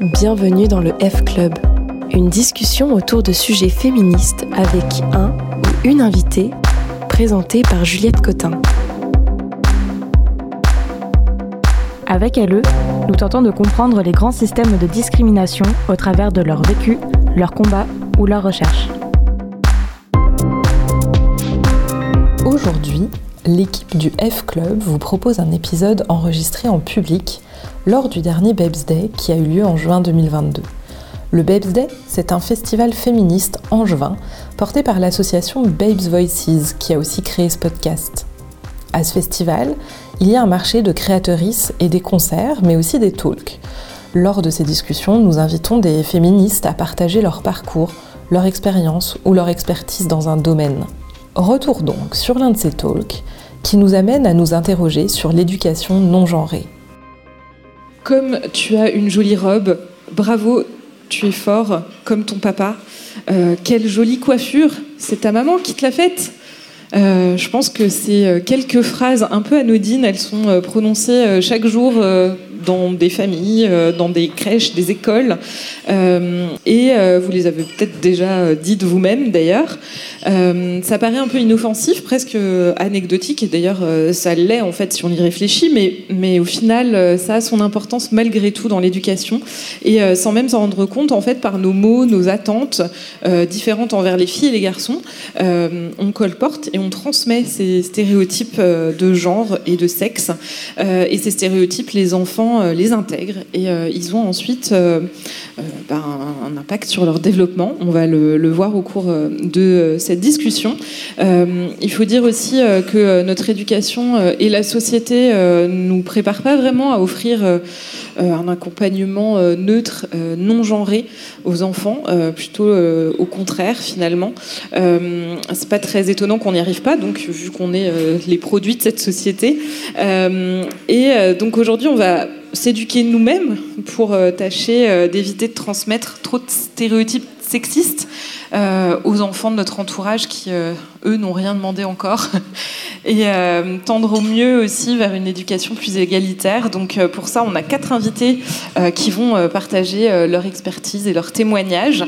Bienvenue dans le F Club, une discussion autour de sujets féministes avec un ou une invitée, présentée par Juliette Cotin. Avec LE, nous tentons de comprendre les grands systèmes de discrimination au travers de leur vécu, leur combat ou leur recherche. Aujourd'hui, l'équipe du F Club vous propose un épisode enregistré en public lors du dernier Babes Day qui a eu lieu en juin 2022. Le Babes Day, c'est un festival féministe angevin porté par l'association Babes Voices qui a aussi créé ce podcast. À ce festival, il y a un marché de créatrices et des concerts, mais aussi des talks. Lors de ces discussions, nous invitons des féministes à partager leur parcours, leur expérience ou leur expertise dans un domaine. Retour donc sur l'un de ces talks qui nous amène à nous interroger sur l'éducation non genrée. Comme tu as une jolie robe, bravo, tu es fort, comme ton papa. Euh, quelle jolie coiffure, c'est ta maman qui te l'a faite euh, je pense que c'est euh, quelques phrases un peu anodines, elles sont prononcées chaque jour dans des familles, euh, dans des crèches, des écoles. Euh, et euh, vous les avez peut-être déjà dites vous-même d'ailleurs. ça paraît un peu inoffensif, presque anecdotique, et d'ailleurs ça l'est en fait si on y réfléchit, mais, mais au final ça a son importance malgré tout dans l'éducation. Et sans même s'en rendre compte, en fait, par nos mots, nos attentes différentes envers les filles et les garçons, on colporte et on transmet ces stéréotypes de genre et de sexe. et ces stéréotypes, les enfants euh, les intègrent et euh, ils ont ensuite euh, ben, un, impact sur leur développement. On va le, voir au cours de cette discussion. il faut dire aussi que notre éducation et la société ne nous préparent pas vraiment à offrir un accompagnement neutre, non genré aux enfants, plutôt au contraire finalement. c'est pas très étonnant qu'on n'y arrive pas, donc vu qu'on est les produits de cette société. et donc aujourd'hui, on va s'éduquer nous-mêmes pour euh, tâcher euh, d'éviter de transmettre trop de stéréotypes sexistes euh, aux enfants de notre entourage qui, eux, n'ont rien demandé encore, et tendre au mieux aussi vers une éducation plus égalitaire. Donc pour ça, on a quatre invités qui vont partager leur expertise et leur témoignage.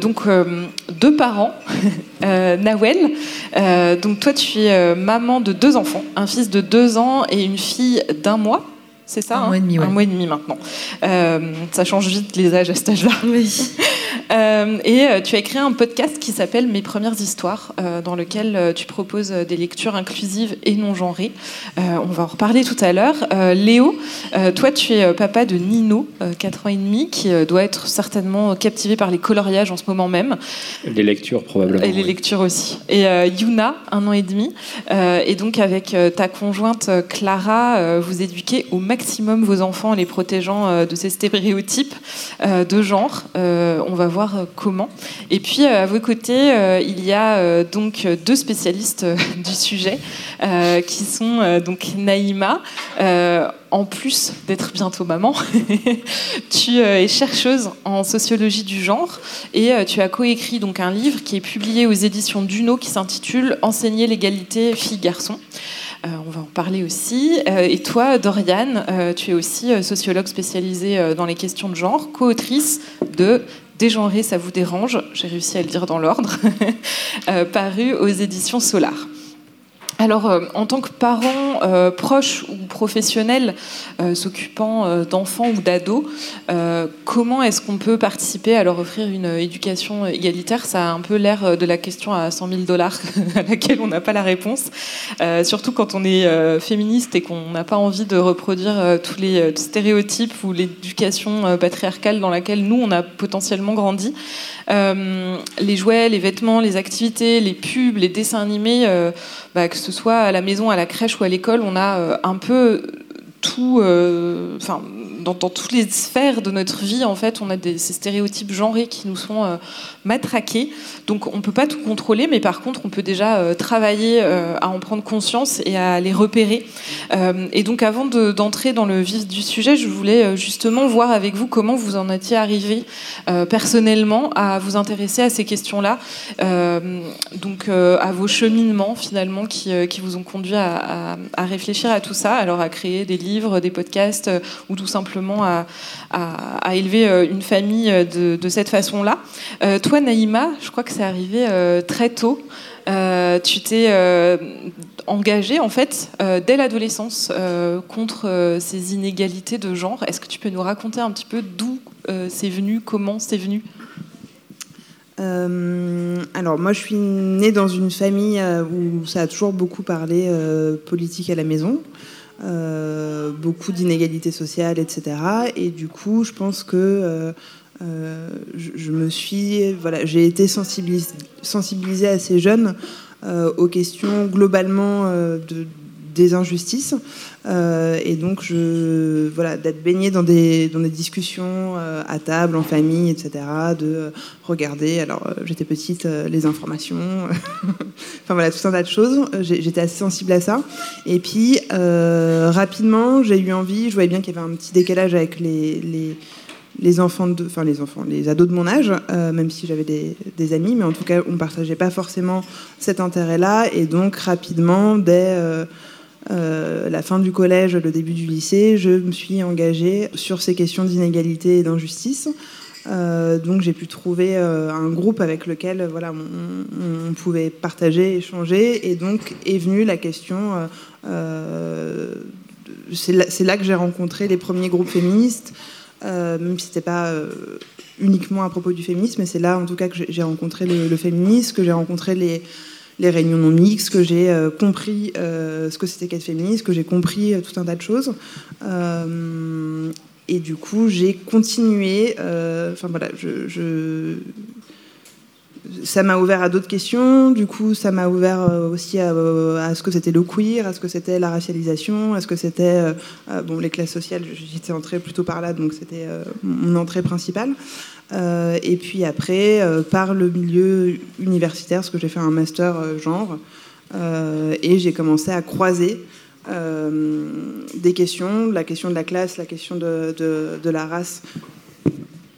donc deux parents, Nawel. donc toi, tu es maman de deux enfants, un fils de deux ans et une fille d'un mois c'est ça Un mois et demi, Un mois et demi maintenant. Euh, ça change vite les âges à cet âge-là. Oui. Euh, et euh, tu as créé un podcast qui s'appelle Mes premières histoires, dans lequel tu proposes des lectures inclusives et non genrées. on va en reparler tout à l'heure. Léo, toi, tu es papa de Nino, 4 ans et demi, qui doit être certainement captivé par les coloriages en ce moment même. Les lectures, probablement. Et les lectures aussi. Et Yuna, un an et demi. et donc, avec ta conjointe Clara, vous éduquez au maximum maximum vos enfants en les protégeant euh, de ces stéréotypes euh, de genre. Euh, on va voir comment. Et puis à vos côtés, il y a donc deux spécialistes du sujet qui sont donc Naïma en plus d'être bientôt maman, tu es chercheuse en sociologie du genre et tu as coécrit donc un livre qui est publié aux éditions Duno qui s'intitule Enseigner l'égalité filles-garçons. Euh, on va en parler aussi. Euh, et toi, Doriane, euh, tu es aussi sociologue spécialisée dans les questions de genre, co-autrice de Dégenrer, ça vous dérange, j'ai réussi à le dire dans l'ordre, paru aux éditions Solar. Alors, euh, en tant que parent euh, proche ou professionnel euh, s'occupant d'enfants ou d'ados, comment est-ce qu'on peut participer à leur offrir une éducation égalitaire? Ça a un peu l'air de la question à 100 000 dollars à laquelle on n'a pas la réponse, surtout quand on est féministe et qu'on n'a pas envie de reproduire tous les stéréotypes ou l'éducation patriarcale dans laquelle nous, on a potentiellement grandi. les jouets, les vêtements, les activités, les pubs, les dessins animés, bah, ce soit à la maison, à la crèche ou à l'école, on a euh, un peu tout, euh, dans, toutes les sphères de notre vie, en fait, on a ces stéréotypes genrés qui nous sont euh, matraqués. Donc, on ne peut pas tout contrôler, mais par contre, on peut déjà euh, travailler à en prendre conscience et à les repérer. et donc, avant d'entrer dans le vif du sujet, je voulais justement voir avec vous comment vous en étiez arrivé personnellement à vous intéresser à ces questions-là, donc à vos cheminements finalement qui, qui vous ont conduit à, à, à réfléchir à tout ça, alors à créer des livres, des podcasts ou tout simplement simplement à, élever une famille de, cette façon-là. Toi, Naïma, je crois que c'est arrivé très tôt. tu t'es engagée en fait dès l'adolescence contre ces inégalités de genre. Est-ce que tu peux nous raconter un petit peu d'où c'est venu, comment c'est venu? Euh, alors moi je suis née dans une famille euh, où ça a toujours beaucoup parlé euh, politique à la maison, beaucoup d'inégalités sociales, etc. Et du coup je pense que je, me suis, voilà, j'ai été sensibilisée, assez jeune aux questions globalement de, des injustices. Euh, et donc, je, voilà, d'être baigné dans des, dans des discussions euh, à table, en famille, etc., de regarder, alors euh, j'étais petite, les informations, enfin voilà, tout un tas de choses. J'étais assez sensible à ça. Et puis, rapidement, j'ai eu envie, je voyais bien qu'il y avait un petit décalage avec les les enfants, de, enfin les enfants, les ados de mon âge, même si j'avais des, amis, mais en tout cas, on ne partageait pas forcément cet intérêt-là. Et donc, rapidement, dès euh, la fin du collège, le début du lycée, je me suis engagée sur ces questions d'inégalité et d'injustice. Euh, donc j'ai pu trouver euh, un groupe avec lequel voilà, on, pouvait partager, échanger, et donc est venue la question. c'est là, que j'ai rencontré les premiers groupes féministes, même si c'était pas uniquement à propos du féminisme, mais c'est là en tout cas que j'ai rencontré le, féminisme, que j'ai rencontré les, réunions non mixtes, que j'ai euh, compris euh, ce que c'était qu'être féministe, que j'ai compris euh, tout un tas de choses. et du coup, j'ai continué. Enfin voilà, je, ça m'a ouvert à d'autres questions. Du coup, ça m'a ouvert aussi à, ce que c'était le queer, à ce que c'était la racialisation, à ce que c'était bon les classes sociales. J'étais entrée plutôt par là, donc c'était mon entrée principale. Euh, et puis après, euh, par le milieu universitaire, parce que j'ai fait un master euh, genre, et j'ai commencé à croiser des questions, la question de la classe, la question de, la race.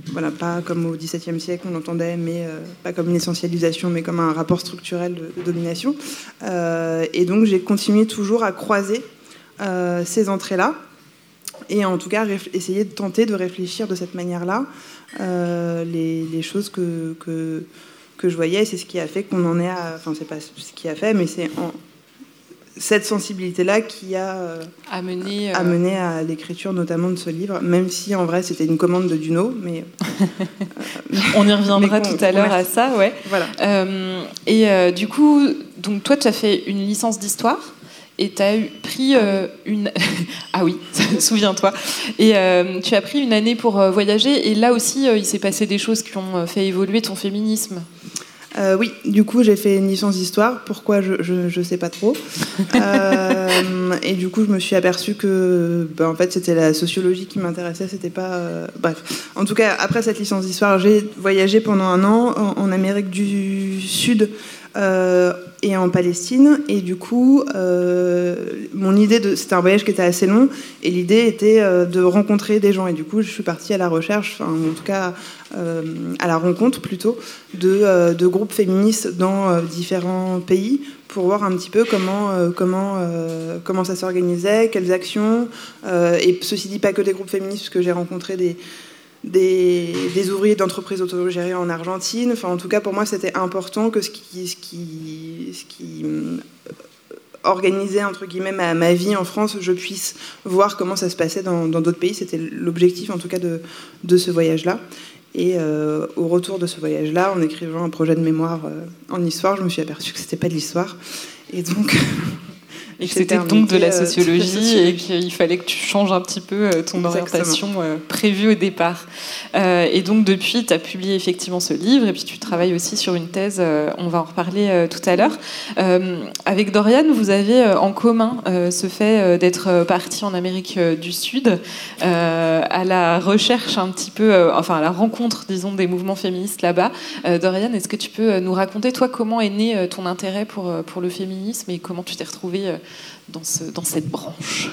Voilà, pas comme au XVIIe siècle on entendait, mais pas comme une essentialisation, mais comme un rapport structurel de, domination. et donc j'ai continué toujours à croiser ces entrées-là, et en tout cas essayer de tenter de réfléchir de cette manière-là euh, les, choses que, que, que, je voyais. C'est ce qui a fait qu'on en est à. Enfin, c'est pas ce qui a fait, mais c'est cette sensibilité-là qui a euh, amené, amené à l'écriture notamment de ce livre, même si en vrai c'était une commande de Duno, mais on y reviendra tout à l'heure à ça, ouais. Voilà. et du coup, donc toi, tu as fait une licence d'histoire et tu as pris euh, une. ah oui, souviens-toi. Et euh, tu as pris une année pour euh, voyager, et là aussi, il s'est passé des choses qui ont fait évoluer ton féminisme. Oui, du coup j'ai fait une licence d'histoire. Pourquoi je ne sais pas trop. et du coup je me suis aperçue que ben, en fait c'était la sociologie qui m'intéressait. C'était pas bref. En tout cas après cette licence d'histoire j'ai voyagé pendant un an en, en Amérique du Sud et en Palestine. Et du coup, euh, mon idée de. C'était un voyage qui était assez long, et l'idée était euh, de rencontrer des gens. Et du coup, je suis partie à la recherche, enfin, en tout cas euh, à la rencontre plutôt, de, de groupes féministes dans différents pays pour voir un petit peu comment, comment, comment ça s'organisait, quelles actions. et ceci dit, pas que des groupes féministes, parce que j'ai rencontré des des, ouvriers d'entreprises autogérées en Argentine. Enfin, en tout cas, pour moi, c'était important que ce qui, euh, organisait entre guillemets ma, vie en France, je puisse voir comment ça se passait dans d'autres pays. C'était l'objectif, en tout cas, de, de ce voyage-là. Et euh, au retour de ce voyage-là, en écrivant un projet de mémoire euh, en histoire, je me suis aperçue que c'était pas de l'histoire. Et donc, et que c'était donc de la euh, sociologie et qu'il fallait que tu changes un petit peu euh, ton orientation euh, prévue au départ. et donc depuis, tu as publié effectivement ce livre et puis tu travailles aussi sur une thèse, on va en reparler tout à l'heure. avec Dorian, vous avez en commun ce fait d'être parti en Amérique du Sud à la recherche un petit peu, enfin à la rencontre, disons, des mouvements féministes là-bas. Dorian, est-ce que tu peux nous raconter, toi, comment est né ton intérêt pour, pour le féminisme et comment tu t'es retrouvé dans, ce, dans cette branche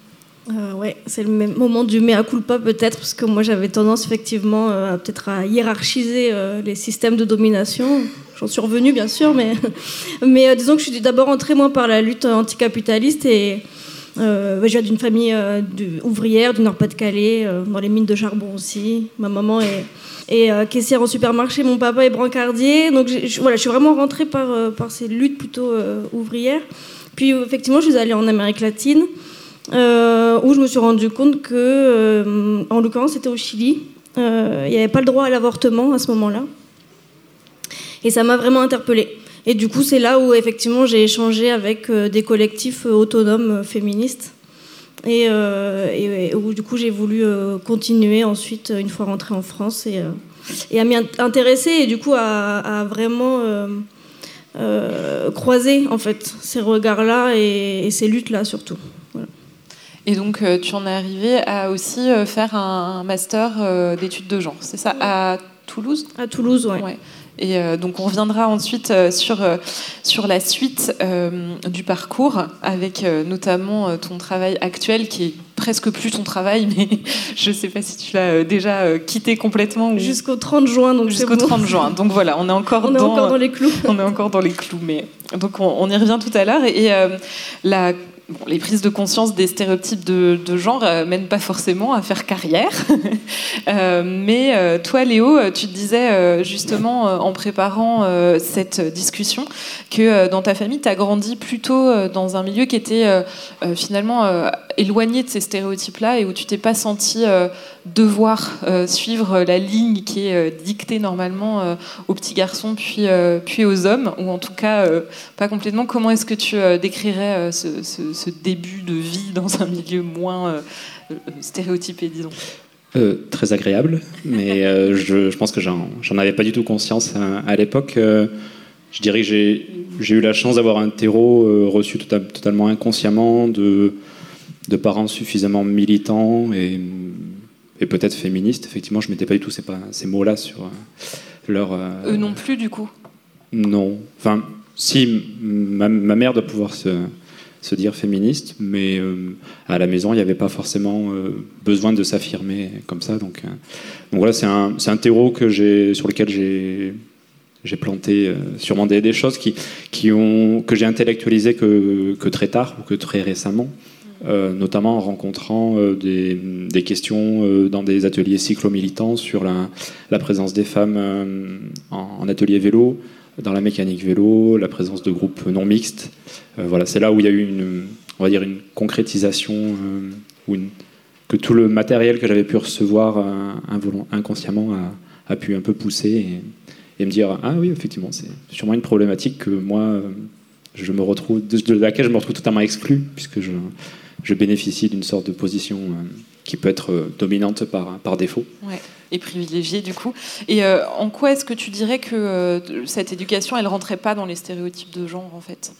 euh, ouais, c'est le même moment du mea culpa peut-être, parce que moi j'avais tendance effectivement euh, peut-être à hiérarchiser euh, les systèmes de domination. J'en suis revenue bien sûr, mais, mais disons que je suis d'abord entrée moi par la lutte anticapitaliste et, Euh, je viens d'une famille ouvrière du Nord-Pas-de-Calais, dans les mines de charbon aussi. Ma maman est, caissière en supermarché, mon papa est brancardier. Donc voilà, je suis vraiment rentrée par ces luttes plutôt ouvrières. Puis effectivement, je suis allée en Amérique latine, où je me suis rendu compte que, en l'occurrence, c'était au Chili. Il n'y avait pas le droit à l'avortement à ce moment-là. Et ça m'a vraiment interpellée. Et du coup, c'est là où effectivement j'ai échangé avec euh, des collectifs euh, autonomes euh, féministes. Et, où du coup j'ai voulu continuer ensuite, une fois rentrée en France, et à m'y intéresser et du coup à, vraiment croiser en fait ces regards-là et, ces luttes-là surtout. Et donc, tu en es arrivé à aussi faire un, master d'études de genre, c'est ça, à Toulouse? À Toulouse, oui. ouais. Et euh, donc on reviendra ensuite euh, sur, euh, sur la suite du parcours, avec notamment ton travail actuel qui est presque plus ton travail, mais je ne sais pas si tu l'as déjà quitté complètement. Jusqu'au 30 juin, donc Jusqu'au 30 juin. Donc voilà, on est encore, on est dans, encore dans les clous. on est encore dans les clous, mais donc on, y revient tout à l'heure. Et, la les prises de conscience des stéréotypes de, genre euh, mènent pas forcément à faire carrière. Euh, mais euh, toi, Léo, tu te disais justement en préparant cette discussion que dans ta famille, tu as grandi plutôt dans un milieu qui était finalement éloigné de ces stéréotypes-là et où tu t'es pas senti devoir suivre la ligne qui est dictée normalement aux petits garçons puis, aux hommes, ou en tout cas pas complètement? Comment est-ce que tu décrirais ce début de vie dans un milieu moins euh, euh, stéréotypé, disons euh, très agréable, mais je, pense que j'en avais pas du tout conscience à, l'époque. je dirais que j'ai eu la chance d'avoir un terreau reçu tota-, totalement inconsciemment de, de parents suffisamment militants et, et peut-être féministes. Effectivement, je mettais pas du tout ces, ces mots-là sur leur. Eux non plus, du coup? Non. Enfin, si, ma, ma mère doit pouvoir se se dire féministe, mais euh, à la maison, il n'y avait pas forcément euh, besoin de s'affirmer comme ça. Donc, euh, voilà, c'est un, terreau que sur lequel j'ai planté sûrement des, des, choses qui, ont, que j'ai intellectualisées que, très tard ou que très récemment, notamment en rencontrant des, questions dans des ateliers cyclo-militants sur la, présence des femmes en, atelier vélo, dans la mécanique vélo, la présence de groupes non mixtes. Euh, voilà, c'est là où il y a eu une, on va dire une concrétisation, euh, que tout le matériel que j'avais pu recevoir euh, inconsciemment a, pu un peu pousser et, me dire ah oui effectivement c'est sûrement une problématique que moi je me retrouve de, laquelle je me retrouve totalement exclu puisque je, je bénéficie d'une sorte de position qui peut être dominante par, par défaut. Ouais et privilégié du coup. Et euh, en quoi est-ce que tu dirais que euh, cette éducation, elle rentrait pas dans les stéréotypes de genre en fait?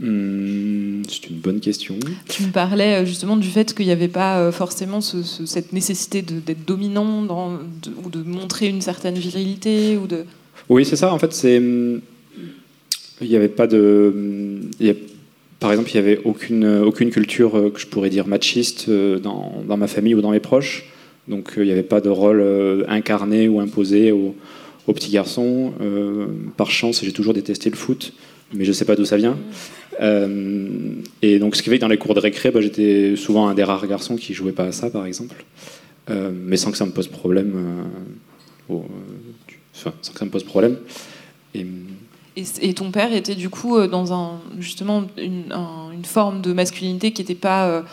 Hmm, c'est une bonne question. Tu me parlais euh, justement du fait qu'il n'y avait pas forcément cette nécessité d'être dominant dans, ou de montrer une certaine virilité ou de. Oui, c'est ça. En fait, c'est hmm, il n'y avait pas de. Par exemple, il n'y avait aucune, aucune culture que je pourrais dire machiste dans, dans, ma famille ou dans mes proches. Donc euh, il n'y avait pas de rôle euh, incarné ou imposé aux, petits garçons. Euh, par chance, j'ai toujours détesté le foot, mais je ne sais pas d'où ça vient. et donc ce qui fait que dans les cours de récré, bah, j'étais souvent un des rares garçons qui jouait pas à ça, par exemple. mais sans que ça me pose problème. sans que ça me pose problème. Ton père était du coup dans un, justement une, une forme de masculinité qui n'était pas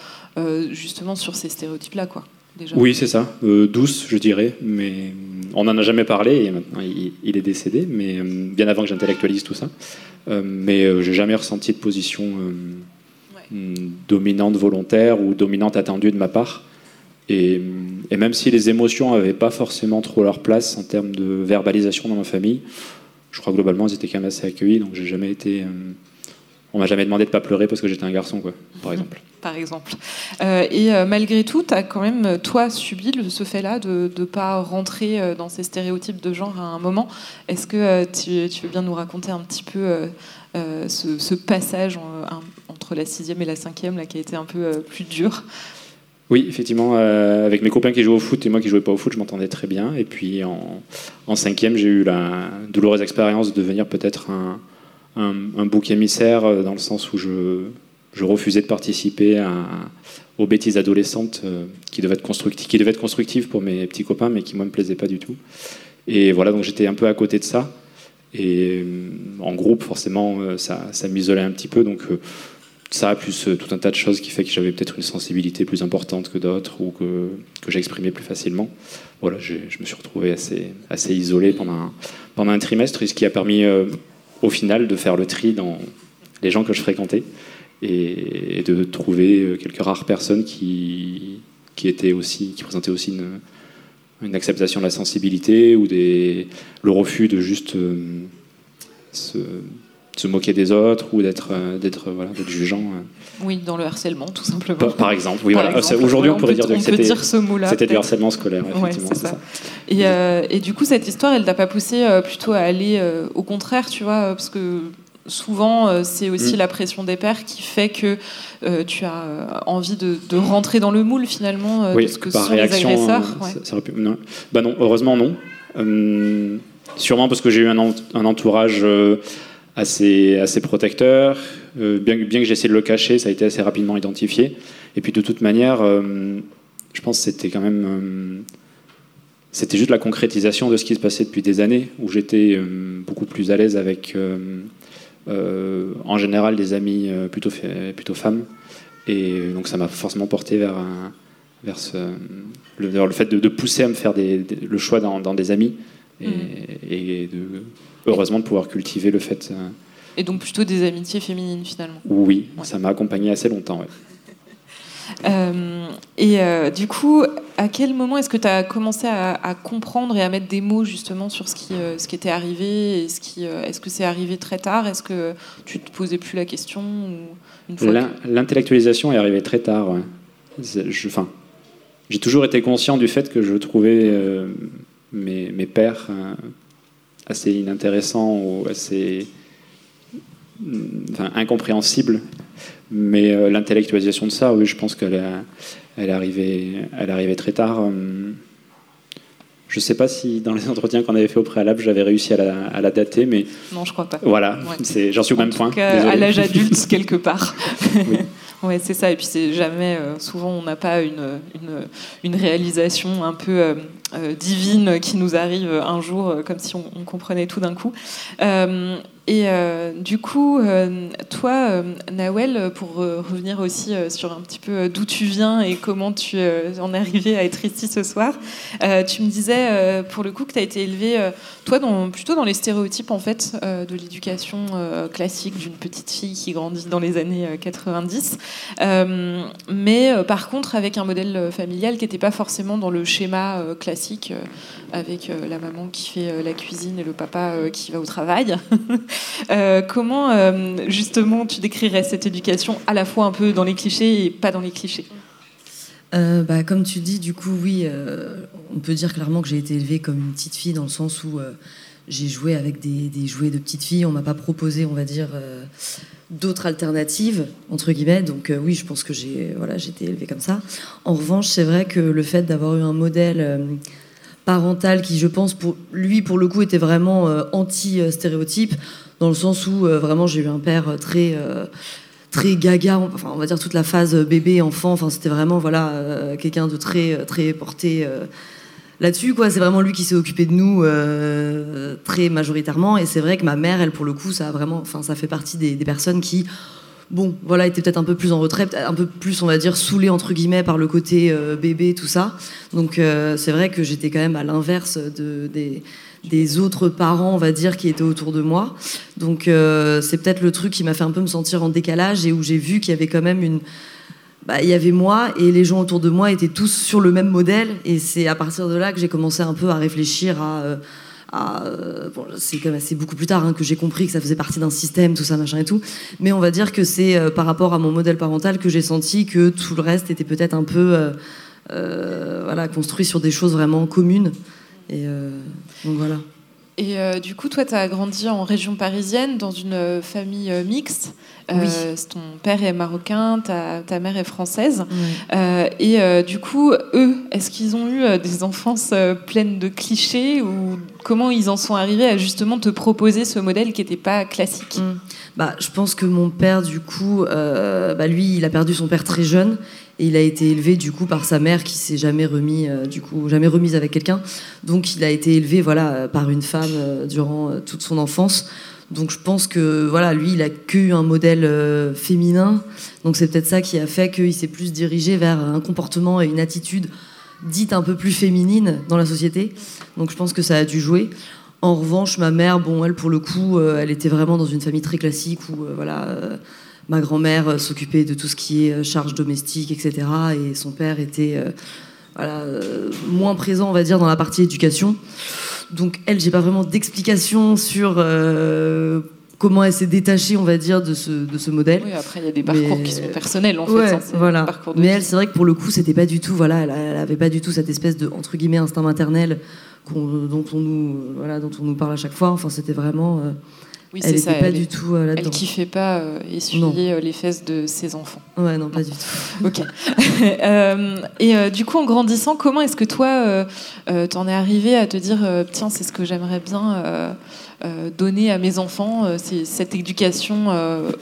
justement sur ces stéréotypes-là, quoi. Oui, c'est ça. Euh, douce, je dirais. Mais on n'en a jamais parlé et maintenant il, est décédé, mais euh, bien avant que j'intellectualise tout ça. Euh, mais j'ai jamais ressenti de position dominante volontaire ou dominante attendue de ma part. Et, et même si les émotions n'avaient pas forcément trop leur place en termes de verbalisation dans ma famille, je crois globalement elles étaient quand même assez accueillies, donc j'ai jamais été on m'a jamais demandé de pas pleurer parce que j'étais un garçon, quoi, par exemple. par exemple. Euh, et euh, malgré tout, tu as quand même, toi, subi ce fait-là de ne pas rentrer euh, dans ces stéréotypes de genre à un moment. Est-ce que tu, veux bien nous raconter un petit peu ce, passage entre la sixième et la cinquième, là, qui a été un peu plus dur? Oui, effectivement, avec mes copains qui jouaient au foot et moi qui jouais pas au foot, je m'entendais très bien. Et puis en, cinquième, j'ai eu la douloureuse expérience de devenir peut-être un, bouc émissaire euh, dans le sens où je, refusais de participer aux bêtises adolescentes qui, devaient être qui devaient être constructives pour mes petits copains, mais qui moi me plaisaient pas du tout. Et voilà, donc j'étais un peu à côté de ça. Et en groupe, forcément, ça, ça m'isolait un petit peu. Donc ça, plus tout un tas de choses qui fait que j'avais peut-être une sensibilité plus importante que d'autres ou que, que j'exprimais plus facilement. Voilà, je me suis retrouvé assez, assez isolé pendant un, pendant un trimestre, ce qui a permis au final de faire le tri dans les gens que je fréquentais et, de trouver euh, quelques rares personnes qui, qui, étaient aussi, qui présentaient aussi une, une acceptation de la sensibilité ou des, le refus de juste euh, se, se, moquer des autres ou d'être euh, d'être voilà, jugeant. Oui, dans le harcèlement, tout simplement. Par, exemple, oui. Voilà. Aujourd'hui, on, pourrait dire, que c'était C'était du harcèlement scolaire, effectivement. ça. Et, et, du coup, cette histoire, elle t'a pas poussé plutôt à aller au contraire, tu vois, parce que souvent, euh, c'est aussi mm. la pression des pères qui fait que euh, tu as euh, envie de, rentrer dans le moule finalement de ce que sont les agresseurs. non. Bah non, heureusement non. sûrement parce que j'ai eu un, entourage assez, assez protecteur. bien, bien que j'ai essayé de le cacher, ça a été assez rapidement identifié. Et puis de toute manière, je pense que c'était quand même c'était juste la concrétisation de ce qui se passait depuis des années, où j'étais beaucoup plus à l'aise avec euh, en général des amis euh, plutôt, plutôt femmes. Et donc ça m'a forcément porté vers, vers, le, le, fait de, pousser à me faire des, le choix dans, des amis et, mm. de, heureusement de pouvoir cultiver le fait. Euh, et donc plutôt des amitiés féminines finalement. Oui, ça m'a accompagné assez longtemps. Ouais. Euh, et euh, du coup, à quel moment est-ce que tu as commencé à, comprendre et à mettre des mots justement sur ce qui, euh, ce qui était arrivé Est-ce est -ce que c'est arrivé très tard? Est-ce que tu te posais plus la question L'intellectualisation est arrivée très tard. j'ai toujours été conscient du fait que je trouvais mes, mes, pères assez inintéressants ou assez incompréhensibles mais euh, l'intellectualisation de ça, oui, je pense qu'elle elle est arrivée, elle est très tard. Euh, je ne sais pas si dans les entretiens qu'on avait fait au préalable, j'avais réussi à la, à la, dater, mais non, je crois pas. Voilà, j'en suis au même point. à l'âge adulte quelque part. oui. Ouais, c'est ça. Et puis c'est jamais. Euh, souvent, on n'a pas une, une, une, réalisation un peu divine qui nous arrive un jour, comme si on, on comprenait tout d'un coup. Et euh, du coup, euh, toi, euh, Nawel, pour revenir aussi sur un petit peu d'où tu viens et comment tu en es arrivé à être ici ce soir, tu me disais pour le coup que tu as été élevé, toi, plutôt dans les stéréotypes en fait de l'éducation classique d'une petite fille qui grandit dans les années 90, mais par contre avec un modèle familial qui n'était pas forcément dans le schéma classique avec la maman qui fait la cuisine et le papa qui va au travail. Euh, comment euh, justement tu décrirais cette éducation à la fois un peu dans les clichés et pas dans les clichés? Euh, bah, comme tu dis, du coup, oui, on peut dire clairement que j'ai été élevée comme une petite fille dans le sens où j'ai joué avec des, jouets de petite fille. On m'a pas proposé, on va dire, d'autres alternatives entre guillemets. Donc oui, je pense que j'ai été élevée comme ça. En revanche, c'est vrai que le fait d'avoir eu un modèle parental qui, je pense, pour lui, pour le coup, était vraiment anti-stéréotype dans le sens où euh, vraiment j'ai eu un père très euh, très gaga, enfin on va dire toute la phase bébé enfant, enfin c'était vraiment voilà euh, quelqu'un de très très porté là-dessus quoi. C'est vraiment lui qui s'est occupé de nous très majoritairement et c'est vrai que ma mère, elle pour le coup, ça a vraiment, enfin ça fait partie des, personnes qui bon, voilà, était peut-être un peu plus en retrait, un peu plus, on va dire, saoulé entre guillemets par le côté bébé, tout ça. Donc c'est vrai que j'étais quand même à l'inverse de, des, des autres parents, on va dire, qui étaient autour de moi. Donc euh, c'est peut-être le truc qui m'a fait un peu me sentir en décalage et où j'ai vu qu'il y avait quand même une... Bah, il y avait moi et les gens autour de moi étaient tous sur le même modèle et c'est à partir de là que j'ai commencé un peu à réfléchir à... Euh, euh, même c'est beaucoup plus tard hein, que j'ai compris que ça faisait partie d'un système, tout ça, machin et tout. Mais on va dire que c'est par rapport à mon modèle parental que j'ai senti que tout le reste était peut-être un peu voilà construit sur des choses vraiment communes. Et euh, donc voilà. Et euh, du coup, toi, tu as grandi en région parisienne, dans une euh, famille euh, mixte. Oui. Ton père est marocain, ta, ta mère est française. et du coup, eux, est-ce qu'ils ont eu des enfances pleines de clichés ou comment ils en sont arrivés à justement te proposer ce modèle qui n'était pas classique? Mm. Bah, je pense que mon père, du coup, euh, bah, lui, il a perdu son père très jeune et il a été élevé du coup par sa mère qui s'est jamais remis, euh, du coup, jamais remise avec quelqu'un. Donc, il a été élevé, voilà, euh, par une femme euh, durant toute son enfance. Donc, je pense que, voilà, lui, il a que un modèle féminin. Donc, c'est peut-être ça qui a fait qu'il s'est plus dirigé vers un comportement et une attitude dite un peu plus féminine dans la société. Donc, je pense que ça a dû jouer. En revanche, ma mère, bon, elle, pour le coup, elle était vraiment dans une famille très classique où, voilà, ma grand-mère euh, s'occupait de tout ce qui est euh, charges domestiques, etc. Et son père était, euh, voilà, moins présent, on va dire, dans la partie éducation. Donc, elle, j'ai pas vraiment d'explication sur euh, comment elle s'est détachée, on va dire, de ce, de ce modèle. Oui, après, il y a des parcours Mais- qui sont personnels, en Ouais, fait. hein, voilà. de Mais vie. elle, c'est vrai que pour le coup, c'était pas du tout, voilà, elle, avait pas du tout cette espèce de entre guillemets instinct maternel dont on nous, voilà, dont on nous parle à chaque fois. Enfin, c'était vraiment, euh, Oui, elle c'est était ça. pas elle, du tout euh, elle kiffait pas euh, essuyer euh, les fesses de ses enfants. Ouais, non, pas du tout. Ok. Euh, et du coup, en grandissant, comment est-ce que toi, t'en es arrivé à te dire, tiens, c'est ce que j'aimerais bien donner à mes enfants, c'est cette éducation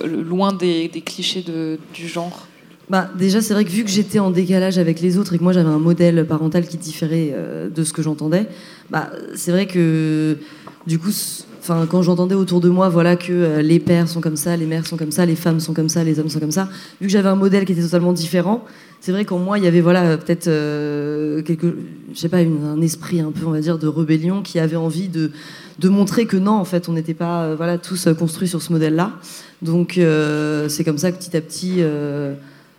loin des, des clichés de, du genre? Bah, déjà, c'est vrai que vu que j'étais en décalage avec les autres et que moi j'avais un modèle parental qui différait de ce que j'entendais, bah, c'est vrai que du coup, enfin, quand j'entendais autour de moi, voilà que euh, les pères sont comme ça, les mères sont comme ça, les femmes sont comme ça, les hommes sont comme ça, vu que j'avais un modèle qui était totalement différent, c'est vrai qu'en moi il y avait voilà euh, peut-être euh, quelque, je sais pas, un esprit un peu, on va dire, de rébellion qui avait envie de de montrer que non, en fait, on n'était pas euh, voilà tous construits sur ce modèle-là. Donc euh, c'est comme ça que petit à petit. euh,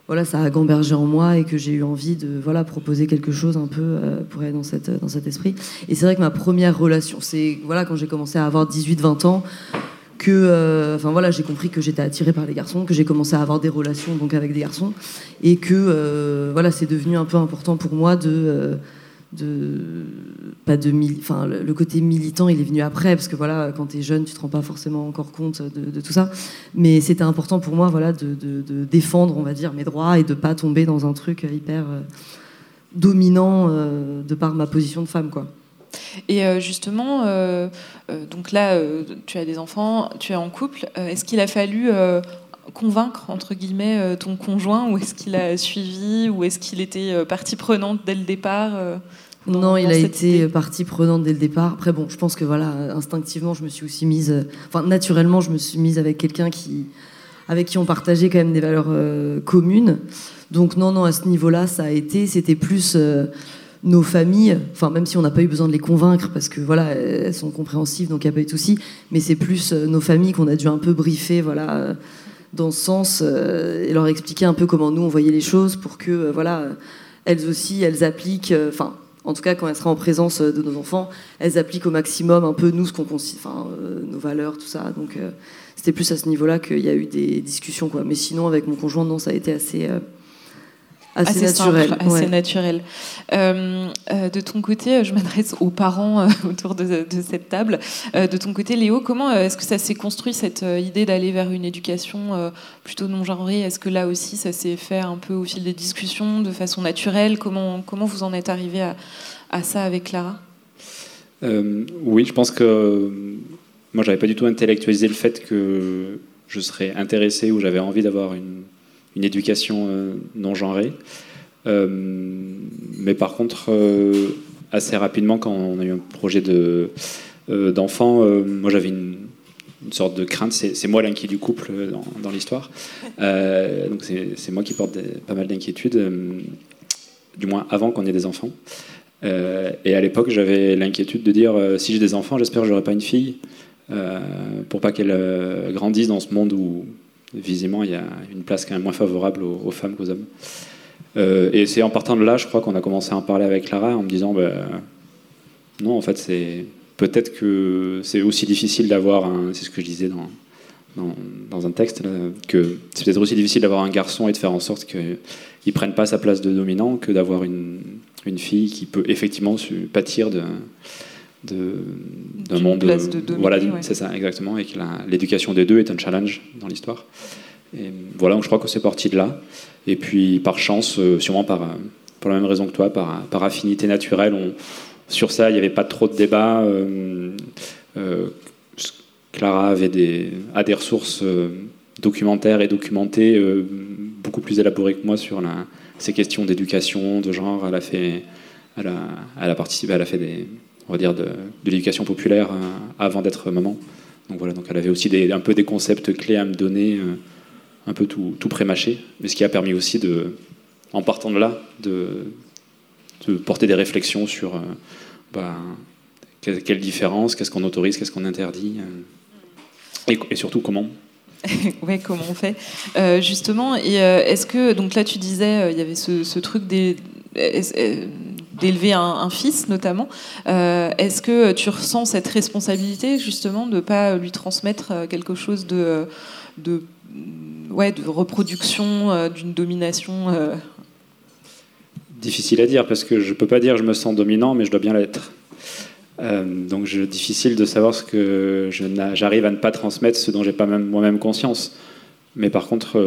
voilà, ça a gambergé en moi et que j'ai eu envie de voilà proposer quelque chose un peu euh, pour aller dans cette dans cet esprit. Et c'est vrai que ma première relation, c'est voilà quand j'ai commencé à avoir 18-20 ans que euh, enfin voilà j'ai compris que j'étais attirée par les garçons, que j'ai commencé à avoir des relations donc avec des garçons et que euh, voilà c'est devenu un peu important pour moi de euh, pas de enfin le, côté militant il est venu après parce que voilà quand tu es jeune tu te rends pas forcément encore compte de, tout ça mais c'était important pour moi voilà de, défendre on va dire mes droits et de pas tomber dans un truc hyper euh, dominant euh, de par ma position de femme quoi Et euh, justement, donc là, tu as des enfants, tu es en couple. Est-ce qu'il a fallu convaincre, entre guillemets, ton conjoint ou est-ce qu'il a suivi ou est-ce qu'il était partie prenante dès le départ dans- non, il a été idée partie prenante dès le départ. Après, bon, je pense que voilà, instinctivement, je me suis aussi mise, euh, enfin, naturellement, je me suis mise avec quelqu'un qui, avec qui on partageait quand même des valeurs euh, communes. Donc, non, non, à ce niveau-là, ça a été, c'était plus euh, nos familles, enfin, même si on n'a pas eu besoin de les convaincre, parce que voilà, elles sont compréhensives, donc il n'y a pas eu de souci, mais c'est plus euh, nos familles qu'on a dû un peu briefer, voilà. euh, dans ce sens euh, et leur expliquer un peu comment nous on voyait les choses pour que euh, voilà euh, elles aussi elles appliquent euh, enfin en tout cas quand elles seraient en présence euh, de nos enfants elles appliquent au maximum un peu nous ce qu'on enfin euh, nos valeurs tout ça. Donc euh, c'était plus à ce niveau-là qu'il y a eu des discussions quoi. Mais sinon avec mon conjoint non ça a été assez euh, assez, Assez naturel simple, assez ouais. naturel. Euh, euh, de ton côté, je m'adresse aux parents euh, autour de, de cette table. Euh, de ton côté, Léo, comment euh, est-ce que ça s'est construit cette euh, idée d'aller vers une éducation euh, plutôt non genrée Est-ce que là aussi, ça s'est fait un peu au fil des discussions, de façon naturelle? Comment comment vous en êtes arrivé à, à ça avec Clara Euh, oui, je pense que euh, moi, j'avais pas du tout intellectualisé le fait que je serais intéressé ou j'avais envie d'avoir une, une éducation euh, non genrée. Euh, mais par contre, euh, assez rapidement, quand on a eu un projet de, d'enfant, moi j'avais une, sorte de crainte. C'est, moi l'inquiet du couple dans, l'histoire. Donc c'est, moi qui porte pas mal d'inquiétudes, du moins avant qu'on ait des enfants. Et à l'époque, j'avais l'inquiétude de dire si j'ai des enfants, j'espère que j'aurai pas une fille, pour pas qu'elle grandisse dans ce monde où visiblement il y a une place quand même moins favorable aux, femmes qu'aux hommes. Euh, et c'est en partant de là, je crois qu'on a commencé à en parler avec Clara en me disant bah, non, en fait, c'est peut-être que c'est aussi difficile d'avoir un. C'est ce que je disais dans, dans, un texte, que c'est peut-être aussi difficile d'avoir un garçon et de faire en sorte qu'il ne prenne pas sa place de dominant que d'avoir une, une fille qui peut effectivement pâtir de, d'un monde de voilà c'est ça exactement et que l'éducation des deux est un challenge dans l'histoire. Et voilà donc je crois que c'est parti de là. Et puis par chance euh, sûrement par pour la même raison que toi par, par affinité naturelle on, sur ça il n'y avait pas trop de débat euh, euh, Clara avait des, a des ressources documentaires et documentées beaucoup plus élaborées que moi sur la, ces questions d'éducation de genre. Elle a fait elle a, elle a participé elle a fait des on va dire, de, l'éducation populaire euh, avant d'être maman. Donc voilà, donc elle avait aussi un peu des concepts clés à me donner, euh, un peu tout, tout pré-mâché, mais ce qui a permis aussi, de, en partant de là, de, porter des réflexions sur euh, bah, quelle, différence, qu'est-ce qu'on autorise, qu'est-ce qu'on interdit, et, surtout comment. oui, comment on fait Justement, est-ce que, donc là tu disais, il y avait ce truc des d'élever un, fils notamment. Euh, est-ce que tu ressens cette responsabilité justement de ne pas lui transmettre euh, quelque chose de, ouais, de reproduction, euh, d'une domination Difficile à dire parce que je ne peux pas dire je me sens dominant, mais je dois bien l'être. donc difficile de savoir ce que j'arrive à ne pas transmettre, ce dont j'ai pas même, moi-même conscience. Mais par contre,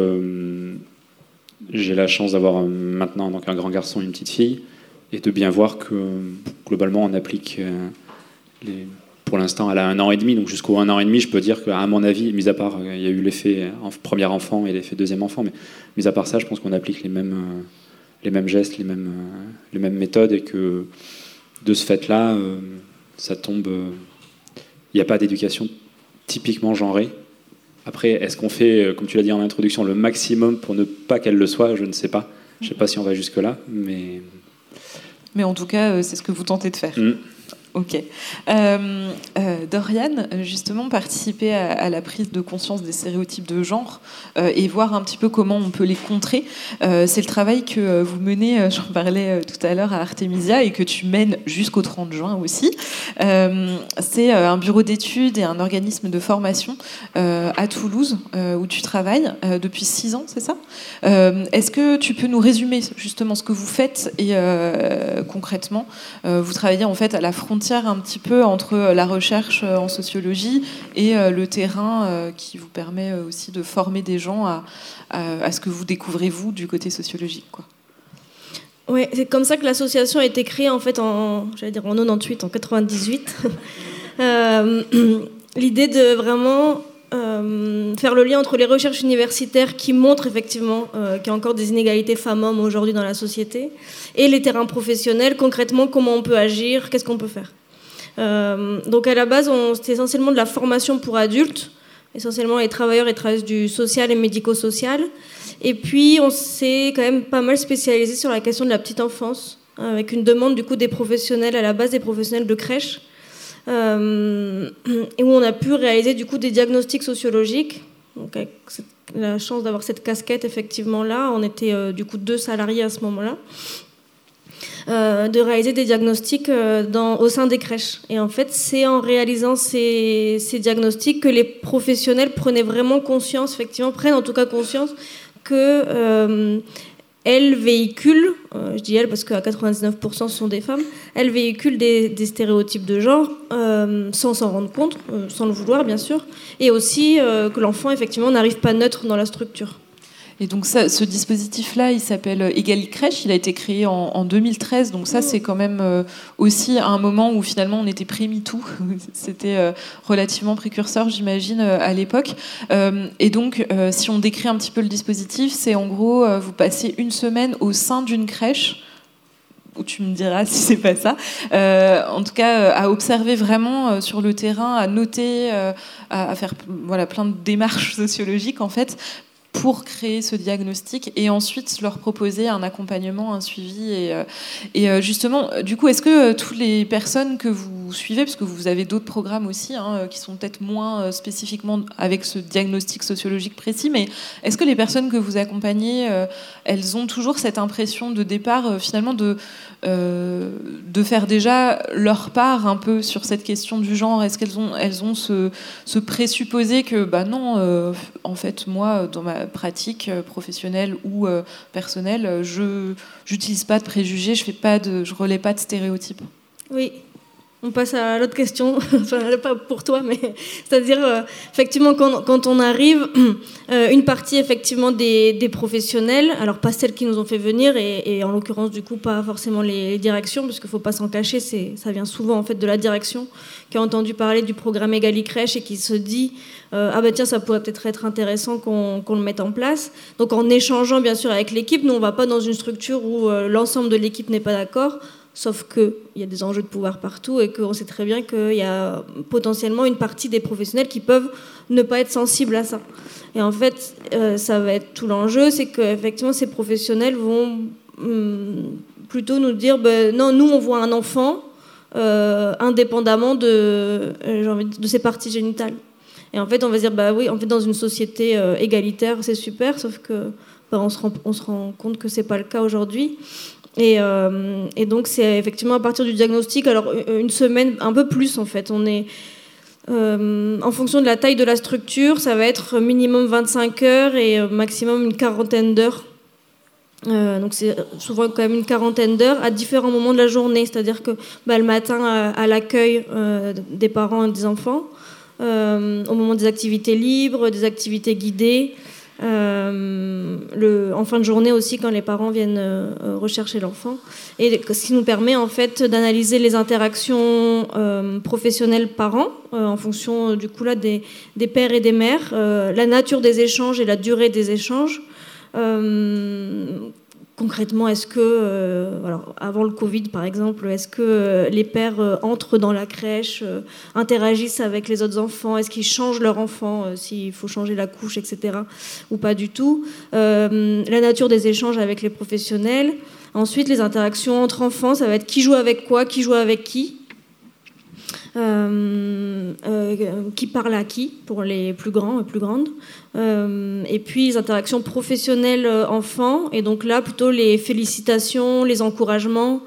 j'ai la chance d'avoir maintenant donc un grand garçon et une petite fille et de bien voir que globalement on applique euh, pour l'instant elle a un an et demi. Donc jusqu'au un an et demi je peux dire qu'à mon avis mis à part euh, il y a eu l'effet premier enfant et l'effet deuxième enfant mais mis à part ça je pense qu'on applique les mêmes euh, les mêmes gestes les mêmes les mêmes méthodes et que de ce fait là ça tombe il n'y a pas d'éducation typiquement genrée. Après est-ce qu'on fait comme tu l'as dit en introduction le maximum pour ne pas qu'elle le soit? Je ne sais pas. Je ne sais pas si on va jusque là mais mais en tout cas, euh, c'est ce que vous tentez de faire. Mm. Ok. Euh, euh, Dorian, justement, participer à, la prise de conscience des stéréotypes de genre euh, et voir un petit peu comment on peut les contrer, c'est le travail que vous menez, j'en parlais tout à l'heure à Artemisia, et que tu mènes jusqu'au 30 juin aussi. c'est un bureau d'études et un organisme de formation à Toulouse où tu travailles depuis six ans, c'est ça? Est-ce que tu peux nous résumer justement ce que vous faites et concrètement Vous travaillez en fait à la frontière un petit peu entre euh, la recherche euh, en sociologie et euh, le terrain qui vous permet aussi de former des gens à, ce que vous découvrez vous du côté sociologique. Quoi. Oui, c'est comme ça que l'association a été créée en fait en, j'allais dire en 98, en 98. L'idée de vraiment faire le lien entre les recherches universitaires qui montrent effectivement qu'il y a encore des inégalités femmes-hommes aujourd'hui dans la société et les terrains professionnels, concrètement comment on peut agir, qu'est-ce qu'on peut faire? Euh, donc à la base, c'était essentiellement de la formation pour adultes, essentiellement les travailleurs et travailleuses du social et médico-social. Et puis on s'est quand même pas mal spécialisé sur la question de la petite enfance, avec une demande du coup des professionnels, à la base des professionnels de crèche, euh, et où on a pu réaliser du coup des diagnostics sociologiques. Donc avec la chance d'avoir cette casquette effectivement là, on était euh, du coup deux salariés à ce moment-là. Euh, de réaliser des diagnostics au sein des crèches. Et en fait, c'est en réalisant ces, diagnostics que les professionnels prenaient vraiment conscience, effectivement, prennent en tout cas conscience que elles véhiculent, je dis elles parce qu'à 99% ce sont des femmes, elles véhiculent des, des stéréotypes de genre sans s'en rendre compte, sans le vouloir bien sûr, et aussi que l'enfant effectivement n'arrive pas neutre dans la structure. Et donc ça, ce dispositif-là, il s'appelle Egali Crèche. Il a été créé en, 2013. Donc ça, c'est quand même euh, aussi un moment où finalement on était pré-MeToo. C'était euh, relativement précurseur, j'imagine, euh, à l'époque. et donc, si on décrit un petit peu le dispositif, c'est en gros, vous passez une semaine au sein d'une crèche ou tu me diras si c'est pas ça. en tout cas, à observer vraiment sur le terrain, à noter, à, à, faire voilà plein de démarches sociologiques en fait pour créer ce diagnostic et ensuite leur proposer un accompagnement, un suivi. Et, euh, euh, justement, du coup, est-ce que euh, toutes les personnes que vous suivez, parce que vous avez d'autres programmes aussi hein, qui sont peut-être moins spécifiquement avec ce diagnostic sociologique précis, mais est-ce que les personnes que vous accompagnez, elles ont toujours cette impression de départ finalement de, de faire déjà leur part un peu sur cette question du genre? Est-ce qu'elles ont, elles ont ce, ce présupposé que, bah non, en fait, moi, dans ma pratique euh, professionnelle ou euh, personnelle, je n'utilise pas de préjugés, je fais pas de, je relais pas de stéréotypes? Oui, on passe à l'autre question, enfin, pas pour toi, mais c'est-à-dire, euh, effectivement, quand, on arrive, euh, une partie, effectivement, des, professionnels, alors pas celles qui nous ont fait venir, et, en l'occurrence, du coup, pas forcément les, directions, parce qu'il ne faut pas s'en cacher, ça vient souvent, en fait, de la direction, qui a entendu parler du programme Egali Crèche et qui se dit, euh, ah ben tiens, ça pourrait peut-être être intéressant qu'on le mette en place. Donc, en échangeant, bien sûr, avec l'équipe, nous, on ne va pas dans une structure où l'ensemble de l'équipe n'est pas d'accord Sauf qu'il y a des enjeux de pouvoir partout et qu'on sait très bien qu'il y a potentiellement une partie des professionnels qui peuvent ne pas être sensibles à ça. Et en fait, euh, ça va être tout l'enjeu, c'est qu'effectivement, ces professionnels vont hum, plutôt nous dire ben, non, nous, on voit un enfant euh, indépendamment de, euh, ses parties génitales. Et en fait, on va dire bah oui, en fait, dans une société égalitaire, c'est super, sauf que ben, se rend, on se rend compte que c'est pas le cas aujourd'hui. Euh, et, donc, c'est effectivement à partir du diagnostic, alors une semaine, un peu plus en fait. On est. Euh, en fonction de la taille de la structure, ça va être minimum 25 heures et euh, maximum une quarantaine d'heures. donc c'est souvent quand même une quarantaine d'heures à différents moments de la journée, c'est-à-dire que bah, le matin à l'accueil des parents et des enfants, au moment des activités libres, des activités guidées, euh, en fin de journée aussi quand les parents viennent euh, rechercher l'enfant. Et ce qui nous permet en fait d'analyser les interactions euh, professionnelles parents en fonction du coup là des pères et des mères la nature des échanges et la durée des échanges concrètement, est-ce que, euh, alors, avant le Covid par exemple, est-ce que euh, les pères euh, entrent dans la crèche, interagissent avec les autres enfants, est-ce qu'ils changent leur enfant s'il faut changer la couche, etc. ou pas du tout? La nature des échanges avec les professionnels. Ensuite, les interactions entre enfants, ça va être qui joue avec quoi, qui joue avec qui. Euh, euh, qui parle à qui pour les plus grands et plus grandes. Euh, et puis les interactions professionnelles enfants, et donc là plutôt les félicitations, les encouragements,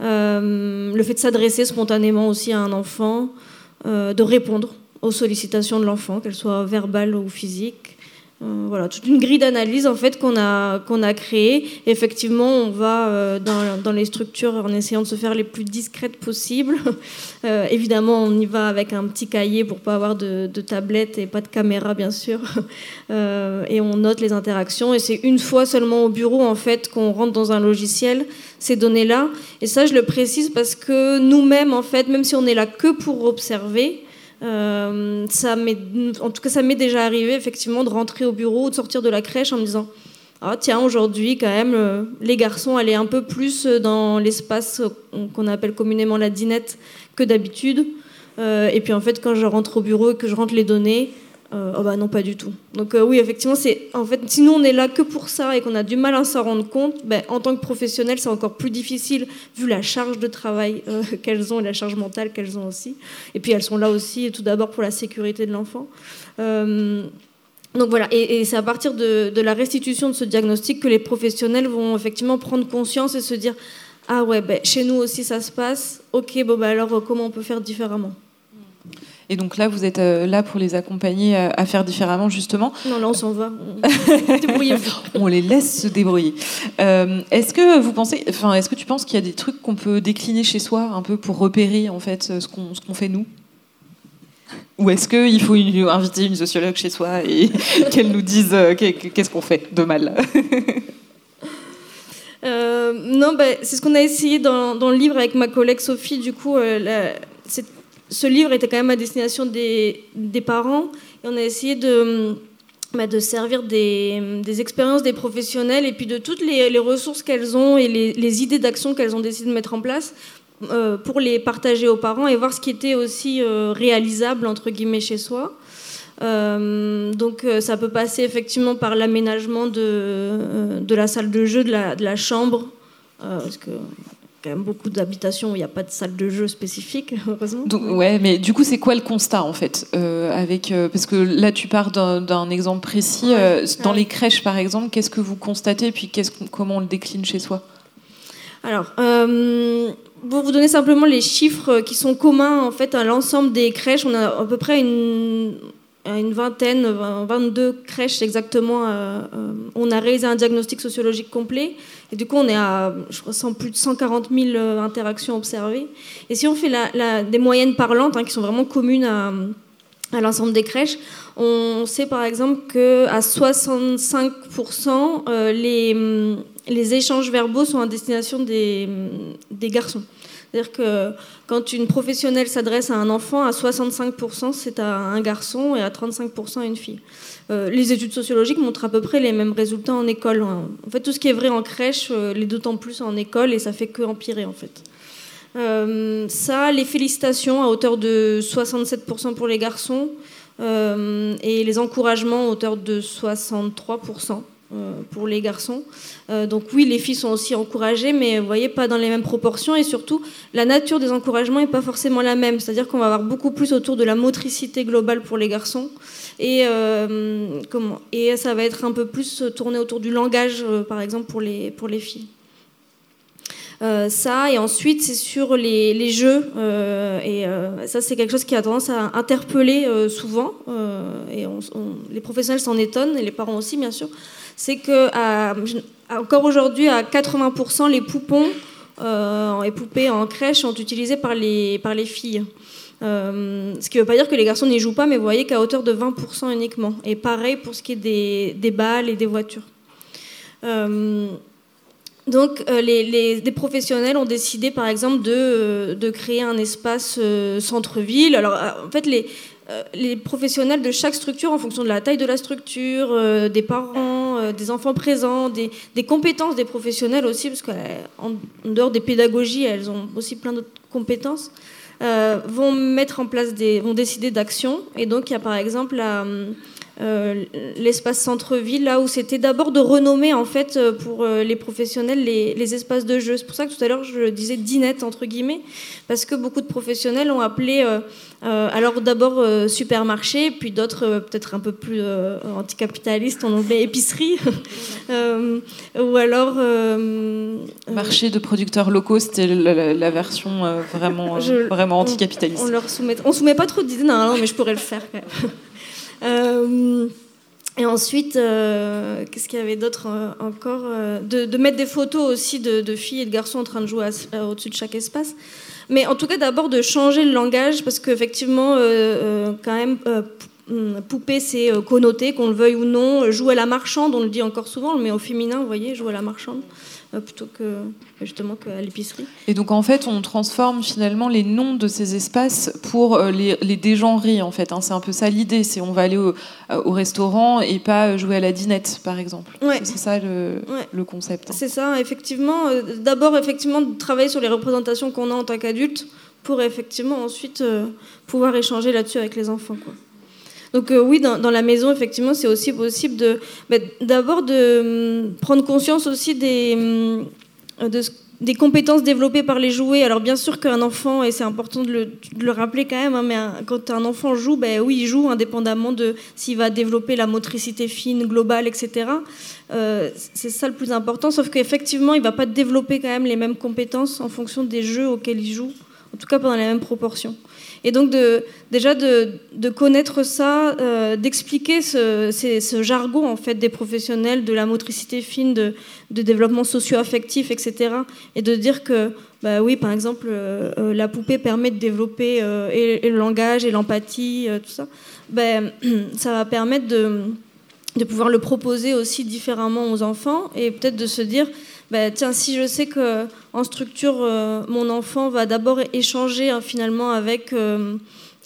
le fait de s'adresser spontanément aussi à un enfant, de répondre aux sollicitations de l'enfant, qu'elles soient verbales ou physiques. Euh, voilà, toute une grille d'analyse en fait qu'on a qu'on a créée. Effectivement, on va euh, dans, dans, les structures en essayant de se faire les plus discrètes possibles. Euh, évidemment, on y va avec un petit cahier pour pas avoir de, de tablette et pas de caméra bien sûr. et on note les interactions. Et c'est une fois seulement au bureau en fait qu'on rentre dans un logiciel ces données-là. Et ça, je le précise parce que nous-mêmes en fait, même si on est là que pour observer, euh, en tout cas, ça m'est déjà arrivé effectivement de rentrer au bureau ou de sortir de la crèche en me disant ah tiens aujourd'hui quand même euh, les garçons allaient un peu plus dans l'espace qu'on appelle communément la dinette que d'habitude. Euh, et puis en fait quand je rentre au bureau et que je rentre les données, euh, oh bah non, pas du tout. Donc euh, oui, effectivement, c'est en fait, si nous on est là que pour ça et qu'on a du mal à s'en rendre compte, ben, en tant que professionnel, c'est encore plus difficile vu la charge de travail euh, qu'elles ont et la charge mentale qu'elles ont aussi. Et puis elles sont là aussi, tout d'abord pour la sécurité de l'enfant. donc voilà, et, c'est à partir de, la restitution de ce diagnostic que les professionnels vont effectivement prendre conscience et se dire ah ouais, ben, chez nous aussi ça se passe. Ok, bon bah alors comment on peut faire différemment? Et donc là, vous êtes euh, là pour les accompagner euh, à faire différemment, justement. Non, là, on s'en va. on les laisse se débrouiller. Euh, est-ce que vous pensez, enfin, est-ce que tu penses qu'il y a des trucs qu'on peut décliner chez soi, un peu pour repérer en fait ce qu'on ce qu'on fait nous? Ou est-ce qu'il faut inviter une sociologue chez soi et qu'elle nous dise qu'est-ce qu'on fait de mal? Non, bah, c'est ce qu'on a essayé dans, dans, le livre avec ma collègue Sophie. Du coup, ce livre était quand même à destination des, parents et on a essayé de, bah, servir des, expériences des professionnels et puis de toutes les, ressources qu'elles ont et les, idées d'action qu'elles ont décidé de mettre en place euh, pour les partager aux parents et voir ce qui était aussi euh, réalisable entre guillemets chez soi. Euh, donc ça peut passer effectivement par l'aménagement de, de la salle de jeu, de la, de la chambre, parce que quand même beaucoup d'habitations où il n'y a pas de salle de jeu spécifique, heureusement. Donc, ouais, mais du coup, c'est quoi le constat en fait euh, avec, euh, Parce que là, tu pars d'un exemple précis. Euh, dans les crèches, par exemple, qu'est-ce que vous constatez et puis comment on le décline chez soi? Alors, pour vous donner simplement les chiffres qui sont communs en fait à l'ensemble des crèches, on a à peu près une une vingtaine, 22 crèches exactement, on a réalisé un diagnostic sociologique complet. Et du coup, on est à je crois, plus de 140 000 interactions observées. Et si on fait des moyennes parlantes, hein, qui sont vraiment communes à, l'ensemble des crèches, on sait par exemple qu'à 65%, les, échanges verbaux sont à destination des, des garçons. C'est-à-dire que quand une professionnelle s'adresse à un enfant, à 65% c'est à un garçon et à 35% à une fille. Euh, les études sociologiques montrent à peu près les mêmes résultats en école. En fait, tout ce qui est vrai en crèche euh, l'est d'autant plus en école et ça fait que empirer en fait. Euh, ça, les félicitations à hauteur de 67% pour les garçons et les encouragements à hauteur de 63%. Euh, pour les garçons. Euh, donc oui, les filles sont aussi encouragées, mais vous voyez, pas dans les mêmes proportions. Et surtout, la nature des encouragements n'est pas forcément la même. C'est-à-dire qu'on va avoir beaucoup plus autour de la motricité globale pour les garçons. Et, euh, comment, et ça va être un peu plus tourné autour du langage, par exemple, pour les, pour les filles. ça, et ensuite c'est sur les, les jeux, et ça c'est quelque chose qui a tendance à interpeller souvent, et les professionnels s'en étonnent, et les parents aussi bien sûr, c'est que encore aujourd'hui, à 80%, les poupons euh, et poupées en crèche sont utilisés par les, filles. Euh, ce qui ne veut pas dire que les garçons n'y jouent pas, mais vous voyez qu'à hauteur de 20% uniquement. Et pareil pour ce qui est des, des balles et des voitures. Euh, donc, les, les, professionnels ont décidé, par exemple, de, de créer un espace centre-ville. Alors, en fait, les, les professionnels de chaque structure, en fonction de la taille de la structure, des parents, euh, des enfants présents, des, compétences des professionnels aussi, parce qu'en dehors des pédagogies, elles ont aussi plein d'autres compétences, euh, vont mettre en place des, vont décider d'actions. Et donc il y a par exemple la, euh, l'espace centre-ville, là où c'était d'abord de renommer en fait euh, pour euh, les professionnels les, espaces de jeu. C'est pour ça que tout à l'heure je disais dinette entre guillemets, parce que beaucoup de professionnels ont appelé alors d'abord supermarché, puis d'autres peut-être un peu plus anticapitalistes, on appelé épicerie, ou alors marché de producteurs locaux, c'était la, version vraiment vraiment anticapitaliste. On, on leur soumet, on soumet pas trop d'idées, non, non, mais je pourrais le faire. Quand même. Euh, et ensuite, euh, qu'est-ce qu'il y avait d'autre euh, encore de, mettre des photos aussi de, filles et de garçons en train de jouer au-dessus de chaque espace. Mais en tout cas, d'abord de changer le langage, parce qu'effectivement, quand même, poupée, c'est connoté, qu'on le veuille ou non. Jouer à la marchande, on le dit encore souvent, mais au féminin, vous voyez, jouer à la marchande. Euh, plutôt que justement qu'à l'épicerie. Et donc en fait, on transforme finalement les noms de ces espaces pour euh, les, les dégenrer en fait. Hein. C'est un peu ça l'idée, c'est on va aller au, euh, au, restaurant et pas jouer à la dinette par exemple. C'est ça le, le concept. Hein. C'est ça, effectivement. D'abord effectivement de travailler sur les représentations qu'on a en tant qu'adulte pour effectivement ensuite pouvoir échanger là-dessus avec les enfants. Quoi. Donc euh, oui, dans, la maison, effectivement, c'est aussi possible bah, d'abord de hum, prendre conscience aussi des, hum, des compétences développées par les jouets. Alors bien sûr qu'un enfant, et c'est important de le, rappeler quand même, hein, mais quand un enfant joue, ben oui, il joue indépendamment de s'il va développer la motricité fine, globale, etc. Euh, c'est ça le plus important, sauf qu'effectivement, il ne va pas développer quand même les mêmes compétences en fonction des jeux auxquels il joue, en tout cas pas dans les mêmes proportions. Et donc déjà de, connaître ça, euh, d'expliquer ce, jargon en fait des professionnels de la motricité fine, de, développement socio-affectif, etc. Et de dire que bah oui, par exemple, euh, euh, la poupée permet de développer le langage et l'empathie, tout ça. Ben, ça va permettre de pouvoir le proposer aussi différemment aux enfants et peut-être de se dire bah, tiens, si je sais que en structure, euh, mon enfant va d'abord échanger hein, finalement avec euh,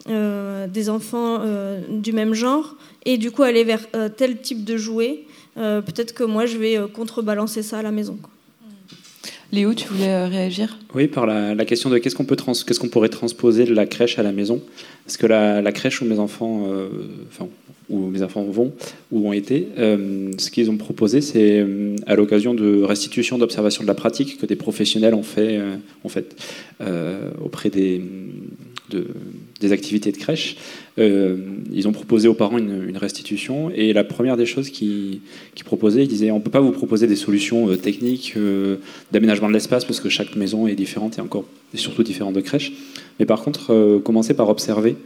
euh, des enfants du même genre, et du coup aller vers tel type de jouet, peut-être que moi je vais contrebalancer ça à la maison. Léo, tu voulais réagir? Oui, par la, question de qu'est-ce qu'on pourrait transposer de la crèche à la maison? Parce que la, crèche où mes enfants, enfin, où mes enfants vont ou ont été, euh, ce qu'ils ont proposé, c'est euh, à l'occasion de restitution d'observation de la pratique que des professionnels ont fait, euh, ont fait auprès des, des activités de crèche. ils ont proposé aux parents une, restitution et la première des choses qu'ils qui proposaient, ils disaient on ne peut pas vous proposer des solutions techniques d'aménagement de l'espace parce que chaque maison est différente et encore et surtout différente de crèche, mais par contre commencer par observer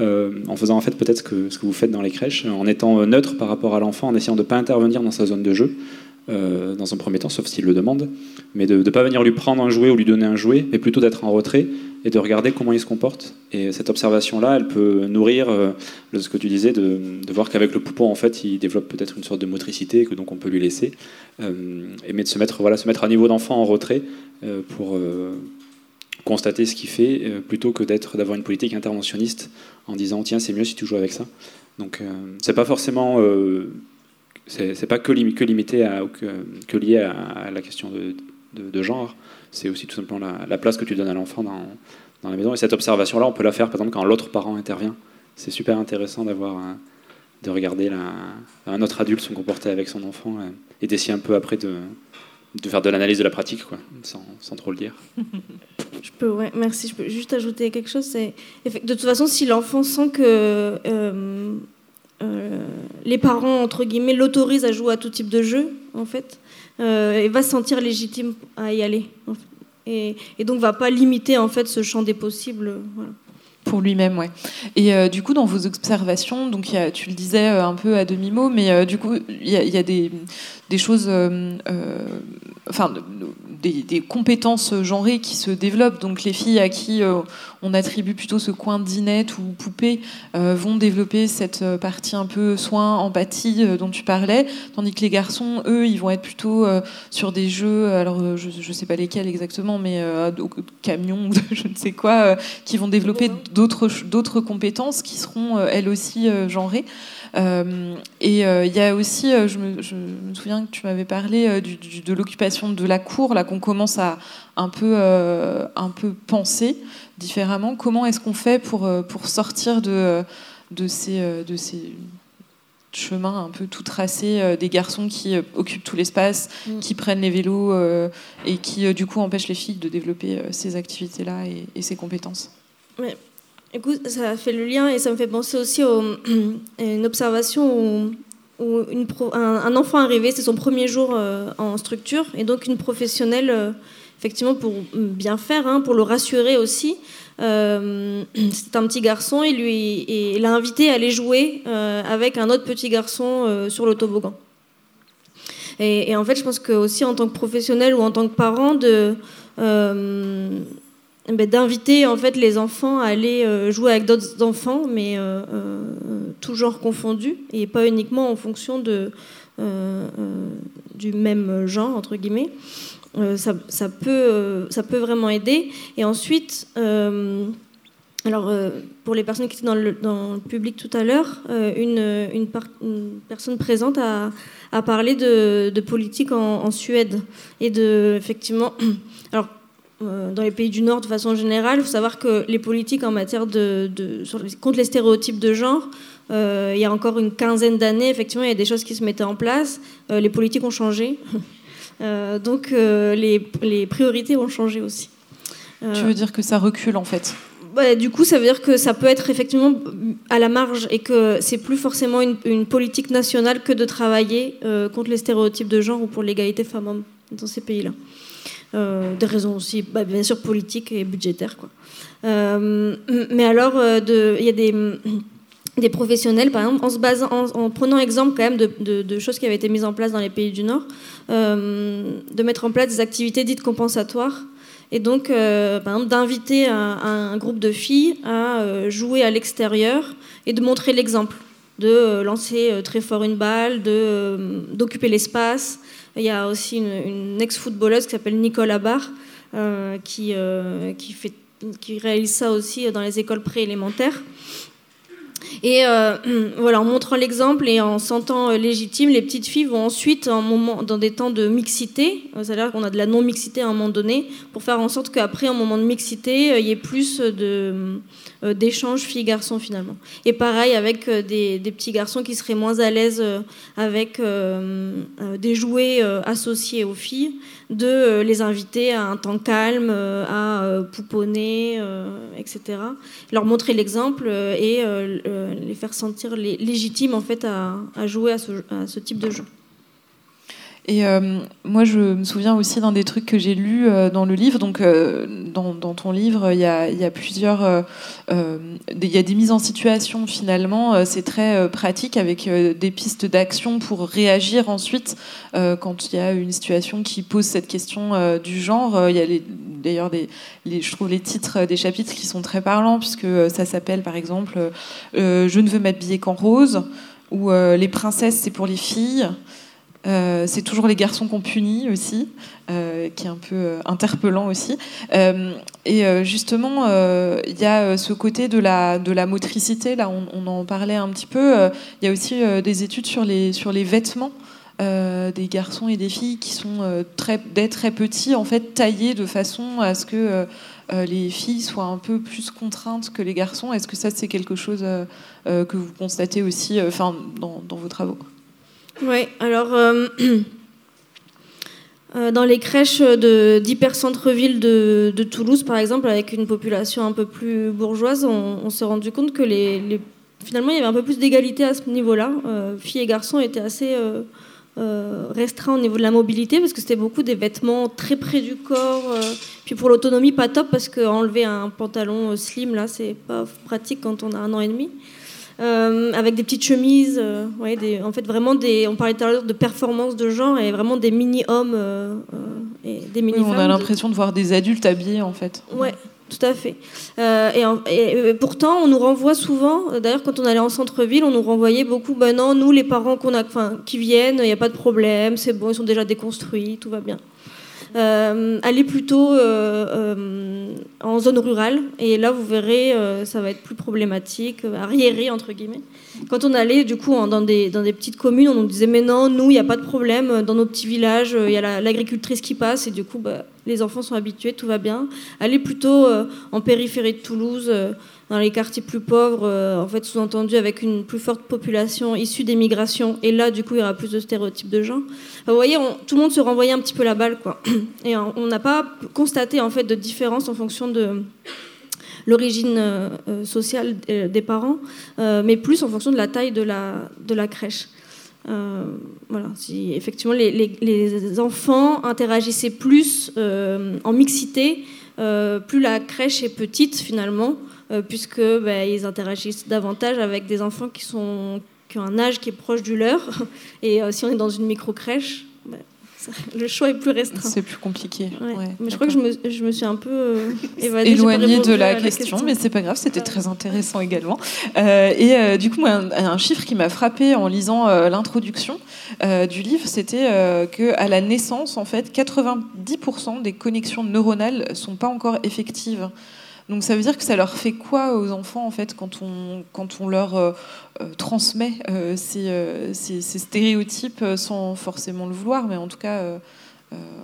en faisant en fait peut-être que, ce que vous faites dans les crèches, en étant neutre par rapport à l'enfant, en essayant de ne pas intervenir dans sa zone de jeu, euh, dans un premier temps, sauf s'il le demande, mais de ne pas venir lui prendre un jouet ou lui donner un jouet, mais plutôt d'être en retrait et de regarder comment il se comporte. Et cette observation-là, elle peut nourrir euh, ce que tu disais, de, voir qu'avec le poupon, en fait, il développe peut-être une sorte de motricité et que donc on peut lui laisser. Euh, et mais de se mettre, voilà, se mettre à niveau d'enfant en retrait pour constater ce qu'il fait, plutôt que d'être d'avoir une politique interventionniste en disant tiens c'est mieux si tu joues avec ça. Donc c'est pas forcément c'est pas que, limité à, que, lié à, la question de, genre, c'est aussi tout simplement la, place que tu donnes à l'enfant dans, la maison. Et cette observation-là, on peut la faire par exemple quand l'autre parent intervient. C'est super intéressant d'avoir de regarder un autre adulte se comporter avec son enfant euh, et d'essayer un peu après de, faire de l'analyse de la pratique, quoi, sans, trop le dire. Je peux, ouais, merci. Je peux juste ajouter quelque chose. De toute façon, si l'enfant sent que euh, les parents, entre guillemets, l'autorisent à jouer à tout type de jeu, en fait, euh, et va se sentir légitime à y aller. et, et, donc va pas limiter, en fait, ce champ des possibles. Pour lui-même, ouais. Et euh, du coup, dans vos observations, donc tu le disais un peu à demi-mot, mais du coup, il y, y, a des, des choses, enfin, des, des, compétences genrées qui se développent. Donc les filles à qui on attribue plutôt ce coin dinette ou poupée, euh, vont développer cette euh, partie un peu soin, empathie euh, dont tu parlais, tandis que les garçons, eux, ils vont être plutôt sur des jeux, alors je ne sais pas lesquels exactement, mais camions je ne sais quoi, qui vont développer d'autres compétences qui seront elles aussi genrées. Et il y a aussi, je me, souviens que tu m'avais parlé de l'occupation de la cour, là qu'on commence à un peu, un peu penser différemment. Comment est-ce qu'on fait pour, euh, pour sortir de, de, ces, euh, de ces chemins un peu tout tracés euh, des garçons qui occupent tout l'espace, mm. qui prennent les vélos et qui du coup empêchent les filles de développer ces activités-là et, ces compétences? Mais, Écoute, ça fait le lien et ça me fait penser aussi à une observation où, une un, enfant arrivé, c'est son premier jour en structure et donc une professionnelle effectivement pour bien faire, hein, pour le rassurer aussi. Euh, c'est un petit garçon et lui, et l'a invité à aller jouer euh, avec un autre petit garçon euh, sur le toboggan. Et, en fait, je pense que aussi en tant que professionnel ou en tant que parent, de d'inviter en fait les enfants à aller jouer avec d'autres enfants, mais toujours confondus et pas uniquement en fonction de du même genre entre guillemets. Euh, ça, ça, peut, euh, ça peut vraiment aider. Et ensuite, euh, alors, pour les personnes qui étaient dans le, dans le public tout à l'heure, une, une, personne présente a, parlé de, de politique en, en, Suède. Et de, effectivement, alors, dans les pays du Nord, de façon générale, il faut savoir que les politiques en matière de, de contre les stéréotypes de genre, il y a encore une quinzaine d'années, effectivement, il y a des choses qui se mettaient en place. les politiques ont changé. Euh, donc euh, les, les, priorités ont changé aussi. Euh, tu veux dire que ça recule en fait? du coup, ça veut dire que ça peut être effectivement à la marge et que c'est plus forcément une, politique nationale que de travailler contre les stéréotypes de genre ou pour l'égalité femmes-hommes dans ces pays-là. Des raisons aussi, bah, bien sûr, politiques et budgétaires. Quoi. mais alors, il y a des professionnels, par exemple, en, se basant, en, prenant exemple quand même de, choses qui avaient été mises en place dans les pays du Nord, euh, de mettre en place des activités dites compensatoires. Et donc, euh, par exemple, d'inviter un, groupe de filles à euh, jouer à l'extérieur et de montrer l'exemple, de lancer très fort une balle, d'occuper l'espace. Il y a aussi une, ex-footballeuse qui s'appelle Nicole Abar, qui, qui, fait, qui réalise ça aussi dans les écoles préélémentaires. Et euh, voilà, en montrant l'exemple et en sentant euh, légitime, les petites filles vont ensuite, dans des temps de mixité, euh, c'est-à-dire qu'on a de la non-mixité à un moment donné, pour faire en sorte qu'après, en moment de mixité, il y ait plus de, d'échanges filles-garçons finalement. Et pareil avec des, des, petits garçons qui seraient moins à l'aise avec des jouets associés aux filles, de les inviter à un temps calme, à pouponner, etc. Leur montrer l'exemple et les faire sentir légitimes en fait à, jouer à ce, type de jeu. Et euh, moi, je me souviens aussi d'un des trucs que j'ai lu euh, dans le livre. Donc, euh, dans, ton livre, il y a, plusieurs. Il y a des mises en situation, finalement. C'est très pratique avec des pistes d'action pour réagir ensuite quand il y a une situation qui pose cette question du genre. Il y a d'ailleurs, je trouve les titres des chapitres qui sont très parlants, puisque ça s'appelle, par exemple, Je ne veux m'habiller qu'en rose ou Les princesses, c'est pour les filles. Euh, c'est toujours les garçons qu'on punit aussi, euh, qui est un peu euh, interpellant aussi. et justement, il y a ce côté de la, motricité, là on, en parlait un petit peu, il y a aussi des études sur les, vêtements. des garçons et des filles qui sont très, dès très petits en fait taillés de façon à ce que les filles soient un peu plus contraintes que les garçons. Est-ce que ça c'est quelque chose que vous constatez aussi enfin, dans vos travaux? Oui, alors euh, euh, dans les crèches d'hypercentre-ville de, de, Toulouse, par exemple, avec une population un peu plus bourgeoise, on, s'est rendu compte que les, finalement il y avait un peu plus d'égalité à ce niveau-là. Euh, filles et garçons étaient assez restreints au niveau de la mobilité parce que c'était beaucoup des vêtements très près du corps. puis pour l'autonomie, pas top parce qu'enlever un pantalon slim là, c'est pas pratique quand on a un an et demi. Euh, avec des petites chemises. Euh, ouais, des, en fait, vraiment des. On parlait tout à l'heure de performance de genre et vraiment des mini-hommes euh, et des mini-femmes. on a l'impression de voir des adultes habillés, en fait. Ouais. Tout à fait. Et, pourtant, on nous renvoie souvent, d'ailleurs quand on allait en centre-ville, on nous renvoyait beaucoup, ben non, nous les parents qu'on a, qui viennent, il n'y a pas de problème, c'est bon, ils sont déjà déconstruits, tout va bien. Euh, allez plutôt euh, euh, en zone rurale. Et là, vous verrez, ça va être plus problématique, arriéré, entre guillemets. Quand on allait, du coup, dans des, dans des petites communes, on nous disait, mais non, nous, il n'y a pas de problème. Dans nos petits villages, il y a l'agricultrice qui passe. Et du coup, bah, les enfants sont habitués, tout va bien. Allez plutôt en périphérie de Toulouse dans les quartiers plus pauvres, euh, en fait, sous-entendu avec une plus forte population issue des migrations. Et là, du coup, il y aura plus de stéréotypes de gens. vous voyez, tout le monde se renvoyait un petit peu la balle, quoi. Et on n'a pas constaté, en fait, de différence en fonction de l'origine euh, euh, sociale des parents, mais plus en fonction de la taille de la, crèche. voilà, si effectivement les, enfants interagissaient plus en mixité, plus la crèche est petite finalement, puisque bah, ils interagissent davantage avec des enfants qui, sont, qui ont un âge qui est proche du leur. Et euh, si on est dans une micro-crèche, bah, le choix est plus restreint. C'est plus compliqué. mais je crois que je me, je me suis un peu euh, éloignée de la, question, mais c'est pas grave, c'était très intéressant également. et du coup, un, un, chiffre qui m'a frappé en lisant l'introduction du livre, c'était que à la naissance, en fait, 90% des connexions neuronales sont pas encore effectives. Donc ça veut dire que ça leur fait quoi aux enfants en fait quand on, quand on leur euh, euh, transmet euh, ces, ces, stéréotypes sans forcément le vouloir, mais en tout cas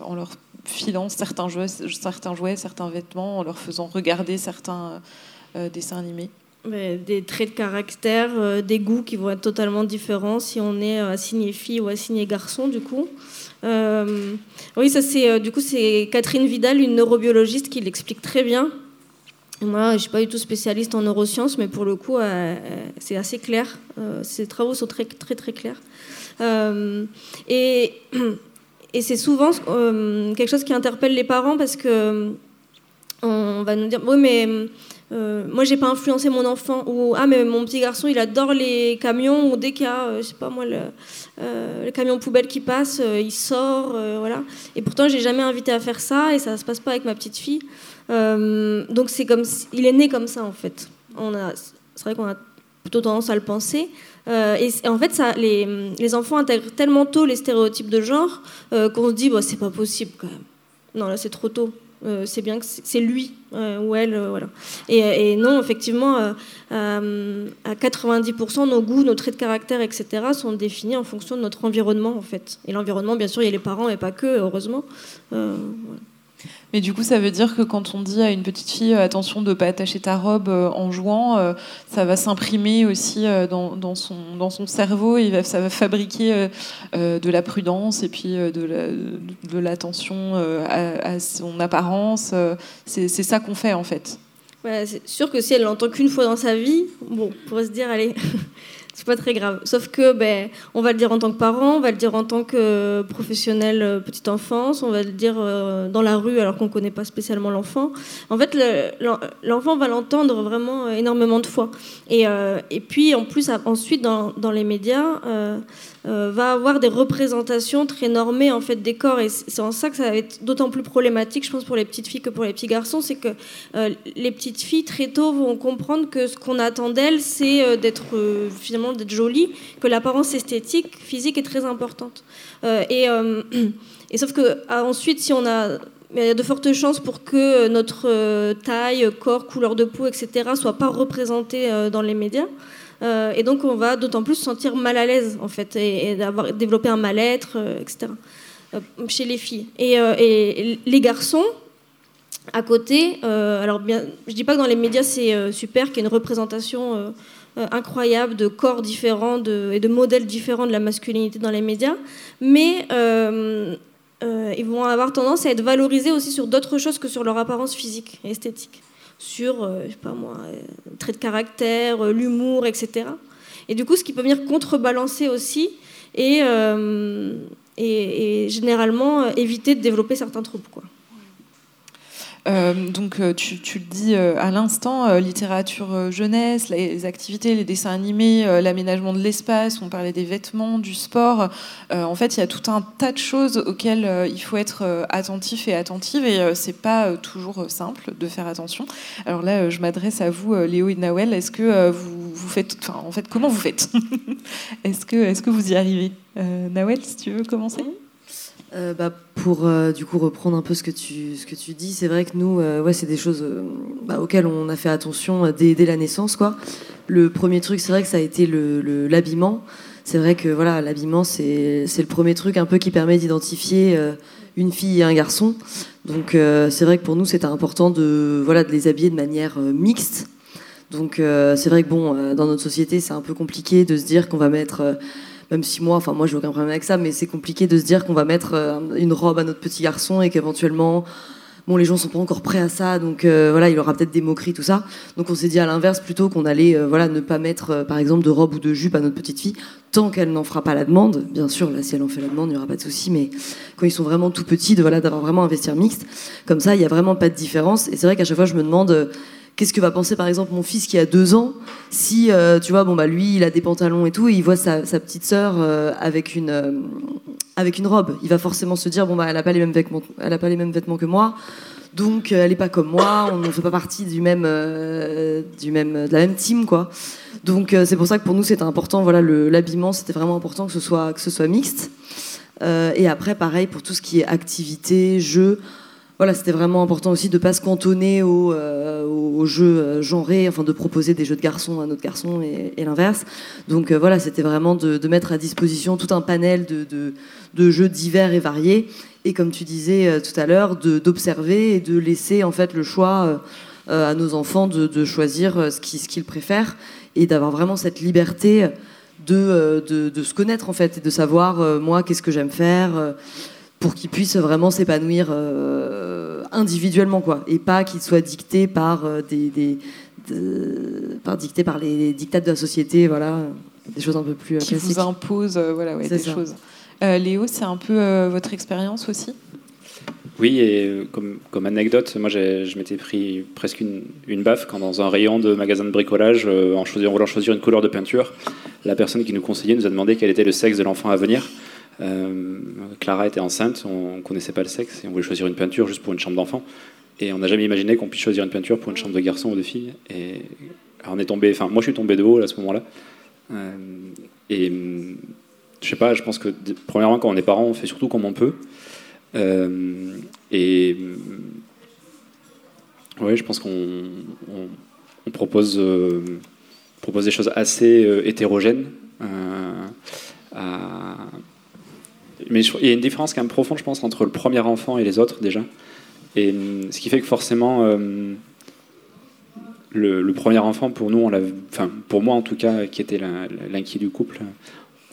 en leur filant certains jouets, certains jouets, certains vêtements, en leur faisant regarder certains dessins animés. des traits de caractère, des goûts qui vont être totalement différents si on est assigné fille ou assigné garçon du coup. oui, ça c'est du coup c'est Catherine Vidal, une neurobiologiste, qui l'explique très bien. Moi, je ne suis pas du tout spécialiste en neurosciences, mais pour le coup, euh, euh, c'est assez clair. Euh, ces travaux sont très, très, très clairs. et, et c'est souvent quelque chose qui interpelle les parents parce que on va nous dire oui, mais moi, j'ai pas influencé mon enfant ou ah, mais mon petit garçon, il adore les camions ou dès qu'il y a, je sais pas moi, le, le camion poubelle qui passe, il sort, voilà. Et pourtant, j'ai jamais invité à faire ça et ça se passe pas avec ma petite fille. Euh, donc c'est comme il est né comme ça en fait. On a, c'est vrai qu'on a plutôt tendance à le penser. Euh, et, en fait, les, enfants intègrent tellement tôt les stéréotypes de genre euh, qu'on se dit bah, c'est pas possible quand même. Non, là c'est trop tôt. C'est bien que c'est lui ou elle, voilà. Et, non, effectivement, à 90%, nos goûts, nos traits de caractère, etc., sont définis en fonction de notre environnement, en fait. Et l'environnement, bien sûr, il y a les parents et pas que, heureusement. Voilà. Mais du coup, ça veut dire que quand on dit à une petite fille euh, attention de ne pas attacher ta robe euh, en jouant, euh, ça va s'imprimer aussi dans, dans, son, dans son cerveau et ça va fabriquer de la prudence et puis de l'attention à, son apparence. C'est ça qu'on fait en fait. c'est sûr que si elle l'entend qu'une fois dans sa vie, bon, on pourrait se dire allez. C'est pas très grave. Sauf que, ben, on va le dire en tant que parent, on va le dire en tant que professionnel euh, petite enfance, on va le dire euh, dans la rue alors qu'on connaît pas spécialement l'enfant. En fait, l'enfant va l'entendre vraiment énormément de fois. Et, et puis, en plus, ensuite, dans, dans les médias, euh, va avoir des représentations très normées en fait des corps et c'est en ça que ça va être d'autant plus problématique je pense pour les petites filles que pour les petits garçons c'est que euh, les petites filles très tôt vont comprendre que ce qu'on attend d'elles c'est euh, d'être finalement d'être jolie que l'apparence esthétique physique est très importante et, et sauf que ah, ensuite si on a il y a de fortes chances pour que notre taille, corps, couleur de peau, etc., soit pas représentée dans les médias. Euh, et donc, on va d'autant plus se sentir mal à l'aise, en fait, et, d'avoir développé un mal-être, euh, etc., euh, chez les filles. Et, les garçons, à côté, alors bien, je dis pas que dans les médias c'est super, qu'il y ait une représentation incroyable de corps différents et de modèles différents de la masculinité dans les médias, mais ils vont avoir tendance à être valorisés aussi sur d'autres choses que sur leur apparence physique et esthétique sur, euh, je sais pas moi, euh, trait de caractère, euh, l'humour, etc. Et du coup, ce qui peut venir contrebalancer aussi et, et, généralement éviter de développer certains troubles. Quoi. Euh, donc euh, tu, le dis euh, à l'instant, littérature jeunesse, les, activités, les dessins animés, l'aménagement de l'espace, on parlait des vêtements, du sport. en fait, il y a tout un tas de choses auxquelles il faut être attentif et attentive et c'est pas toujours simple de faire attention. Alors là, je m'adresse à vous, Léo et Nawel. Est-ce que vous, faites, en fait, comment vous faites? Est-ce que, est-ce que vous y arrivez? Nawel, si tu veux commencer? Euh, bah, pour euh, du coup reprendre un peu ce que tu, ce que tu dis, c'est vrai que nous, euh, ouais, c'est des choses bah, auxquelles on a fait attention dès, dès, la naissance. Quoi. Le premier truc, c'est vrai que ça a été l'habillement. Le, c'est vrai que voilà, l'habillement, c'est le premier truc un peu qui permet d'identifier une fille et un garçon. Donc c'est vrai que pour nous, c'était important de, voilà, de les habiller de manière mixte. Donc c'est vrai que bon, dans notre société, c'est un peu compliqué de se dire qu'on va mettre même si moi, enfin moi j'ai aucun problème avec ça, mais c'est compliqué de se dire qu'on va mettre euh, une robe à notre petit garçon et qu'éventuellement, bon les gens sont pas encore prêts à ça, donc euh, voilà il aura peut-être des moqueries tout ça. Donc on s'est dit à l'inverse plutôt qu'on allait euh, voilà ne pas mettre par exemple de robe ou de jupe à notre petite fille tant qu'elle n'en fera pas la demande. Bien sûr là si elle en fait la demande il n'y aura pas de souci, mais quand ils sont vraiment tout petits de voilà d'avoir vraiment un vestiaire mixte, comme ça il y a vraiment pas de différence. Et c'est vrai qu'à chaque fois je me demande Qu'est-ce que va penser par exemple mon fils qui a deux ans si euh, tu vois bon bah lui il a des pantalons et tout et il voit sa, petite sœur euh, avec une euh, avec une robe. Il va forcément se dire bon bah elle a pas les mêmes vêtements elle a pas les mêmes vêtements que moi. Donc elle est pas comme moi on ne fait pas partie du même du même de la même team quoi. Donc c'est pour ça que pour nous c'était important voilà l'habillement c'était vraiment important que ce soit que ce soit mixte. Et après pareil pour tout ce qui est activité jeu voilà, c'était vraiment important aussi de ne pas se cantonner aux, euh, jeux euh, genrés, enfin de proposer des jeux de garçons à notre garçon et, l'inverse. Donc euh, voilà, c'était vraiment de, mettre à disposition tout un panel de, jeux divers et variés. Et comme tu disais tout à l'heure, d'observer et de laisser en fait le choix à nos enfants de, choisir ce qu'ils préfèrent et d'avoir vraiment cette liberté de, se connaître en fait et de savoir moi qu'est-ce que j'aime faire pour qu'ils puissent vraiment s'épanouir euh, individuellement, quoi, et pas qu'ils soient dictés par euh, des, par dictés par les dictats de la société, voilà, des choses un peu plus euh, qui vous imposent, voilà, ouais, des choses. Léo, c'est un peu votre expérience aussi? Oui, et comme, comme anecdote, moi je m'étais pris presque une, une, baffe quand dans un rayon de magasin de bricolage, en, choisir, en voulant choisir une couleur de peinture, la personne qui nous conseillait nous a demandé quel était le sexe de l'enfant à venir. Euh, Clara était enceinte, on ne connaissait pas le sexe et on voulait choisir une peinture juste pour une chambre d'enfant. Et on n'a jamais imaginé qu'on puisse choisir une peinture pour une chambre de garçon ou de fille. On est tombé, enfin moi je suis tombé de haut à ce moment-là. Euh, et je sais pas, je pense que premièrement quand on est parent, on fait surtout comme on peut. Euh, et oui, je pense qu'on on, propose, propose des choses assez hétérogènes. À, mais il y a une différence quand même profonde, je pense, entre le premier enfant et les autres déjà. Et hum, ce qui fait que forcément, hum, le, premier enfant, pour nous, enfin, pour moi en tout cas, qui était l'inquiet du couple,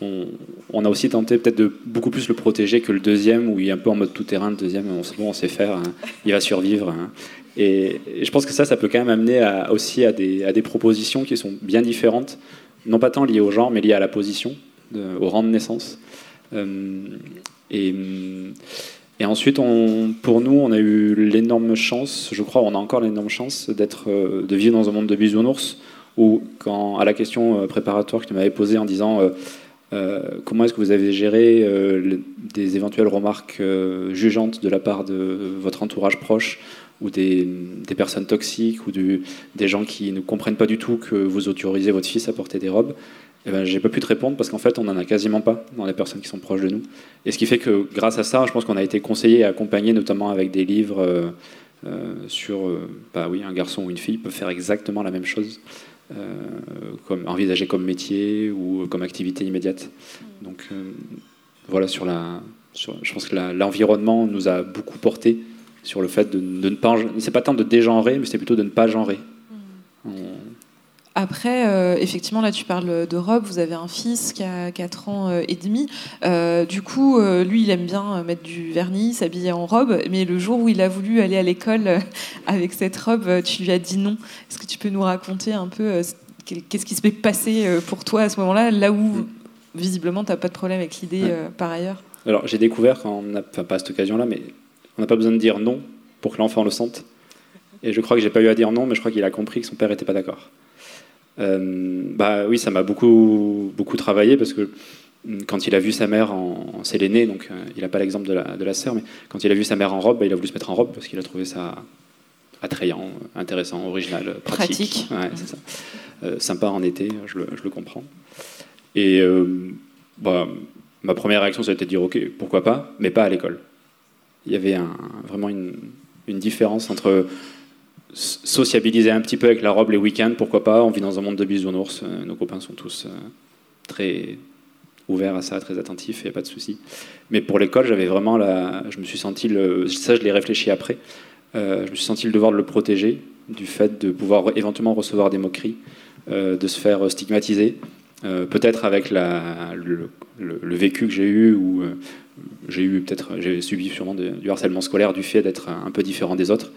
on, a aussi tenté peut-être de beaucoup plus le protéger que le deuxième, où il est un peu en mode tout-terrain. Le deuxième, on sait, bon, on sait faire, hein. il va survivre. Hein. Et, je pense que ça, ça peut quand même amener aussi à des propositions qui sont bien différentes non pas tant liées au genre, mais liées à la position, au rang de naissance. Et, et ensuite, pour nous, on a eu l'énorme chance, je crois, on a encore l'énorme chance d'être, de vivre dans un monde de bisounours où, à la question préparatoire que tu m'avais posée en disant euh, comment est-ce que vous avez géré euh, des éventuelles remarques euh, jugeantes de la part de votre entourage proche ou des, personnes toxiques ou des gens qui ne comprennent pas du tout que vous autorisez votre fils à porter des robes eh ben, j'ai pas pu te répondre parce qu'en fait, on n'en a quasiment pas dans les personnes qui sont proches de nous. Et ce qui fait que, grâce à ça, je pense qu'on a été conseillé et accompagné, notamment avec des livres sur, bah oui, un garçon ou une fille peut faire exactement la même chose. Euh, comme, envisagé comme métier ou comme activité immédiate. Donc euh, voilà, sur la, je pense que l'environnement nous a beaucoup porté sur le fait de, ne pas. C'est pas tant de dégenrer, mais c'est plutôt de ne pas genrer. Mm. Après, euh, effectivement, là, tu parles de Rob. Vous avez un fils qui a 4 ans euh, et demi. Euh, du coup, lui, il aime bien mettre du vernis, s'habiller en robe. Mais le jour où il a voulu aller à l'école avec cette robe, tu lui as dit non. Est-ce que tu peux nous raconter un peu qu'est-ce qui se fait passer pour toi à ce moment-là, là où, visiblement, tu n'as pas de problème avec l'idée par ailleurs? Alors, j'ai découvert, quand on a, enfin, pas à cette occasion-là, mais on n'a pas besoin de dire non pour que l'enfant le sente. Et je crois que j'ai pas eu à dire non, mais je crois qu'il a compris que son père n'était pas d'accord. Euh, bah oui, ça m'a beaucoup, beaucoup travaillé parce que mm, quand il a vu sa mère en, c'est l'aîné, donc euh, il n'a pas l'exemple de la, de la sœur, mais quand il a vu sa mère en robe, bah, il a voulu se mettre en robe parce qu'il a trouvé ça attrayant, intéressant, original, pratique. pratique. Euh, sympa en été, je le, je le comprends. Et bah, ma première réaction, ça a été de dire ok, pourquoi pas, mais pas à l'école. Il y avait un, vraiment une, une différence entre sociabiliser un petit peu avec la robe les week-ends, pourquoi pas. On vit dans un monde de bisounours. Euh, nos copains sont tous euh, très ouverts à ça, très attentifs, il n'y a pas de souci. Mais pour l'école, j'avais vraiment la... Je me suis senti le... Ça, je l'ai réfléchi après. Euh, je me suis senti le devoir de le protéger du fait de pouvoir éventuellement recevoir des moqueries, de se faire stigmatiser. peut-être avec le, vécu que j'ai eu, où j'ai eu peut-être, j'ai subi sûrement du harcèlement scolaire du fait d'être un peu différent des autres.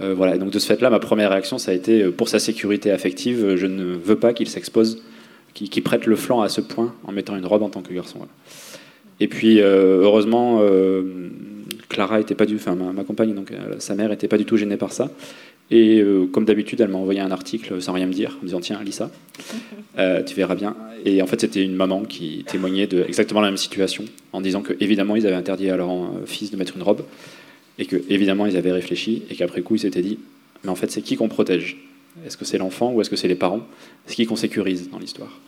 Euh, voilà, donc de ce fait-là, ma première réaction, ça a été euh, pour sa sécurité affective, euh, je ne veux pas qu'il s'expose, qu'il prête le flanc à ce point en mettant une robe en tant que garçon. Et puis, heureusement, Clara était pas du, enfin ma, compagne, donc sa mère était pas du tout gênée par ça. Et comme d'habitude, elle m'a envoyé un article sans rien me dire, en me disant tiens, lis ça, tu verras bien. Et en fait, c'était une maman qui témoignait de exactement la même situation, en disant que évidemment, ils avaient interdit à leur fils de mettre une robe, et que évidemment ils avaient réfléchi et qu'après coup ils s'étaient dit mais en fait c'est qui qu'on protège? Est-ce que c'est l'enfant ou est-ce que c'est les parents? C'est qui qu'on sécurise dans l'histoire?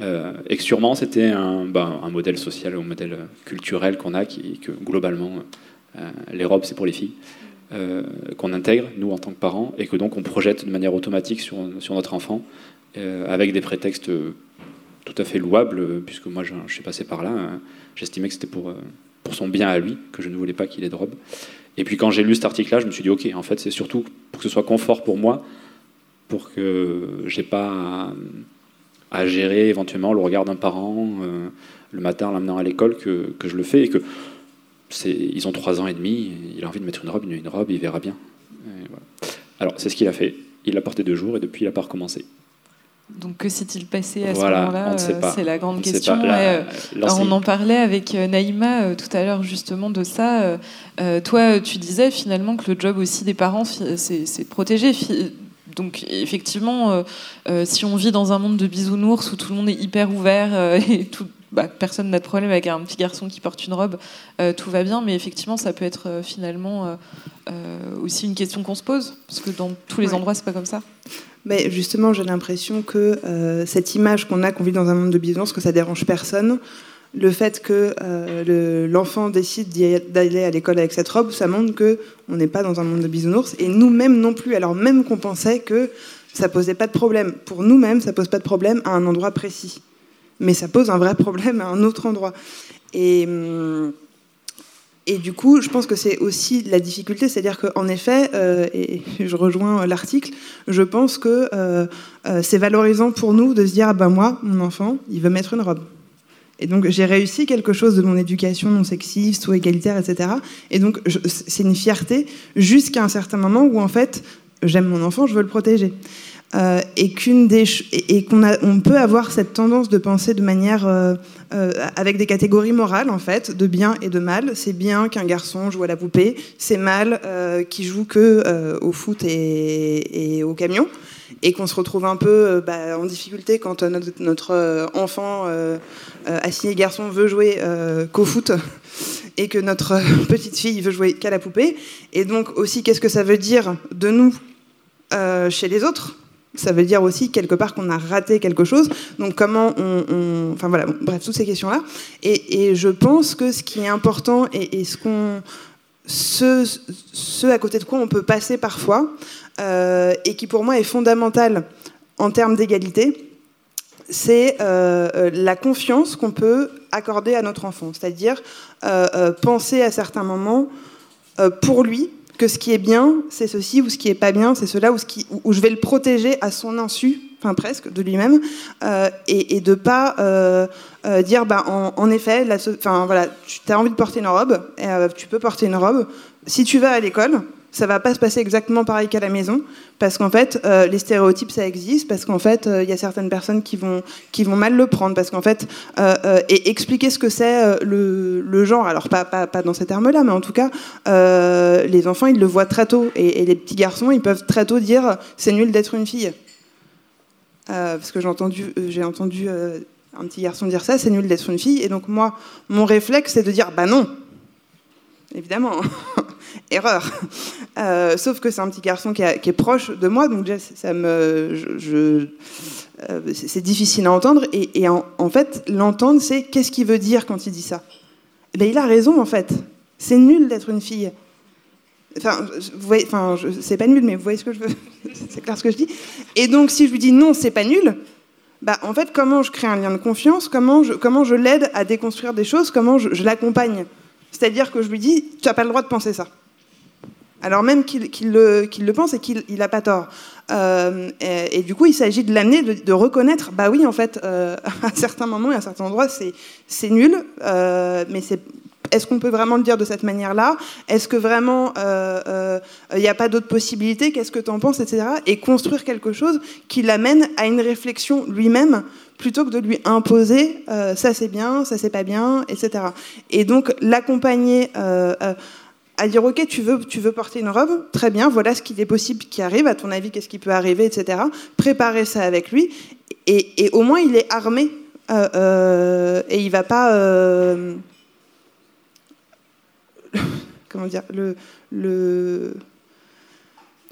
Euh, Et que sûrement c'était un, ben, modèle social ou un modèle culturel qu'on a qui que globalement euh, les robes c'est pour les filles. Euh, qu'on intègre, nous, en tant que parents, et que donc on projette de manière automatique sur, sur notre enfant, avec des prétextes tout à fait louables, puisque moi je, je suis passé par là, j'estimais que c'était pour, pour son bien à lui, que je ne voulais pas qu'il ait de robe. Et puis quand j'ai lu cet article-là, je me suis dit, ok, en fait, c'est surtout pour que ce soit confort pour moi, pour que j'ai pas à, gérer éventuellement le regard d'un parent euh, le matin en l'amenant à l'école que, que, je le fais et que ils ont trois ans et demi, il a envie de mettre une robe, une, une robe, il verra bien. Alors c'est ce qu'il a fait. Il l'a porté deux jours et depuis il n'a pas recommencé. Donc que s'est-il passé à ce moment-là euh, C'est la grande question. Euh, on en parlait avec euh, Naïma tout à l'heure justement de ça. toi, tu disais finalement que le job aussi des parents, c'est de protéger. Donc effectivement, si on vit dans un monde de bisounours où tout le monde est hyper ouvert et tout, bah, personne n'a de problème avec un petit garçon qui porte une robe, tout va bien. Mais effectivement, ça peut être finalement aussi une question qu'on se pose, parce que dans tous les endroits, c'est pas comme ça. Mais justement, j'ai l'impression que euh, cette image qu'on a, qu'on vit dans un monde de bisounours, que ça dérange personne. Le fait que euh, l'enfant décide d'aller à l'école avec cette robe, ça montre que on n'est pas dans un monde de bisounours. Et nous-mêmes non plus, alors même qu'on pensait que ça posait pas de problème. Pour nous-mêmes, ça pose pas de problème à un endroit précis. Mais ça pose un vrai problème à un autre endroit. Et. Hum, et du coup, je pense que c'est aussi la difficulté, c'est-à-dire qu'en effet, euh, et je rejoins l'article, je pense que euh, euh, c'est valorisant pour nous de se dire, ah ben moi, mon enfant, il veut mettre une robe. Et donc j'ai réussi quelque chose de mon éducation non sexiste ou égalitaire, etc. Et donc c'est une fierté jusqu'à un certain moment où en fait, j'aime mon enfant, je veux le protéger. Euh, et qu'on peut avoir cette tendance de penser de manière euh, euh, avec des catégories morales en fait de bien et de mal. C'est bien qu'un garçon joue à la poupée c'est mal qu'il joue que au foot et, au camion. Et qu'on se retrouve un peu bah, en difficulté quand notre enfant assigné garçon veut jouer qu'au foot et que notre petite fille veut jouer qu'à la poupée. Et donc aussi qu'est-ce que ça veut dire de nous chez les autres? Ça veut dire aussi quelque part qu'on a raté quelque chose. Donc comment on, enfin voilà, bref, toutes ces questions-là. Et, je pense que ce qui est important et, ce qu'on, à côté de quoi on peut passer parfois, euh, et qui pour moi est fondamental en termes d'égalité, c'est euh, la confiance qu'on peut accorder à notre enfant. C'est-à-dire euh, euh penser à certains moments euh, pour lui que ce qui est bien, c'est ceci, ou ce qui est pas bien, c'est cela, ou ce qui, où je vais le protéger à son insu, enfin presque, de lui-même, euh, et, et de pas euh, euh, dire, bah, en, effet, la, voilà, tu as envie de porter une robe, tu peux porter une robe. Si tu vas à l'école, ça va pas se passer exactement pareil qu'à la maison, parce qu'en fait, euh, les stéréotypes, ça existe, parce qu'en fait, il euh, y a certaines personnes qui vont, qui vont mal le prendre, parce qu'en fait, euh, et expliquer ce que c'est le, genre, alors pas, pas, pas dans ces termes-là, mais en tout cas, les enfants, ils le voient très tôt, et, et les petits garçons, ils peuvent très tôt dire, c'est nul d'être une fille. parce que j'ai entendu, j'ai entendu un petit garçon dire ça, c'est nul d'être une fille, et donc moi, mon réflexe, c'est de dire, bah non, évidemment. erreur. Euh, sauf que c'est un petit garçon qui, est proche de moi, donc ça me, euh, c'est difficile à entendre. Et, en, fait, l'entendre, c'est qu'est-ce qu'il veut dire quand il dit ça? Bien, Il a raison, en fait. C'est nul d'être une fille. Enfin, c'est pas nul, mais vous voyez ce que je veux. c'est clair ce que je dis. Et donc, si je lui dis non, c'est pas nul. Bah, en fait, comment je crée un lien de confiance? Comment je, l'aide à déconstruire des choses? Comment je l'accompagne? C'est-à-dire que je lui dis, tu n'as pas le droit de penser ça alors même qu'il qu le, pense et qu'il n'a pas tort. Euh, et, du coup, il s'agit de l'amener, de, reconnaître, bah oui, en fait, euh, à certains moments et à certains endroits, c'est nul, euh, mais c'est est-ce qu'on peut vraiment le dire de cette manière-là? Est-ce que vraiment il n'y a pas d'autres possibilités? Qu'est-ce que tu en penses, etc. Et construire quelque chose qui l'amène à une réflexion lui-même plutôt que de lui imposer ça c'est bien, ça c'est pas bien, etc. Et donc l'accompagner à dire ok tu veux porter une robe très bien voilà ce qu'il est possible qui arrive à ton avis qu'est-ce qui peut arriver etc préparer ça avec lui et, au moins il est armé euh, euh, et il va pas euh, comment dire le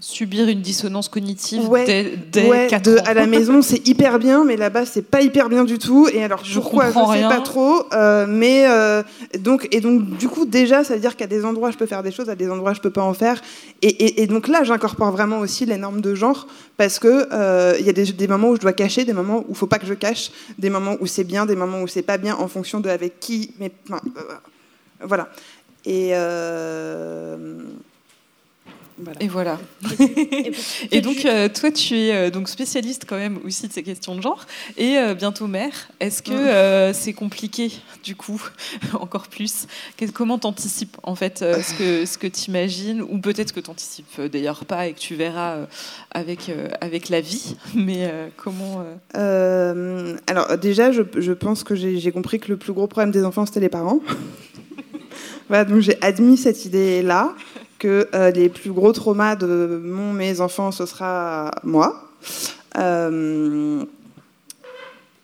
subir une dissonance cognitive ouais, dès, dès ouais, 4 de, ans. à la maison c'est hyper bien mais là-bas c'est pas hyper bien du tout et alors je pourquoi je sais rien. pas trop euh, mais euh, donc et donc du coup déjà ça veut dire qu'à des endroits je peux faire des choses à des endroits je peux pas en faire et, et, et donc là j'incorpore vraiment aussi les normes de genre parce que il euh, y a des, des, moments où je dois cacher des moments où faut pas que je cache des moments où c'est bien des moments où c'est pas bien en fonction de avec qui mais enfin, voilà et voilà. Et voilà. et donc, euh, toi, tu es euh, donc spécialiste quand même aussi de ces questions de genre et euh, bientôt mère. Est-ce que euh, c'est compliqué, du coup, encore plus? Comment t'anticipes, en fait, euh, ce que, ce que tu imagines Ou peut-être que tu n'anticipes d'ailleurs pas et que tu verras euh, avec, avec la vie. Mais comment Alors, déjà, je, je pense que j'ai compris que le plus gros problème des enfants, c'était les parents. voilà, donc j'ai admis cette idée-là que euh, les plus gros traumas de mon, mes enfants, ce sera moi. Euh,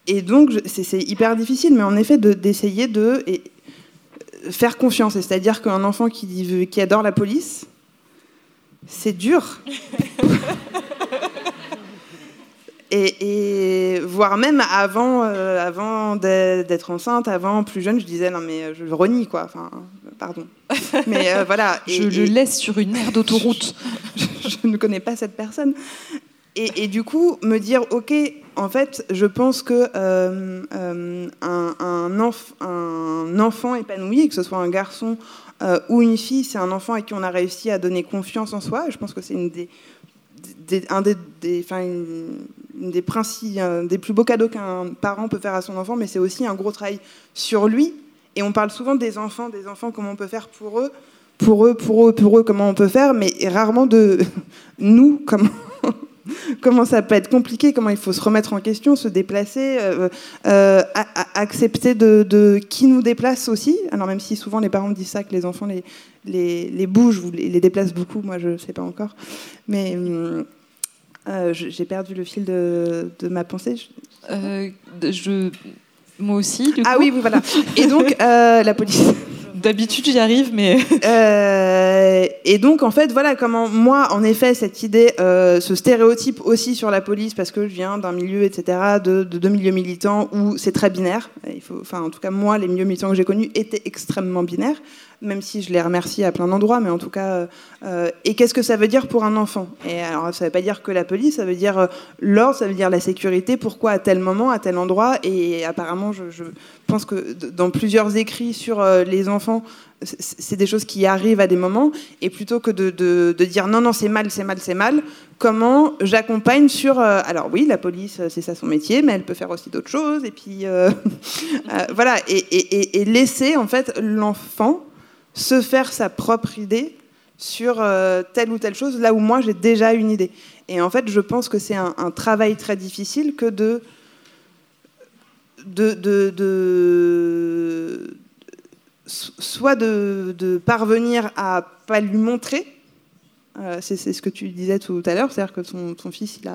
et donc, c'est hyper difficile, mais en effet, d'essayer de, de et, faire confiance. C'est-à-dire qu'un enfant qui, adore la police, c'est dur. Et, et, voire même avant, euh, avant d'être enceinte, avant plus jeune, je disais non mais je le renie quoi. Enfin, pardon. Mais euh, voilà. Et, je le laisse sur une aire d'autoroute. je, je, ne connais pas cette personne. Et, du coup, me dire ok, en fait, je pense que euh, euh un, un, enf un, enfant épanoui, que ce soit un garçon ou une fille, c'est un enfant à qui on a réussi à donner confiance en soi. Je pense que c'est une des des, un des, des, enfin, une, une des principes, un des plus beaux cadeaux qu'un parent peut faire à son enfant, mais c'est aussi un gros travail sur lui. Et on parle souvent des enfants, des enfants, comment on peut faire pour eux, pour eux, pour eux, pour eux, comment on peut faire, mais rarement de nous, comment, comment ça peut être compliqué, comment il faut se remettre en question, se déplacer, accepter de, qui nous déplace aussi. Alors même si souvent les parents disent ça, que les enfants les, les, bougent ou les, déplacent beaucoup, moi je ne sais pas encore. Mais hum, j'ai perdu le fil de, de ma pensée. je moi aussi, du ah coup. Ah oui, oui, voilà. Et donc, euh, la police. D'habitude, j'y arrive, mais. Euh, et donc, en fait, voilà comment moi, en effet, cette idée, euh, ce stéréotype aussi sur la police, parce que je viens d'un milieu, etc., de, de deux milieux militants où c'est très binaire. Il faut, enfin, en tout cas, moi, les milieux militants que j'ai connus étaient extrêmement binaires même si je les remercie à plein d'endroits, mais en tout cas, euh, euh, et qu'est-ce que ça veut dire pour un enfant? Et alors, ça ne veut pas dire que la police, ça veut dire euh, l'ordre, ça veut dire la sécurité, pourquoi à tel moment, à tel endroit, et apparemment, je, pense que dans plusieurs écrits sur les enfants, c'est des choses qui arrivent à des moments, et plutôt que de, dire non, non, c'est mal, c'est mal, c'est mal, comment j'accompagne sur... alors oui, la police, c'est ça son métier, mais elle peut faire aussi d'autres choses, et puis voilà, et, laisser en fait l'enfant se faire sa propre idée sur euh, telle ou telle chose, là où moi j'ai déjà une idée. Et en fait, je pense que c'est un, travail très difficile que de, de, de, soit de, parvenir à pas lui montrer, euh, c'est ce que tu disais tout à l'heure, c'est-à-dire que son, fils, il,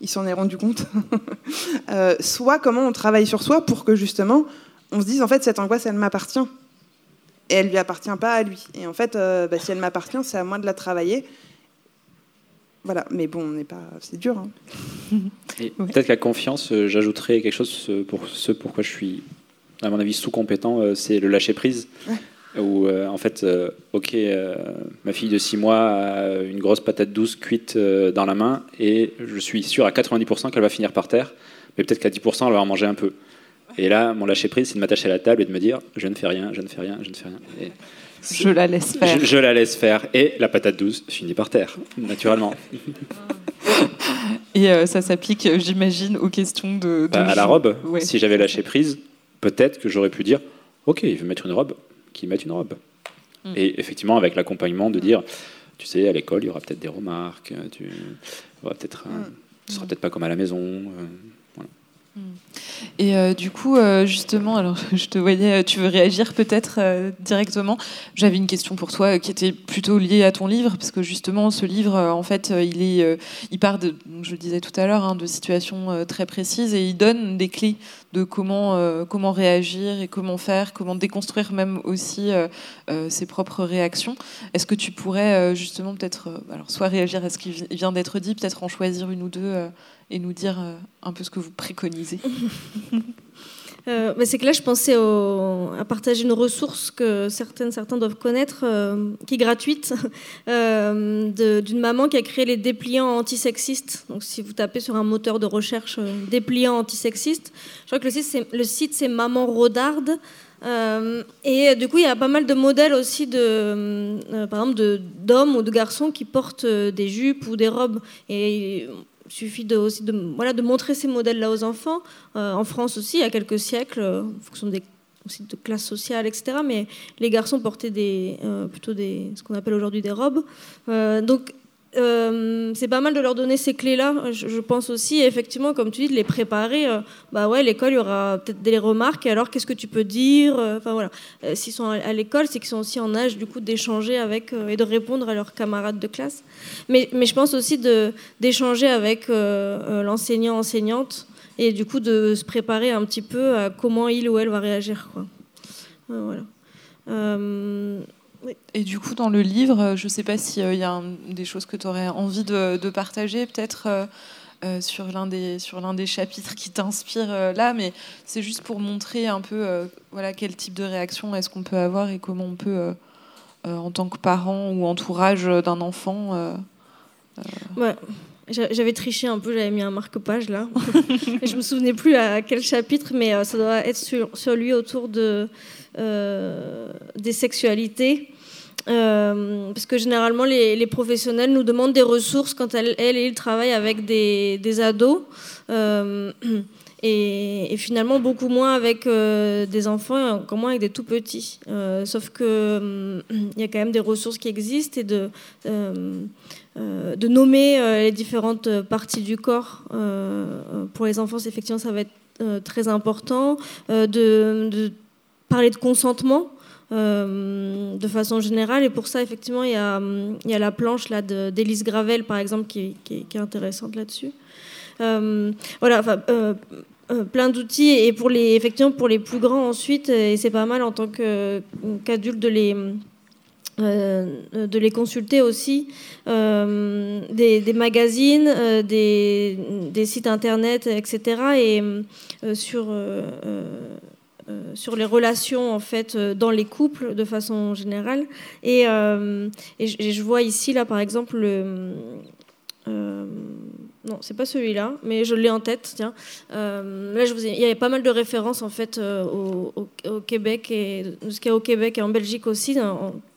il s'en est rendu compte, euh, soit comment on travaille sur soi pour que justement on se dise en fait cette angoisse, elle m'appartient et elle lui appartient pas à lui. Et en fait, euh, bah, si elle m'appartient, c'est à moi de la travailler. Voilà, mais bon, on n'est pas, c'est dur. Hein. Peut-être qu'à confiance, euh, j'ajouterais quelque chose euh, pour ce pourquoi je suis, à mon avis, sous-compétent, c'est le lâcher prise. Où en fait, ok, ma fille de 6 mois a une grosse patate douce cuite dans la main et je suis sûr à 90% qu'elle va finir par terre, mais peut-être qu'à 10% elle va en manger un peu. Et là, mon lâcher prise, c'est de m'attacher à la table et de me dire je ne fais rien, je ne fais rien, je ne fais rien. Et je la laisse faire. Je, la laisse faire. Et la patate douce finit par terre, naturellement. Et euh, ça s'applique, j'imagine, aux questions de. Bah, à la robe. Si j'avais lâché prise, peut-être que j'aurais pu dire ok, il veut mettre une robe, qu'il mette une robe. Mm. Et effectivement, avec l'accompagnement de dire tu sais, à l'école, il y aura peut-être des remarques, tu ne peut-être, mm. sera peut-être pas comme à la maison. Euh, et euh, du coup, euh, justement, alors je te voyais, tu veux réagir peut-être euh, directement. J'avais une question pour toi qui était plutôt liée à ton livre, parce que justement, ce livre, en fait, il, est, il part, de, je le disais tout à l'heure, hein, de situations très précises et il donne des clés de comment, comment réagir et comment faire, comment déconstruire même aussi ses propres réactions. Est-ce que tu pourrais justement peut-être, alors soit réagir à ce qui vient d'être dit, peut-être en choisir une ou deux et nous dire euh, un peu ce que vous préconisez euh, c'est que là, je pensais à partager une ressource que certaines, certains doivent connaître, euh, qui est gratuite, d'une maman qui a créé les dépliants antisexistes. Donc, si vous tapez sur un moteur de recherche dépliants antisexistes, je crois que le site, c'est Maman Rodarde. et du coup, il y a pas mal de modèles aussi de, par exemple, d'hommes ou de garçons qui portent des jupes ou des robes. Et suffit de, aussi de, voilà, de montrer ces modèles-là aux enfants. Euh, en France aussi, il y a quelques siècles, euh, en fonction des aussi de classe sociale, etc. Mais les garçons portaient des, euh, plutôt des, ce qu'on appelle aujourd'hui des robes. donc euh, c'est pas mal de leur donner ces clés-là. Je, pense aussi, effectivement, comme tu dis, de les préparer. Euh, bah ouais, l'école, il y aura peut-être des remarques. Alors, qu'est-ce que tu peux dire euh, Enfin voilà. S'ils sont à, l'école, c'est qu'ils sont aussi en âge, du coup, d'échanger avec et de répondre à leurs camarades de classe. Mais, je pense aussi d'échanger avec l'enseignant, enseignante, et du coup de se préparer un petit peu à comment il ou elle va réagir. Voilà. Et du coup, dans le livre, euh, je ne sais pas s'il euh, y a des choses que tu aurais envie de, partager, peut-être euh, sur l'un des, chapitres qui t'inspire là, mais c'est juste pour montrer un peu voilà, quel type de réaction est-ce qu'on peut avoir et comment on peut, en tant que parent ou entourage d'un enfant. Ouais. J'avais triché un peu, j'avais mis un marque-page là. je me souvenais plus à quel chapitre, mais ça doit être sur lui autour de, des sexualités. Euh, parce que généralement, les, professionnels nous demandent des ressources quand elles, et ils travaillent avec des, ados. Euh, et, finalement, beaucoup moins avec euh, des enfants, encore moins avec des tout petits. sauf qu'il il y a quand même des ressources qui existent et de de nommer les différentes parties du corps. pour les enfants, effectivement, ça va être très important. de, parler de consentement. de façon générale. Et pour ça, effectivement, il y a, y a la planche là d'Élise Gravel, par exemple, qui, est intéressante là-dessus. voilà, enfin, euh, plein d'outils et pour les effectivement pour les plus grands ensuite et c'est pas mal en tant qu'adulte de les euh, de les consulter aussi euh, des, magazines des, des, sites internet etc et sur sur les relations en fait dans les couples de façon générale et, et, je vois ici là par exemple le, non, c'est pas celui-là, mais je l'ai en tête. Tiens, euh, là, je vous il y avait pas mal de références en fait euh, au, Québec et au Québec et en Belgique aussi,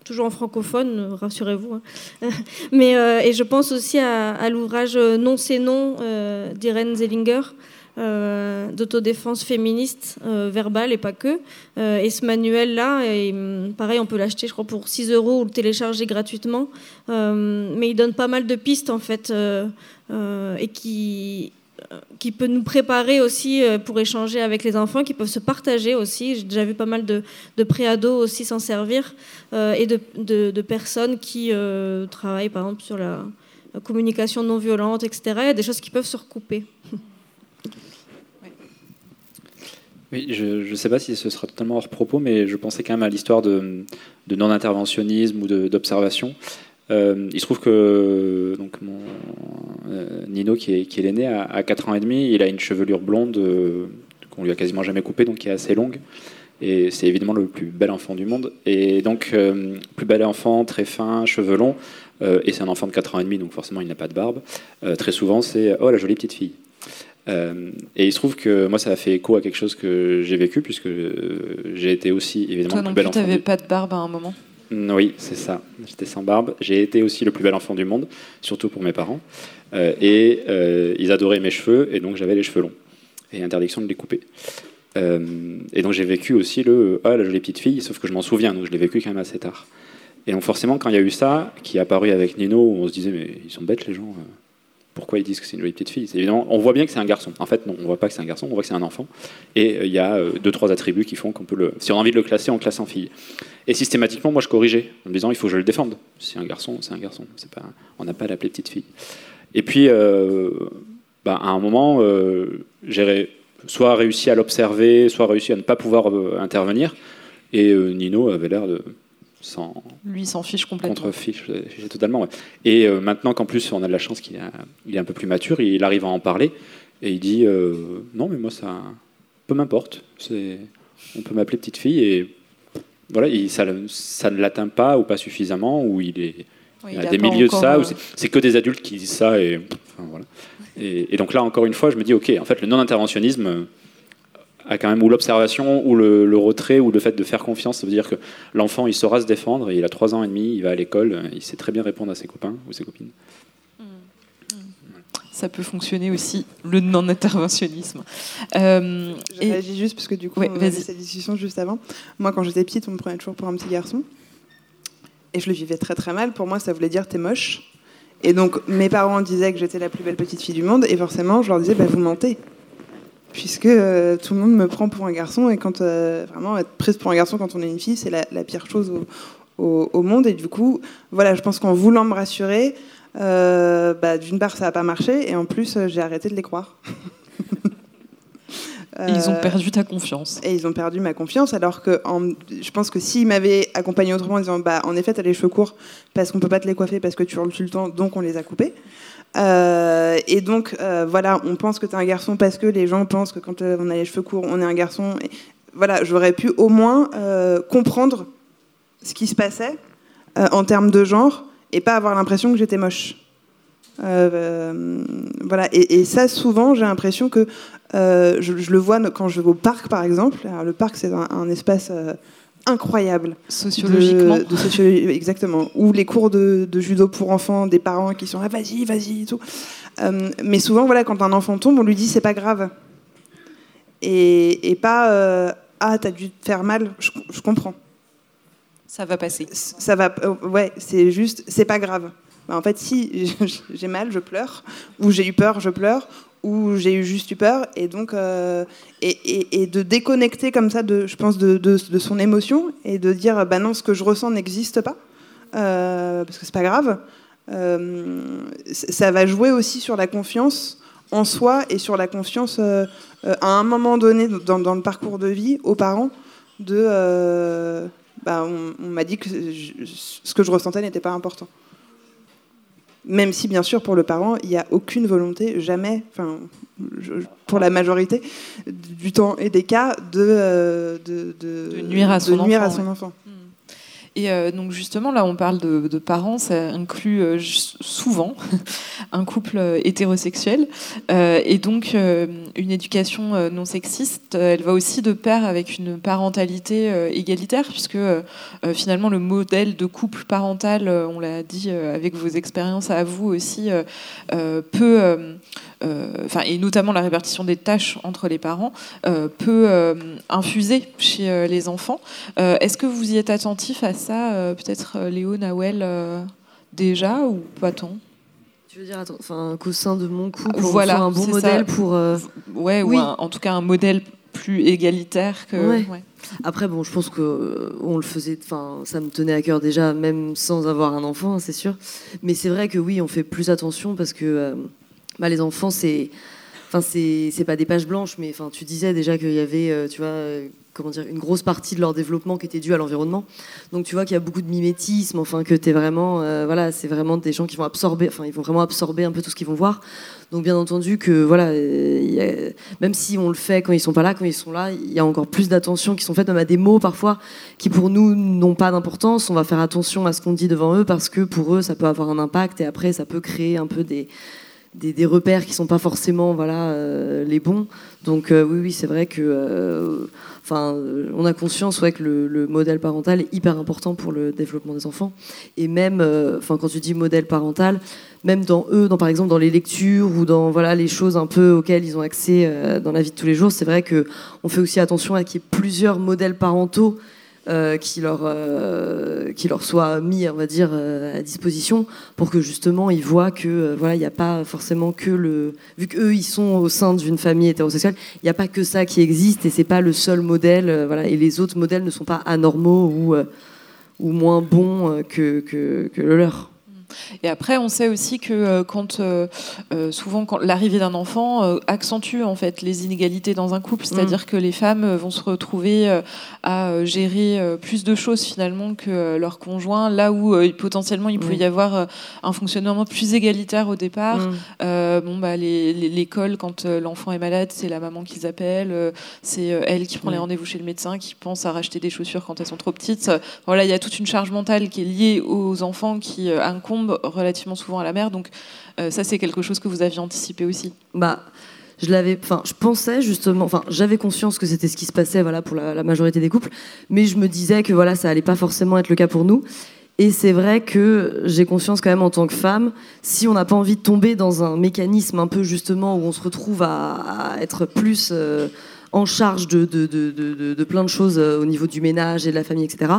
toujours en francophone, rassurez-vous. Hein. mais euh, et je pense aussi à, à l'ouvrage Non c'est non d'Irène Zellinger. Euh, d'autodéfense féministe euh, verbale et pas que. Euh, et ce manuel-là, hum, pareil, on peut l'acheter, je crois, pour 6 euros ou le télécharger gratuitement. mais il donne pas mal de pistes, en fait, et qui, peut nous préparer aussi pour échanger avec les enfants, qui peuvent se partager aussi. J'ai déjà vu pas mal de, de préados aussi s'en servir, et de, personnes qui travaillent, par exemple, sur la communication non violente, etc. Il y a des choses qui peuvent se recouper. Oui, je ne sais pas si ce sera totalement hors propos, mais je pensais quand même à l'histoire de, non-interventionnisme ou d'observation. Euh, il se trouve que donc mon, euh, Nino, qui est, l'aîné, à, 4 ans et demi, il a une chevelure blonde euh, qu'on lui a quasiment jamais coupée, donc qui est assez longue. Et c'est évidemment le plus bel enfant du monde. Et donc, plus bel enfant, très fin, cheveux longs. et c'est un enfant de 4 ans et demi, donc forcément, il n'a pas de barbe. très souvent, c'est Oh, la jolie petite fille. Euh, et il se trouve que moi, ça a fait écho à quelque chose que j'ai vécu, puisque euh, j'ai été aussi évidemment Toi le plus bel enfant. Tu n'avais pas de barbe à un moment? Oui, c'est ça. J'étais sans barbe. J'ai été aussi le plus bel enfant du monde, surtout pour mes parents. Euh, et ils adoraient mes cheveux, et donc j'avais les cheveux longs. Et interdiction de les couper. et donc j'ai vécu aussi le Ah, la jolie petite fille, sauf que je m'en souviens, donc je l'ai vécu quand même assez tard. Et donc forcément, quand il y a eu ça, qui est apparu avec Nino, on se disait, mais ils sont bêtes les gens pourquoi ils disent que c'est une jolie petite fille évidemment, on voit bien que c'est un garçon. En fait, non, on voit pas que c'est un garçon, on voit que c'est un enfant. Et euh, il y a euh, deux, trois attributs qui font qu'on peut le. Si on a envie de le classer, on classe en fille. Et systématiquement, moi, je corrigeais en me disant, il faut que je le défende. C'est un garçon, c'est un garçon. On n'a pas à l'appeler petite fille. Et puis, euh, bah, à un moment, j'ai soit réussi à l'observer, soit réussi à ne pas pouvoir intervenir. Et Nino avait l'air de lui s'en fiche complètement. Contre-fiche totalement. Et euh, maintenant qu'en plus on a de la chance qu'il est un peu plus mature, il arrive à en parler et il dit euh, non mais moi ça peu m'importe. On peut m'appeler petite fille et voilà, ça, ça, ne l'atteint pas ou pas suffisamment ou il est il y a des milieux de ça euh, c'est que des adultes qui disent ça et, voilà. et, et, donc là encore une fois je me dis ok en fait le non a quand même ou l'observation ou le, retrait ou le fait de faire confiance. Ça veut dire que l'enfant il saura se défendre et il a 3 ans et demi, il va à l'école, il sait très bien répondre à ses copains ou ses copines. Mmh. Ça peut fonctionner aussi le non-interventionnisme. Euh, je réagis juste parce que du coup, on avait cette discussion juste avant. Moi, quand j'étais petite, on me prenait toujours pour un petit garçon. Et je le vivais très très mal. Pour moi, ça voulait dire t'es moche. Et donc, mes parents disaient que j'étais la plus belle petite fille du monde. Et forcément, je leur disais, bah, vous mentez puisque euh, tout le monde me prend pour un garçon et quand euh, vraiment être prise pour un garçon quand on est une fille, c'est la, pire chose au, monde. Et du coup, voilà, je pense qu'en voulant me rassurer, euh, bah, d'une part, ça n'a pas marché et en plus, j'ai arrêté de les croire. ils ont perdu ta confiance. Et ils ont perdu ma confiance, alors que je pense que s'ils m'avaient accompagné autrement en disant, bah, en effet, tu as les cheveux courts parce qu'on peut pas te les coiffer parce que tu hurles tout le temps, donc on les a coupés. Euh, et donc, euh, voilà, on pense que tu es un garçon parce que les gens pensent que quand euh, on a les cheveux courts, on est un garçon. Voilà, j'aurais pu au moins comprendre ce qui se passait en termes de genre et pas avoir l'impression que j'étais moche. voilà, et, ça, souvent, j'ai l'impression que je, le vois quand je vais au parc, par exemple. le parc, c'est un, espace incroyable. Sociologiquement. exactement. Ou les cours de, judo pour enfants, des parents qui sont là, vas-y, vas-y, et tout. Euh, mais souvent, voilà, quand un enfant tombe, on lui dit, c'est pas grave. Et, pas, euh, ah, t'as dû te faire mal, je, comprends. Ça va passer. Ça va, euh, ouais, c'est juste, c'est pas grave. Bah, en fait, si j'ai mal, je pleure, ou j'ai eu peur, je pleure, ou j'ai eu juste eu peur, et donc euh, et, de déconnecter comme ça, de, je pense, de, son émotion et de dire, bah non, ce que je ressens n'existe pas, euh, parce que c'est pas grave. Euh, ça va jouer aussi sur la confiance en soi et sur la confiance à un moment donné dans, dans, le parcours de vie aux parents de bah, on, m'a dit que ce que je ressentais n'était pas important. Même si, bien sûr, pour le parent, il n'y a aucune volonté, jamais, enfin, pour la majorité du temps et des cas, de, euh, de, nuire à son enfant. À son enfant. Et euh, donc justement, là, on parle de, parents, ça inclut euh, souvent un couple euh, hétérosexuel. et donc, une éducation non sexiste, elle va aussi de pair avec une parentalité égalitaire, puisque finalement, le modèle de couple parental, on l'a dit avec vos expériences à vous aussi, peut enfin, et notamment la répartition des tâches entre les parents, euh, peut euh, infuser chez les enfants. Est-ce que vous y êtes attentif à ça, peut-être Léo, Nawel, déjà, ou pas tant? Tu veux dire enfin, qu'au sein de mon couple, voilà, un bon modèle pour. Ouais, ou en tout cas un modèle plus égalitaire que. Après, bon, je pense que on le faisait. Enfin, ça me tenait à cœur déjà, même sans avoir un enfant, hein, c'est sûr. Mais c'est vrai que oui, on fait plus attention parce que bah, les enfants, c'est. Enfin, c'est pas des pages blanches, mais enfin, tu disais déjà qu'il y avait, euh, tu vois, euh, comment dire, une grosse partie de leur développement qui était due à l'environnement. Donc, tu vois qu'il y a beaucoup de mimétisme, enfin, que es vraiment, euh, voilà, c'est vraiment des gens qui vont absorber, enfin, ils vont vraiment absorber un peu tout ce qu'ils vont voir. Donc, bien entendu que, voilà, même si on le fait quand ils sont pas là, quand ils sont là, il y a encore plus d'attention qui sont faites, même à des mots parfois qui pour nous n'ont pas d'importance. On va faire attention à ce qu'on dit devant eux parce que pour eux, ça peut avoir un impact et après, ça peut créer un peu des des, repères qui sont pas forcément voilà euh, les bons. Donc euh, oui, oui, c'est vrai que, euh, enfin, on a conscience ouais, que le, modèle parental est hyper important pour le développement des enfants. Et même, enfin, quand tu dis modèle parental, même dans eux, dans par exemple dans les lectures ou dans voilà les choses un peu auxquelles ils ont accès dans la vie de tous les jours, c'est vrai que on fait aussi attention à qu'il y ait plusieurs modèles parentaux euh, qui, leur, euh, qui leur soit mis, on va dire, euh, à disposition pour que justement ils voient que voilà, il n'y a pas forcément que le. Vu qu'eux, ils sont au sein d'une famille hétérosexuelle, il n'y a pas que ça qui existe et c'est pas le seul modèle. voilà, et les autres modèles ne sont pas anormaux ou, ou moins bons que, que, que le leur. Et après, on sait aussi que euh, quand euh, euh, souvent quand l'arrivée d'un enfant accentue en fait les inégalités dans un couple, c'est-à-dire mm. que les femmes vont se retrouver à gérer plus de choses finalement que leur conjoint, là où potentiellement il peut y avoir un fonctionnement plus égalitaire au départ. Mm. bon bah l'école quand l'enfant est malade, c'est la maman qu'ils appellent, c'est elle qui prend les rendez-vous chez le médecin, qui pense à racheter des chaussures quand elles sont trop petites. Voilà, il y a toute une charge mentale qui est liée aux enfants qui incombe relativement souvent à la mer. Donc euh, ça, c'est quelque chose que vous aviez anticipé aussi. Bah, je l'avais, enfin, je pensais justement, enfin, j'avais conscience que c'était ce qui se passait, voilà, pour la, majorité des couples, mais je me disais que voilà, ça allait pas forcément être le cas pour nous. Et c'est vrai que j'ai conscience quand même en tant que femme, si on n'a pas envie de tomber dans un mécanisme un peu justement où on se retrouve à, être plus euh, en charge de, de, de, de, plein de choses euh, au niveau du ménage et de la famille, etc.,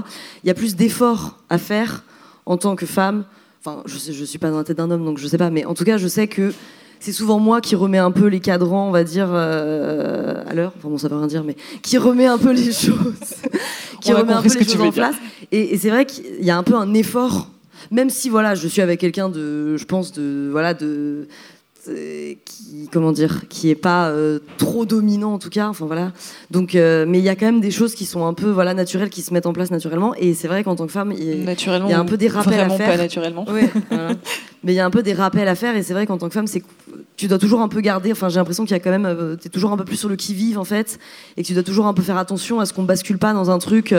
il y a plus d'efforts à faire en tant que femme Enfin, je ne suis pas dans la tête d'un homme, donc je sais pas. Mais en tout cas, je sais que c'est souvent moi qui remets un peu les cadrans, on va dire, euh, à l'heure. Enfin bon, ça veut rien dire, mais qui remet un peu les choses, qui remet un peu les choses en place. Et, et c'est vrai qu'il y a un peu un effort, même si voilà, je suis avec quelqu'un de, je pense de, voilà, de qui comment dire qui est pas euh, trop dominant en tout cas enfin voilà. Donc euh, mais il y a quand même des choses qui sont un peu voilà naturelles qui se mettent en place naturellement. Et c'est vrai qu'en tant que femme il y, a un peu des rappels à faire. pas naturellement. Mais il y a un peu des rappels à faire. Et c'est vrai qu'en tant que femme c'est tu dois toujours un peu garder enfin j'ai l'impression qu'il y a quand même euh, tu es toujours un peu plus sur le qui vive en fait. Et que tu dois toujours un peu faire attention à ce qu'on bascule pas dans un truc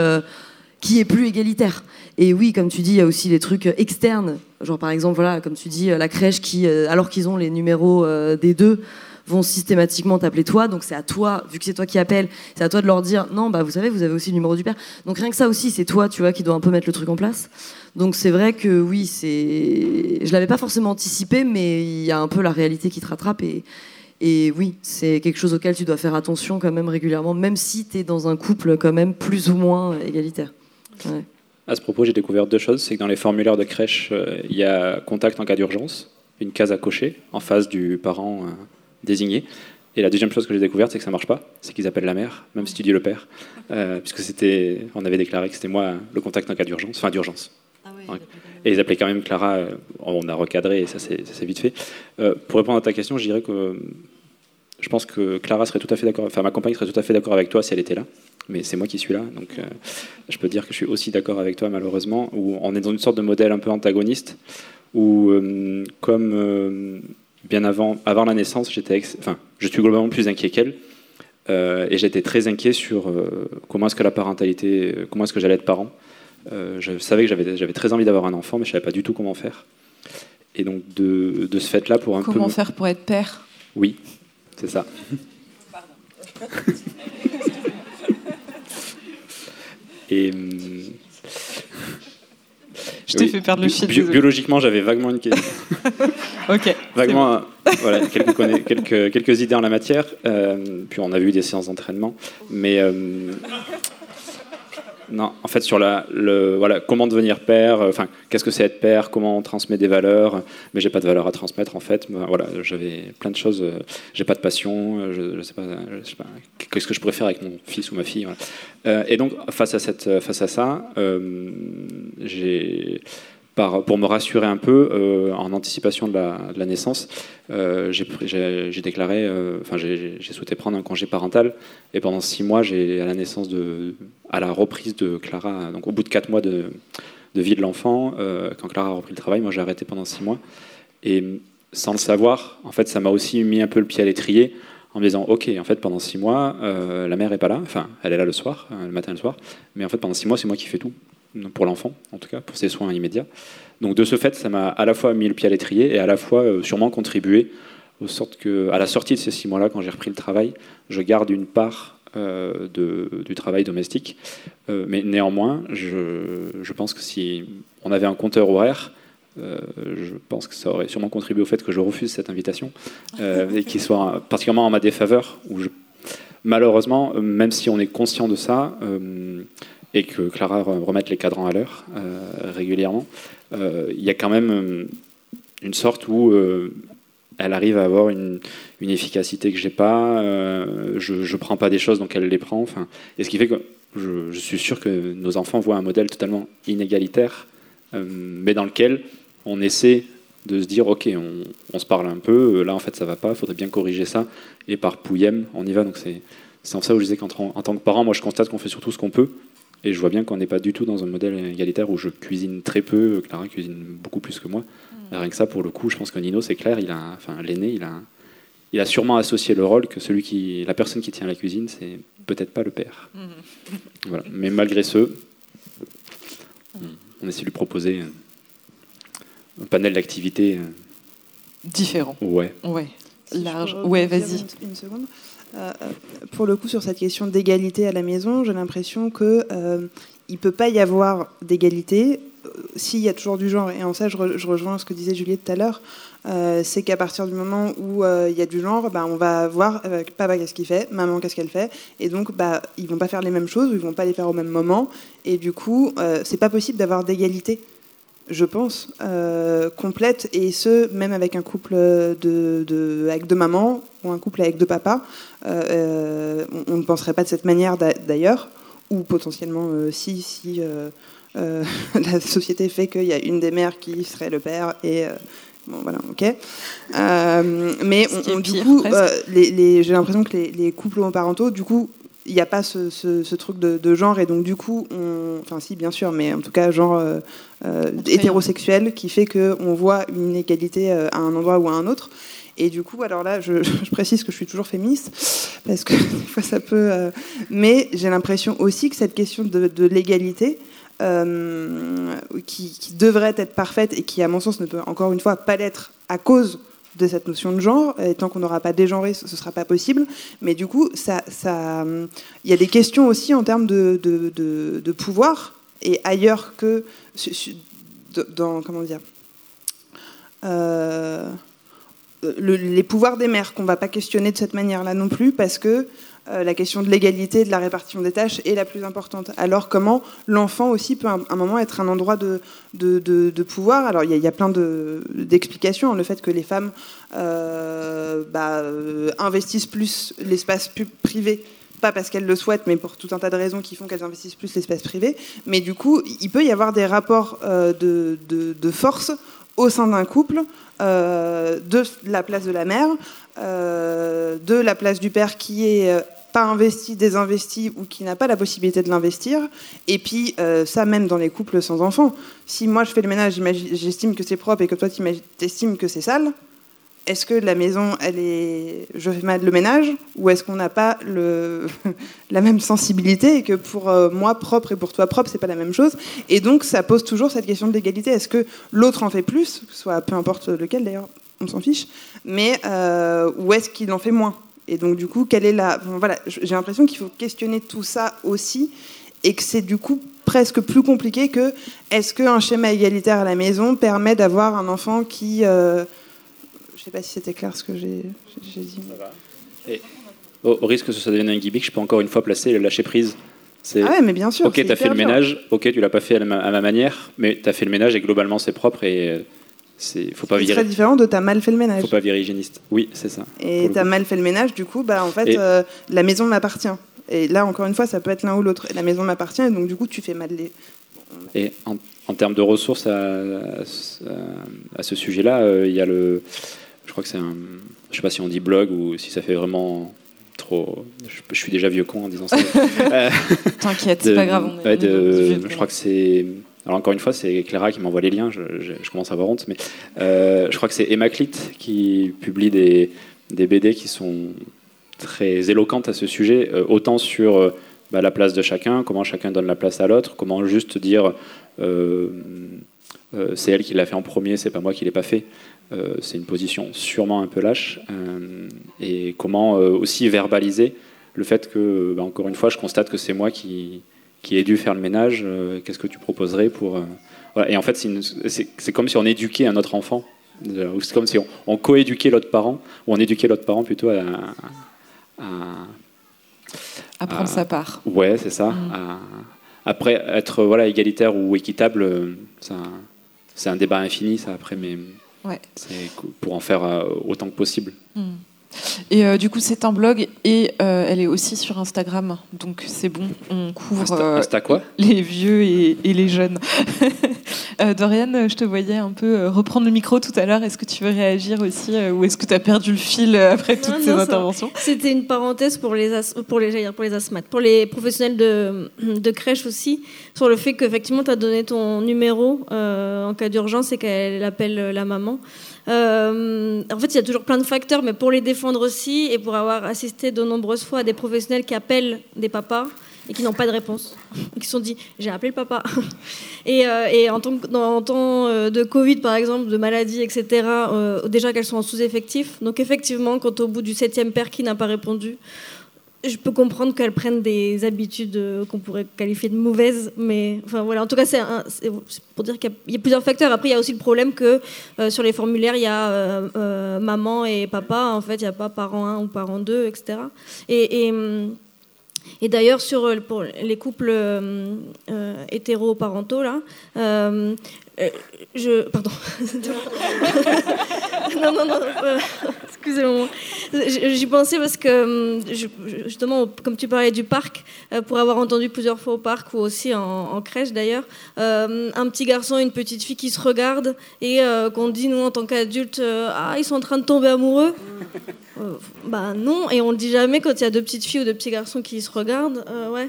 qui est plus égalitaire. Et oui, comme tu dis, il y a aussi les trucs externes, genre par exemple, voilà, comme tu dis, la crèche qui, euh, alors qu'ils ont les numéros euh, des deux, vont systématiquement t'appeler toi. Donc c'est à toi, vu que c'est toi qui appelles, c'est à toi de leur dire non, bah vous savez, vous avez aussi le numéro du père. Donc rien que ça aussi, c'est toi, tu vois, qui dois un peu mettre le truc en place. Donc c'est vrai que oui, c'est, je l'avais pas forcément anticipé, mais il y a un peu la réalité qui te rattrape et et oui, c'est quelque chose auquel tu dois faire attention quand même régulièrement, même si tu es dans un couple quand même plus ou moins égalitaire. À ce propos, j'ai découvert deux choses. C'est que dans les formulaires de crèche, euh, il y a contact en cas d'urgence, une case à cocher en face du parent euh, désigné. Et la deuxième chose que j'ai découverte, c'est que ça marche pas. C'est qu'ils appellent la mère, même si tu dis le père, euh, puisque c'était, on avait déclaré que c'était moi le contact en cas d'urgence, enfin d'urgence. Ouais. Et ils appelaient quand même Clara. on a recadré et ça s'est vite fait. Pour répondre à ta question, je dirais que je pense que Clara serait tout à fait d'accord. Enfin, ma compagne serait tout à fait d'accord avec toi si elle était là. Mais c'est moi qui suis là, donc euh, je peux dire que je suis aussi d'accord avec toi, malheureusement. Où on est dans une sorte de modèle un peu antagoniste, où euh, comme euh, bien avant, avant la naissance, j'étais, enfin, je suis globalement plus inquiet qu'elle. Et j'étais très inquiet sur comment est-ce que la parentalité, comment est-ce que j'allais être parent. Je savais que j'avais, très envie d'avoir un enfant, mais je savais pas du tout comment faire. Et donc de, de ce fait-là, pour un peu, Comment me- faire pour être père? Oui, c'est ça. Et hum, Je t'ai oui, fait perdre le fil. bi- biologiquement, j'avais vaguement une question. Ok. vaguement, euh, voilà, quelques, conna- quelques, quelques idées en la matière. euh, puis on a vu des séances d'entraînement, mais euh, non, en fait sur le, voilà, comment devenir père. euh, Enfin, qu'est-ce que c'est être père Comment on transmet des valeurs Mais j'ai pas de valeurs à transmettre en fait. Ben, voilà, j'avais plein de choses. euh, j'ai pas de passion. euh, Je, je sais pas, pas. Qu'est-ce que je faire avec mon fils ou ma fille. Euh, Et donc face à cette, face à ça, euh, j'ai pour me rassurer un peu, euh, en anticipation de la, naissance, euh, j'ai déclaré, euh, enfin j'ai souhaité prendre un congé parental. Et pendant six mois, j'ai à la naissance de, à la reprise de Clara, donc au bout de quatre mois de, vie de l'enfant, quand Clara a repris le travail, moi j'ai arrêté pendant six mois. Et sans le savoir, en fait, ça m'a aussi mis un peu le pied à l'étrier en me disant, ok, en fait, pendant six mois, la mère est pas là, enfin, elle est là le soir, le matin et le soir, mais en fait, pendant six mois, c'est moi qui fais tout pour l'enfant, en tout cas, pour ses soins immédiats. Donc de ce fait, ça m'a à la fois mis le pied à l'étrier et à la fois euh, sûrement contribué aux sortes que, à la sortie de ces six mois-là, quand j'ai repris le travail, je garde une part euh, du travail domestique. Euh, mais néanmoins, je, pense que si on avait un compteur horaire, je pense que ça aurait sûrement contribué au fait que je refuse cette invitation et qu'il soit particulièrement en ma défaveur. Malheureusement, même si on est conscient de ça, et que Clara re- remette les cadrans à l'heure euh, régulièrement, euh, il y a quand même euh, une sorte où elle arrive à avoir une, efficacité que j'ai pas. je ne prends pas des choses donc elle les prend. Enfin, et ce qui fait que je, suis sûr que nos enfants voient un modèle totalement inégalitaire, mais dans lequel on essaie de se dire ok, on, se parle un peu. Là en fait ça va pas, faudrait bien corriger ça. Et par pouillem, on y va. Donc c'est en ça où je disais qu'en tant en tant que parent, moi je constate qu'on fait surtout ce qu'on peut. Et je vois bien qu'on n'est pas du tout dans un modèle égalitaire où je cuisine très peu, Clara cuisine beaucoup plus que moi. Et Rien que ça, pour le coup, je pense que Nino, c'est clair, il a, enfin, l'aîné, il a, il a sûrement associé le rôle que celui qui, la personne qui tient la cuisine, c'est peut-être pas le père. Voilà. Mais malgré ce, on essaie de lui proposer un panel d'activités. euh, Différent. Ouais. Ouais. Si Large. Ouais, vas-y. Une, une seconde. Euh, pour le coup, sur cette question d'égalité à la maison, j'ai l'impression que euh, il peut pas y avoir d'égalité euh, s'il y a toujours du genre. Et en ça, je, re- je rejoins ce que disait Juliette tout à l'heure. C'est qu'à partir du moment où il y a du genre, bah, on va voir euh, papa qu'est-ce qu'il fait, maman qu'est-ce qu'elle fait, et donc bah, ils vont pas faire les mêmes choses, ou ils vont pas les faire au même moment, et du coup, c'est pas possible d'avoir d'égalité je pense, euh, complète, et ce, même avec un couple de, de- avec deux mamans ou un couple avec deux papas. Euh, euh, on, on ne penserait pas de cette manière d'a- d'ailleurs, ou potentiellement euh, si, si la société fait qu'il y a une des mères qui serait le père et. Bon, voilà, ok. Mais on- on- du pire, coup, presque. les- les- j'ai l'impression que les, les couples homoparentaux, du coup, il n'y a pas ce, ce- ce truc de, de genre, et donc du coup, on, enfin si, bien sûr, mais en tout cas, genre euh, euh, hétérosexuel, qui fait qu'on voit une inégalité euh, à un endroit ou à un autre. Et du coup, alors là, je, je précise que je suis toujours féministe, parce que des fois ça peut. euh, mais j'ai l'impression aussi que cette question de, de l'égalité, qui, qui devrait être parfaite et qui, à mon sens, ne peut encore une fois pas l'être à cause de cette notion de genre. Et tant qu'on n'aura pas dégenré, ce ne sera pas possible. Mais du coup, ça, ça, il y a des questions aussi en termes de, pouvoir et ailleurs que dans comment dire. Euh, les pouvoirs des mères qu'on va pas questionner de cette manière-là non plus, parce que la question de l'égalité, de la répartition des tâches est la plus importante. Alors comment l'enfant aussi peut à un moment être un endroit de, pouvoir? Alors il y, a plein d'explications. le fait que les femmes euh, bah, euh, investissent plus l'espace privé pas parce qu'elles le souhaitent, mais pour tout un tas de raisons qui font qu'elles investissent plus l'espace privé. Mais du coup, il peut y avoir des rapports de, force au sein d'un couple, de la place de la mère, de la place du père qui est pas investi, désinvesti ou qui n'a pas la possibilité de l'investir. Et puis, euh, ça même dans les couples sans enfants. Si moi je fais le ménage, j'estime que c'est propre et que toi tu estimes que c'est sale, est-ce que la maison, elle est, je fais mal le ménage, ou est-ce qu'on n'a pas la même sensibilité et que pour euh, moi propre et pour toi propre, c'est pas la même chose? Et donc, ça pose toujours cette question de l'égalité. Est-ce que l'autre en fait plus, soit peu importe lequel d'ailleurs, on s'en fiche, mais euh, ou est-ce qu'il en fait moins? Et donc, du coup, quelle est la. voilà, j'ai l'impression qu'il faut questionner tout ça aussi et que c'est du coup presque plus compliqué que est-ce qu'un schéma égalitaire à la maison permet d'avoir un enfant qui. Euh, je ne sais pas si c'était clair ce que j'ai dit. Et au, risque que ça devienne un gimmick, je peux encore une fois placer le lâcher prise. Ah ouais, mais bien sûr. Ok, tu as fait le ménage, ok, tu l'as pas fait à, ma, manière, mais tu as fait le ménage et globalement c'est propre et euh, c'est faut pas virer. très différent de t'as mal fait le ménage. Faut pas virer hygiéniste. Oui, c'est ça. Et t'as mal fait le ménage, du coup, bah en fait, euh, la maison m'appartient. Et là, encore une fois, ça peut être l'un ou l'autre. La maison m'appartient, et donc du coup, tu fais mal les. Et en, en termes de ressources à, à, ce sujet-là, euh, il y a le. Je crois que c'est un. Je sais pas si on dit blog ou si ça fait vraiment trop. Je, suis déjà vieux con en disant ça. T'inquiète, c'est pas grave. je crois que c'est alors encore une fois, c'est Clara qui m'envoie les liens, je, commence à avoir honte, mais euh, je crois que c'est Hémaclite qui publie des, BD qui sont très éloquentes à ce sujet, euh, autant sur euh, bah, la place de chacun, comment chacun donne la place à l'autre, comment juste dire c'est elle qui l'a fait en premier, c'est pas moi qui l'ai pas fait. c'est une position sûrement un peu lâche, et comment aussi verbaliser le fait que, bah, encore une fois, je constate que c'est moi qui, qui ait dû faire le ménage, euh, qu'est-ce que tu proposerais pour... Euh, Et en fait, c'est comme si on éduquait un autre enfant. C'est comme si on, coéduquait l'autre parent, ou on éduquait l'autre parent plutôt à... à, prendre sa part. Ouais, c'est ça. Mm. après, être voilà, égalitaire ou équitable, euh, c'est un, débat infini, ça, après, mais ouais. c'est pour en faire autant que possible. Mm. Et euh, du coup, c'est un blog et euh, elle est aussi sur Instagram. Donc c'est bon, on couvre Insta, quoi euh, les vieux et, les jeunes. Dorian, je te voyais un peu reprendre le micro tout à l'heure. Est-ce que tu veux réagir aussi ou est-ce que tu as perdu le fil après toutes ces interventions? C'était une parenthèse pour les, pour les, pour les asthmates, pour les professionnels de, de crèche aussi, sur le fait qu'effectivement, tu as donné ton numéro en cas d'urgence et qu'elle appelle la maman. Euh, en fait, il y a toujours plein de facteurs, mais pour les défendre aussi, et pour avoir assisté de nombreuses fois à des professionnels qui appellent des papas et qui n'ont pas de réponse, qui se sont dit j'ai appelé le papa. et, euh, et en, temps, euh, de Covid, par exemple, de maladie, etc., déjà qu'elles sont en sous-effectif. Donc effectivement, quand au bout du septième père qui n'a pas répondu, je peux comprendre qu'elles prennent des habitudes euh, qu'on pourrait qualifier de mauvaises, mais enfin voilà. En tout cas, c'est pour dire qu'il y, a plusieurs facteurs. Après, il y a aussi le problème que euh, sur les formulaires, il y a euh, maman et papa. En fait, il n'y a pas parent 1 ou parent 2, etc. Et, d'ailleurs, sur pour les couples hétéroparentaux, là, je pardon. non, non, non. Excusez-moi. J'y pensais parce que, justement, comme tu parlais du parc, euh, pour avoir entendu plusieurs fois au parc ou aussi en, crèche d'ailleurs, euh, un petit garçon et une petite fille qui se regardent et euh, qu'on dit, nous, en tant qu'adultes, ah, ils sont en train de tomber amoureux. bah non, et on le dit jamais quand il y a deux petites filles ou deux petits garçons qui se regardent. ouais.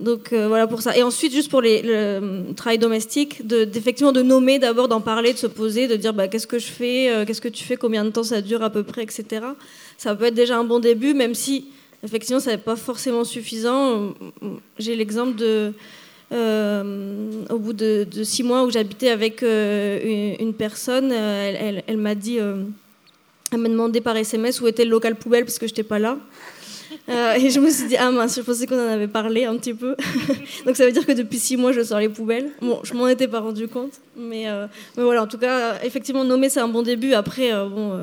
Donc voilà pour ça. Et ensuite, juste pour le travail domestique, d'effectivement de, nommer d'abord, d'en parler, de se poser, de dire bah, qu'est-ce que je fais, qu'est-ce que tu fais, combien de temps ça dure à peu près, etc ça peut être déjà un bon début, même si effectivement ça n'est pas forcément suffisant. J'ai l'exemple de euh, au bout de, six mois où j'habitais avec euh, une, personne, euh, elle, m'a dit, elle m'a demandé par SMS où était le local poubelle parce que je n'étais pas là. Et je me suis dit, ah mince, je pensais qu'on en avait parlé un petit peu. Donc ça veut dire que depuis six mois, je sors les poubelles. Bon, je m'en étais pas rendu compte. Mais, mais voilà, en tout cas, effectivement, nommer, c'est un bon début. Après, bon,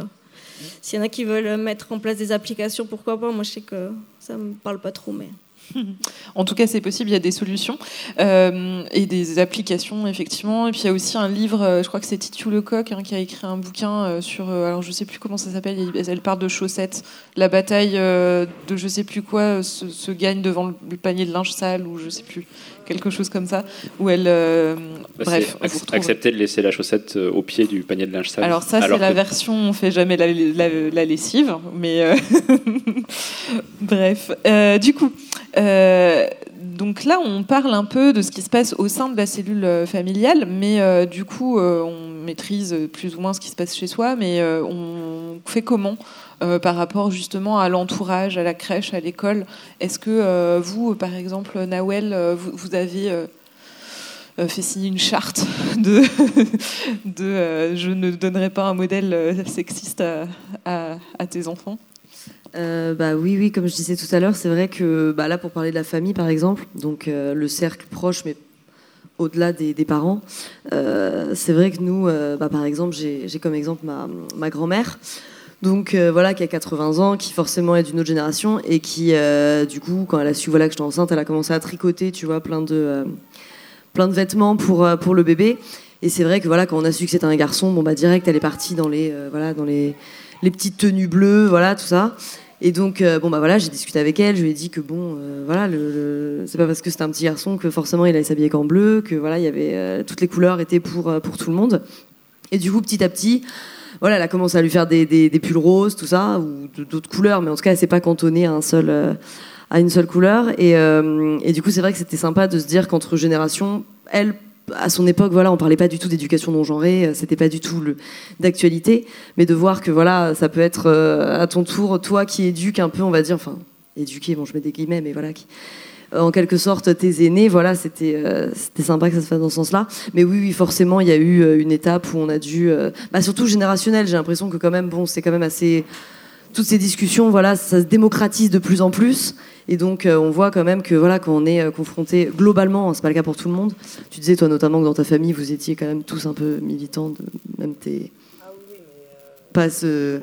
s'il y en a qui veulent mettre en place des applications, pourquoi pas. Moi, je sais que ça me parle pas trop, mais. En tout cas, c'est possible, il y a des solutions euh, et des applications, effectivement. Et puis, il y a aussi un livre, euh, je crois que c'est Titu Lecoq hein, qui a écrit un bouquin euh, sur. alors, je sais plus comment ça s'appelle, elle parle de chaussettes. La bataille de je sais plus quoi se, gagne devant le panier de linge sale ou je sais plus, quelque chose comme ça. Où elle. Bah, bref. accepter de laisser la chaussette au pied du panier de linge sale. Alors, ça, c'est la version on fait jamais la, la lessive, mais. bref. du coup. Euh, donc là, on parle un peu de ce qui se passe au sein de la cellule euh, familiale, mais euh, du coup, on maîtrise plus ou moins ce qui se passe chez soi, mais on fait comment par rapport justement à l'entourage, à la crèche, à l'école. Est-ce que vous, par exemple, Nawel, vous, avez fait signer une charte de, je ne donnerai pas un modèle sexiste à tes enfants? Euh, bah oui, oui, comme je disais tout à l'heure, c'est vrai que bah là, pour parler de la famille, par exemple, donc euh, le cercle proche, mais au-delà des, parents, euh, c'est vrai que nous, bah, par exemple, j'ai comme exemple ma grand-mère, donc voilà, qui a 80 ans, qui forcément est d'une autre génération et qui, du coup, quand elle a su voilà que j'étais enceinte, elle a commencé à tricoter, tu vois, plein de plein de vêtements pour pour le bébé. Et c'est vrai que voilà, quand on a su que c'était un garçon, bon bah direct, elle est partie dans les voilà dans les les petites tenues bleues, voilà tout ça. Et donc, euh, bon, bah voilà, j'ai discuté avec elle, je lui ai dit que bon, euh, voilà, le, c'est pas parce que c'était un petit garçon que forcément il allait s'habiller qu'en bleu, que voilà, il y avait euh, toutes les couleurs étaient pour pour tout le monde. Et du coup, petit à petit, voilà, elle a commencé à lui faire des, des, pulls roses, tout ça, ou d'autres couleurs, mais en tout cas, elle s'est pas cantonnée à un seul à une seule couleur. Et, et du coup, c'est vrai que c'était sympa de se dire qu'entre générations, elle à son époque, voilà, on parlait pas du tout d'éducation non genrée, euh, c'était pas du tout d'actualité, mais de voir que voilà, ça peut être euh, à ton tour toi qui éduques un peu, on va dire, enfin, éduquer, bon, je mets des guillemets, mais voilà, qui, euh, en quelque sorte tes aînés, voilà, c'était c'était sympa que ça se fasse dans ce sens-là. Mais oui, oui, forcément, il y a eu une étape où on a dû, bah, surtout générationnel. J'ai l'impression que quand même, bon, c'est quand même assez toutes ces discussions, voilà, ça se démocratise de plus en plus. Et donc, euh, on voit quand même que voilà, quand on est euh, confronté globalement, hein, c'est pas le cas pour tout le monde. Tu disais toi notamment que dans ta famille, vous étiez quand même tous un peu militants, de, même tes. Ah oui, mais euh, Pas ce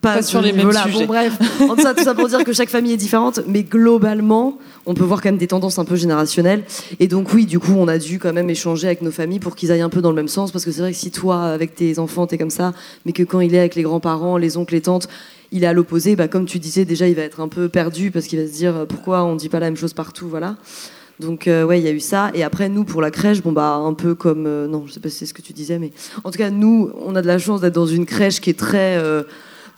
pas, sur les mêmes sujets. Bon, bref, en tout ça, tout ça pour dire que chaque famille est différente, mais globalement, on peut voir quand même des tendances un peu générationnelles. Et donc oui, du coup, on a dû quand même échanger avec nos familles pour qu'ils aillent un peu dans le même sens, parce que c'est vrai que si toi, avec tes enfants, t'es comme ça, mais que quand il est avec les grands-parents, les oncles, les tantes, il est à l'opposé, bah, comme tu disais, déjà, il va être un peu perdu, parce qu'il va se dire euh, pourquoi on dit pas la même chose partout, voilà. Donc euh, ouais, il y a eu ça. Et après, nous, pour la crèche, bon bah un peu comme euh, non, je sais pas si c'est ce que tu disais, mais en tout cas, nous, on a de la chance d'être dans une crèche qui est très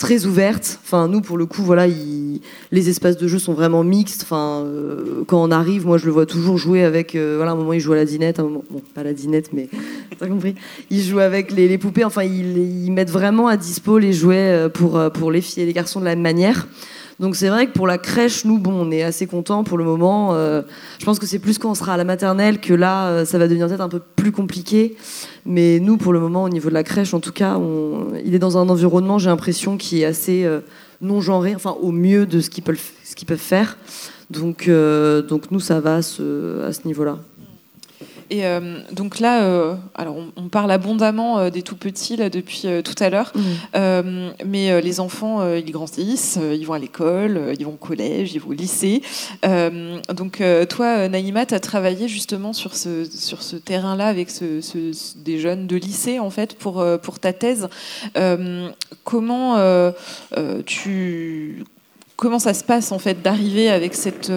très ouverte. Enfin, nous, pour le coup, voilà, les espaces de jeu sont vraiment mixtes. Enfin, euh, quand on arrive, moi, je le vois toujours jouer avec. Euh, voilà, un moment, il joue à la dinette, un moment, bon, pas la dinette, mais t'as compris. Il joue avec les, poupées. Enfin, ils, mettent vraiment à dispo les jouets euh, pour pour les filles et les garçons de la même manière. Donc c'est vrai que pour la crèche, nous, bon, on est assez contents pour le moment. Euh, je pense que c'est plus quand on sera à la maternelle que là, euh, ça va devenir peut-être un peu plus compliqué. Mais nous, pour le moment, au niveau de la crèche, en tout cas, il est dans un environnement, j'ai l'impression, qui est assez euh, non genré, enfin au mieux de ce qu'ils peuvent, ce peuvent faire. Donc, donc nous, ça va à ce niveau-là. Et euh, donc là, euh, alors on, parle abondamment euh, des tout petits là depuis tout à l'heure, mmh. mais les enfants, ils grandissent, ils vont à l'école, ils vont au collège, ils vont au lycée. donc toi, Naïma, tu as travaillé justement sur ce, sur ce terrain-là avec ce, des jeunes de lycée en fait pour, pour ta thèse. comment tu comment ça se passe en fait d'arriver avec cette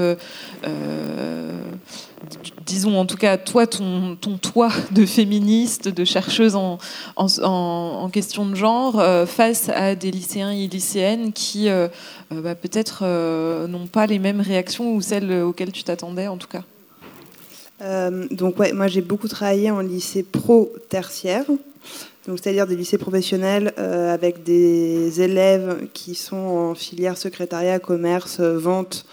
disons en tout cas, toi, ton, ton toit de féministe, de chercheuse en, en, question de genre, euh, face à des lycéens et lycéennes qui euh, euh, bah, peut-être n'ont pas les mêmes réactions ou celles auxquelles tu t'attendais en tout cas donc ouais, moi j'ai beaucoup travaillé en lycée pro-tertiaire, donc c'est-à-dire des lycées professionnels avec des élèves qui sont en filière secrétariat, commerce, vente,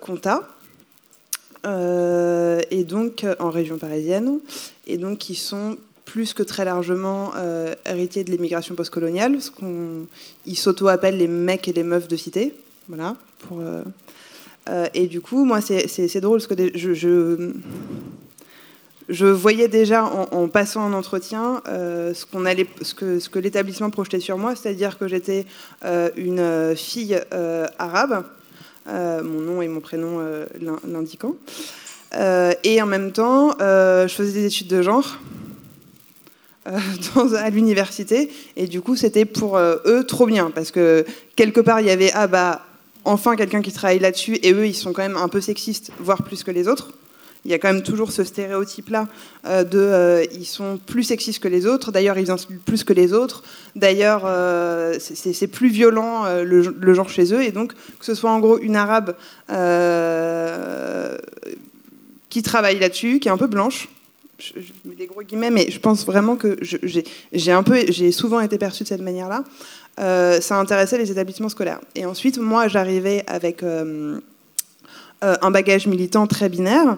compta. Euh, et donc euh, en région parisienne, et donc qui sont plus que très largement euh, héritiers de l'immigration postcoloniale, parce qu'ils s'auto-appellent les mecs et les meufs de cité. Voilà. Et du coup, moi, c'est drôle, parce que je, je voyais déjà en, passant un entretien ce, qu'on allait, ce que, ce que l'établissement projetait sur moi, c'est-à-dire que j'étais une fille arabe, mon nom et mon prénom l'indiquant. et en même temps, je faisais des études de genre. à l'université et du coup c'était pour eux trop bien parce que quelque part il y avait ah bah enfin quelqu'un qui travaille là-dessus, et eux, ils sont quand même un peu sexistes, voire plus que les autres. Il y a quand même toujours ce stéréotype-là euh, de euh, ils sont plus sexistes que les autres. D'ailleurs, ils insultent plus que les autres. D'ailleurs, euh, c'est plus violent le, genre chez eux. Et donc, que ce soit en gros une arabe qui travaille là-dessus, qui est un peu blanche, je, mets des gros guillemets, mais je pense vraiment que j'ai un peu, j'ai souvent été perçue de cette manière-là. Ça intéressait les établissements scolaires. Et ensuite, moi, j'arrivais avec un bagage militant très binaire,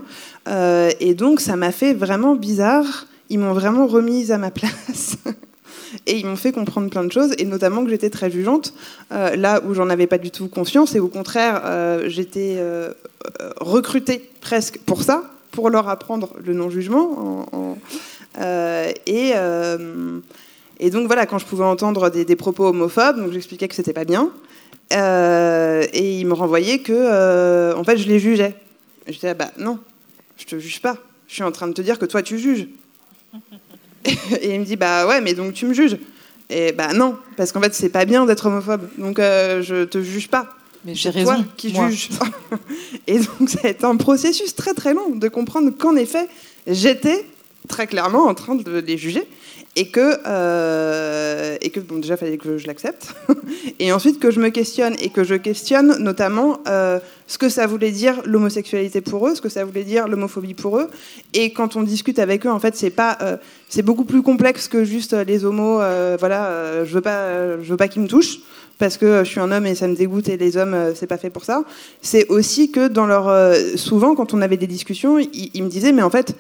et donc ça m'a fait vraiment bizarre. Ils m'ont vraiment remise à ma place. et ils m'ont fait comprendre plein de choses, et notamment que j'étais très jugeante, là où j'en avais pas du tout conscience, et au contraire, j'étais recrutée presque pour ça, pour leur apprendre le non-jugement. et donc voilà, quand je pouvais entendre des, propos homophobes, donc j'expliquais que c'était pas bien. Euh, et il me renvoyait que, euh, en fait, je les jugeais. Je disais, bah non, je te juge pas. Je suis en train de te dire que toi, tu juges. et il me dit, bah ouais, mais donc tu me juges. Et bah non, parce qu'en fait, c'est pas bien d'être homophobe. Donc euh, je te juge pas. Mais j'ai raison. Toi qui juge. et donc ça a été un processus très très long de comprendre qu'en effet, j'étais très clairement en train de les juger et que, euh, déjà, il fallait que je l'accepte, et ensuite que je me questionne, et que je questionne notamment euh, ce que ça voulait dire l'homosexualité pour eux, ce que ça voulait dire l'homophobie pour eux, et quand on discute avec eux, en fait, c'est euh, beaucoup plus complexe que juste les homos, voilà, je veux pas, je veux pas qu'ils me touchent, parce que je suis un homme et ça me dégoûte et les hommes c'est pas fait pour ça. C'est aussi que dans leur souvent quand on avait des discussions, ils me disaient mais en fait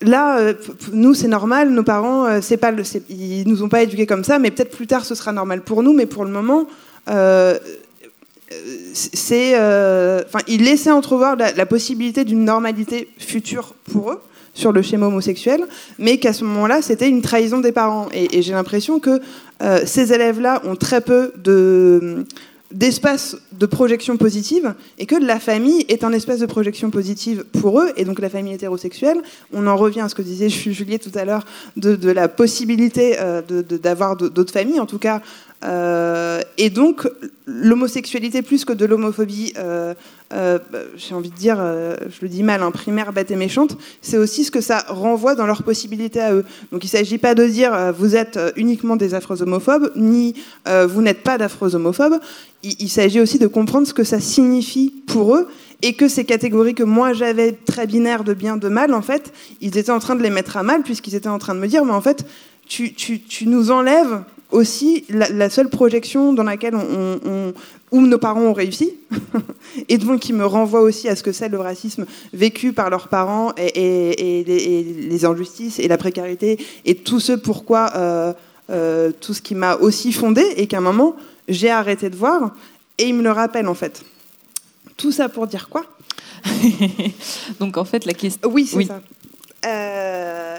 là, euh, nous, c'est normal, nos parents, euh, c'est ils nous ont pas éduqués comme ça, mais peut-être plus tard, ce sera normal pour nous, mais pour le moment, euh, enfin, ils laissaient entrevoir la, possibilité d'une normalité future pour eux sur le schéma homosexuel, mais qu'à ce moment-là, c'était une trahison des parents. Et, j'ai l'impression que ces élèves-là ont très peu de d'espace de projection positive et que la famille est un espace de projection positive pour eux et donc la famille hétérosexuelle on en revient à ce que disait Juliette tout à l'heure de, la possibilité euh, d'avoir d'autres familles en tout cas euh, et donc, l'homosexualité plus que de l'homophobie, euh, euh, j'ai envie de dire, je le dis mal, hein, primaire, bête et méchante, c'est aussi ce que ça renvoie dans leurs possibilités à eux. Donc, il ne s'agit pas de dire vous êtes uniquement des affreux homophobes, ni vous n'êtes pas d'affreux homophobes. Il, s'agit aussi de comprendre ce que ça signifie pour eux et que ces catégories que moi j'avais très binaires de bien, de mal, en fait, ils étaient en train de les mettre à mal puisqu'ils étaient en train de me dire, mais en fait, tu, tu, tu nous enlèves aussi la, seule projection dans laquelle on, où nos parents ont réussi, et donc qui me renvoie aussi à ce que c'est le racisme vécu par leurs parents et, les, injustices et la précarité et tout ce pourquoi euh, euh, tout ce qui m'a aussi fondé et qu'à un moment j'ai arrêté de voir et il me le rappelle en fait. Tout ça pour dire quoi? Donc en fait la question. Oui, c'est ça. Euh,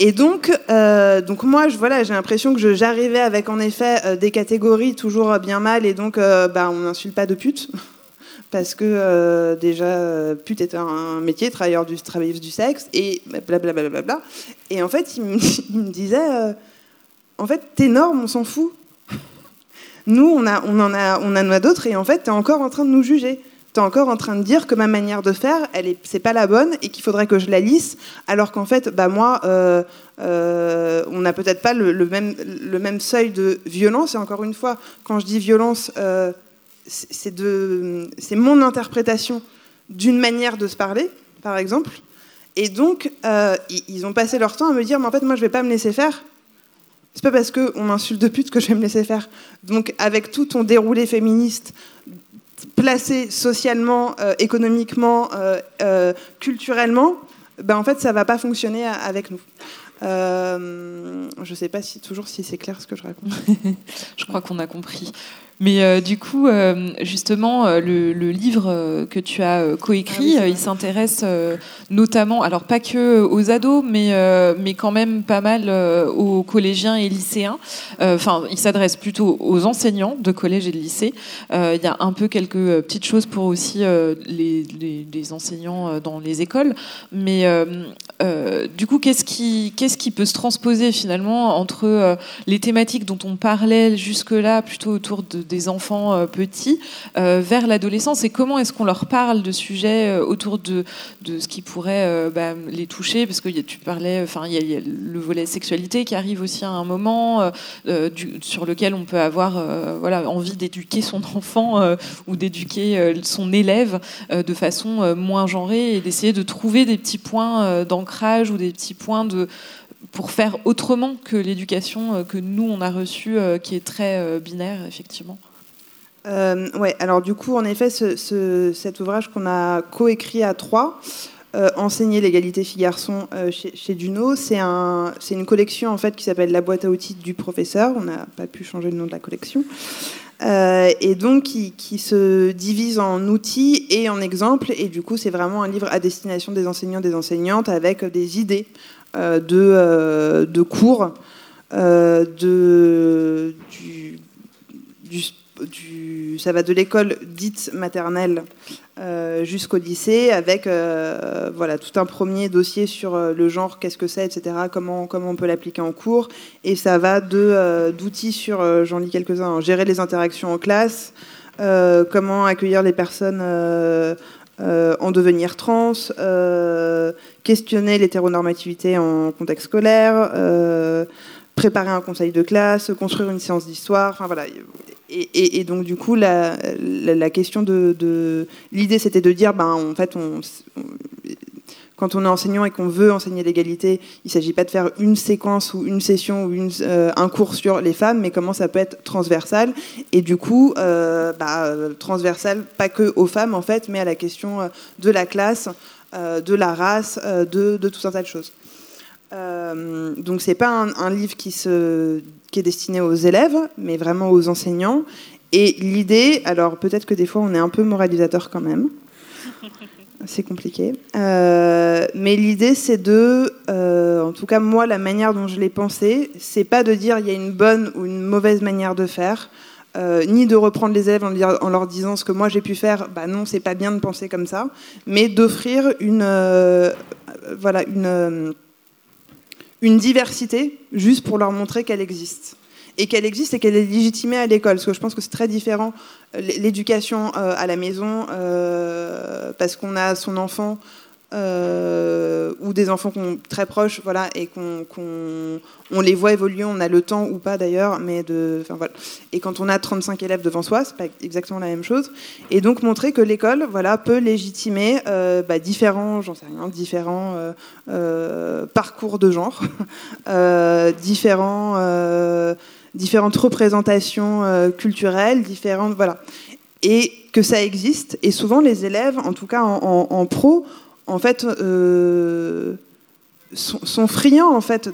et donc, euh, donc moi, je, voilà, j'ai l'impression que j'arrivais avec en effet euh, des catégories toujours bien mal, et donc euh, bah, on n'insulte pas de pute, parce que déjà, pute est un métier, travailleur du, travailleuse du sexe, et blablabla. Bla, bla, bla, et en fait, il me, il me disait, en fait, t'es norme, on s'en fout. Nous, on, a, on en a, on d'autres, et en fait, t'es encore en train de nous juger encore en train de dire que ma manière de faire, elle est, c'est pas la bonne et qu'il faudrait que je la lisse, alors qu'en fait, bah moi, euh, euh, on n'a peut-être pas le, même, seuil de violence. Et encore une fois, quand je dis violence, euh, c'est, de, c'est mon interprétation d'une manière de se parler, par exemple. Et donc, ils ont passé leur temps à me dire, mais en fait, moi, je vais pas me laisser faire. C'est pas parce qu'on m'insulte de pute que je vais me laisser faire. Donc, avec tout ton déroulé féministe, placé socialement, euh, économiquement, euh, euh, culturellement, ben en fait, ça va pas fonctionner avec nous. je ne sais pas si toujours si c'est clair ce que je raconte. je crois qu'on a compris. Mais euh, du coup, euh, justement, euh, le, le, livre que tu as coécrit, ah il s'intéresse notamment, alors pas que aux ados, mais, mais quand même pas mal aux collégiens et lycéens. Enfin, il s'adresse plutôt aux enseignants de collège et de lycée. Il y a un peu quelques petites choses pour aussi les, les, les, enseignants dans les écoles. Mais du coup, qu'est-ce qui, peut se transposer finalement entre les thématiques dont on parlait jusque-là, plutôt autour de des enfants euh, petits euh, vers l'adolescence? Et comment est-ce qu'on leur parle de sujets euh, autour de, ce qui pourrait bah, les toucher? Parce que tu parlais, enfin il y, a le volet sexualité qui arrive aussi à un moment sur lequel on peut avoir envie d'éduquer son enfant ou d'éduquer son élève de façon moins genrée et d'essayer de trouver des petits points ou des petits points de pour faire autrement que l'éducation que nous on a reçue, qui est très binaire effectivement. Euh, ouais, alors du coup, en effet, cet ouvrage qu'on a coécrit à trois, euh, Enseigner l'égalité filles-garçons euh, chez, Duno, c'est un, une collection en fait qui s'appelle La boîte à outils du professeur. On n'a pas pu changer le nom de la collection. et donc qui, se divise en outils et en exemples. Et du coup, c'est vraiment un livre à destination des enseignants, des enseignantes, avec des idées de, cours, ça va de l'école dite maternelle euh, jusqu'au lycée, avec euh, voilà, tout un premier dossier sur euh, le genre, qu'est-ce que c'est, etc., comment, comment on peut l'appliquer en cours. Et ça va d'outils sur, j'en lis quelques-uns, hein, gérer les interactions en classe, comment accueillir les personnes en devenir trans, questionner l'hétéronormativité en contexte scolaire, préparer un conseil de classe, construire une séance d'histoire, enfin voilà, et, donc du coup, la, question de, l'idée, c'était de dire, ben en fait, quand on est enseignant et qu'on veut enseigner l'égalité, il ne s'agit pas de faire une séquence ou une session ou une, euh, un cours sur les femmes, mais comment ça peut être transversal. Et du coup, euh, bah, transversal, pas que aux femmes en fait, mais à la question euh, de la classe, de la race, de tout un tas de choses. Euh, donc c'est pas un, livre qui, se, qui est destiné aux élèves, mais vraiment aux enseignants. Et l'idée, alors peut-être que des fois on est un peu moralisateur quand même, c'est compliqué, euh, mais l'idée c'est de, euh, en tout cas moi la manière dont je l'ai pensé, c'est pas de dire il y a une bonne ou une mauvaise manière de faire. ni de reprendre les élèves en, leur disant ce que moi j'ai pu faire, bah non, c'est pas bien de penser comme ça, mais d'offrir une, voilà, une, une diversité juste pour leur montrer qu'elle existe. Et qu'elle existe et qu'elle est légitimée à l'école. Parce que je pense que c'est très différent l'éducation euh, à la maison, euh, parce qu'on a son enfant euh, ou des enfants très proches, voilà, et qu'on on les voit évoluer, on a le temps ou pas d'ailleurs, mais de, voilà. Et quand on a 35 élèves devant soi, c'est pas exactement la même chose. Et donc montrer que l'école, voilà, peut légitimer euh, bah, différents, j'en sais rien, différents euh, parcours de genre, différents, différentes représentations culturelles, différentes, voilà, et que ça existe. Et souvent les élèves, en tout cas en pro, en fait, euh, sont, friands en fait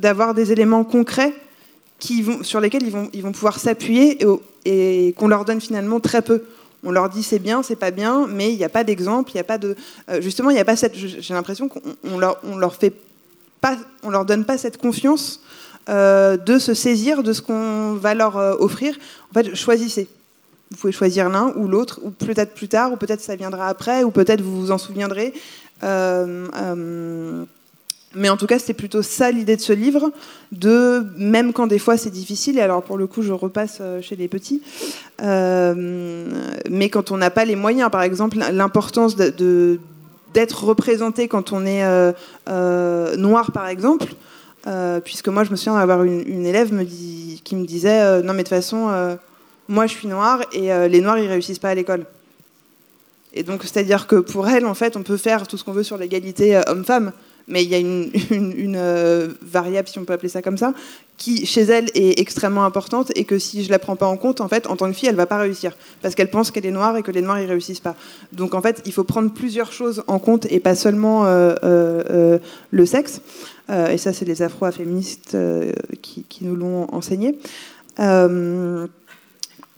d'avoir des éléments concrets sur lesquels ils vont, ils vont pouvoir s'appuyer et, qu'on leur donne finalement très peu. On leur dit c'est bien, c'est pas bien, mais il n'y a pas d'exemple, il y a pas de, euh, justement, il n'y a pas cette. J'ai l'impression qu'on leur, leur fait pas, on leur donne pas cette confiance euh, de se saisir de ce qu'on va leur offrir. En fait, choisissez. Vous pouvez choisir l'un ou l'autre, ou peut-être plus tard, ou peut-être ça viendra après, ou peut-être vous vous en souviendrez. Euh, euh, mais en tout cas, c'est plutôt ça l'idée de ce livre, de même quand des fois c'est difficile, et alors pour le coup je repasse euh, chez les petits, mais quand on n'a pas les moyens, par exemple l'importance de, d'être représenté quand on est noir par exemple, puisque moi je me souviens d'avoir une, élève me dit, qui me disait non mais de toute façon moi je suis noire et euh, les noirs ils réussissent pas à l'école. Et donc c'est-à-dire que pour elle en fait on peut faire tout ce qu'on veut sur l'égalité euh, homme-femme, mais il y a une, euh, variable si on peut appeler ça comme ça qui chez elle est extrêmement importante et que si je la prends pas en compte en fait en tant que fille elle va pas réussir parce qu'elle pense qu'elle est noire et que les noirs ils réussissent pas. Donc en fait il faut prendre plusieurs choses en compte et pas seulement le sexe. et ça c'est les afro-féministes qui, qui, nous l'ont enseigné.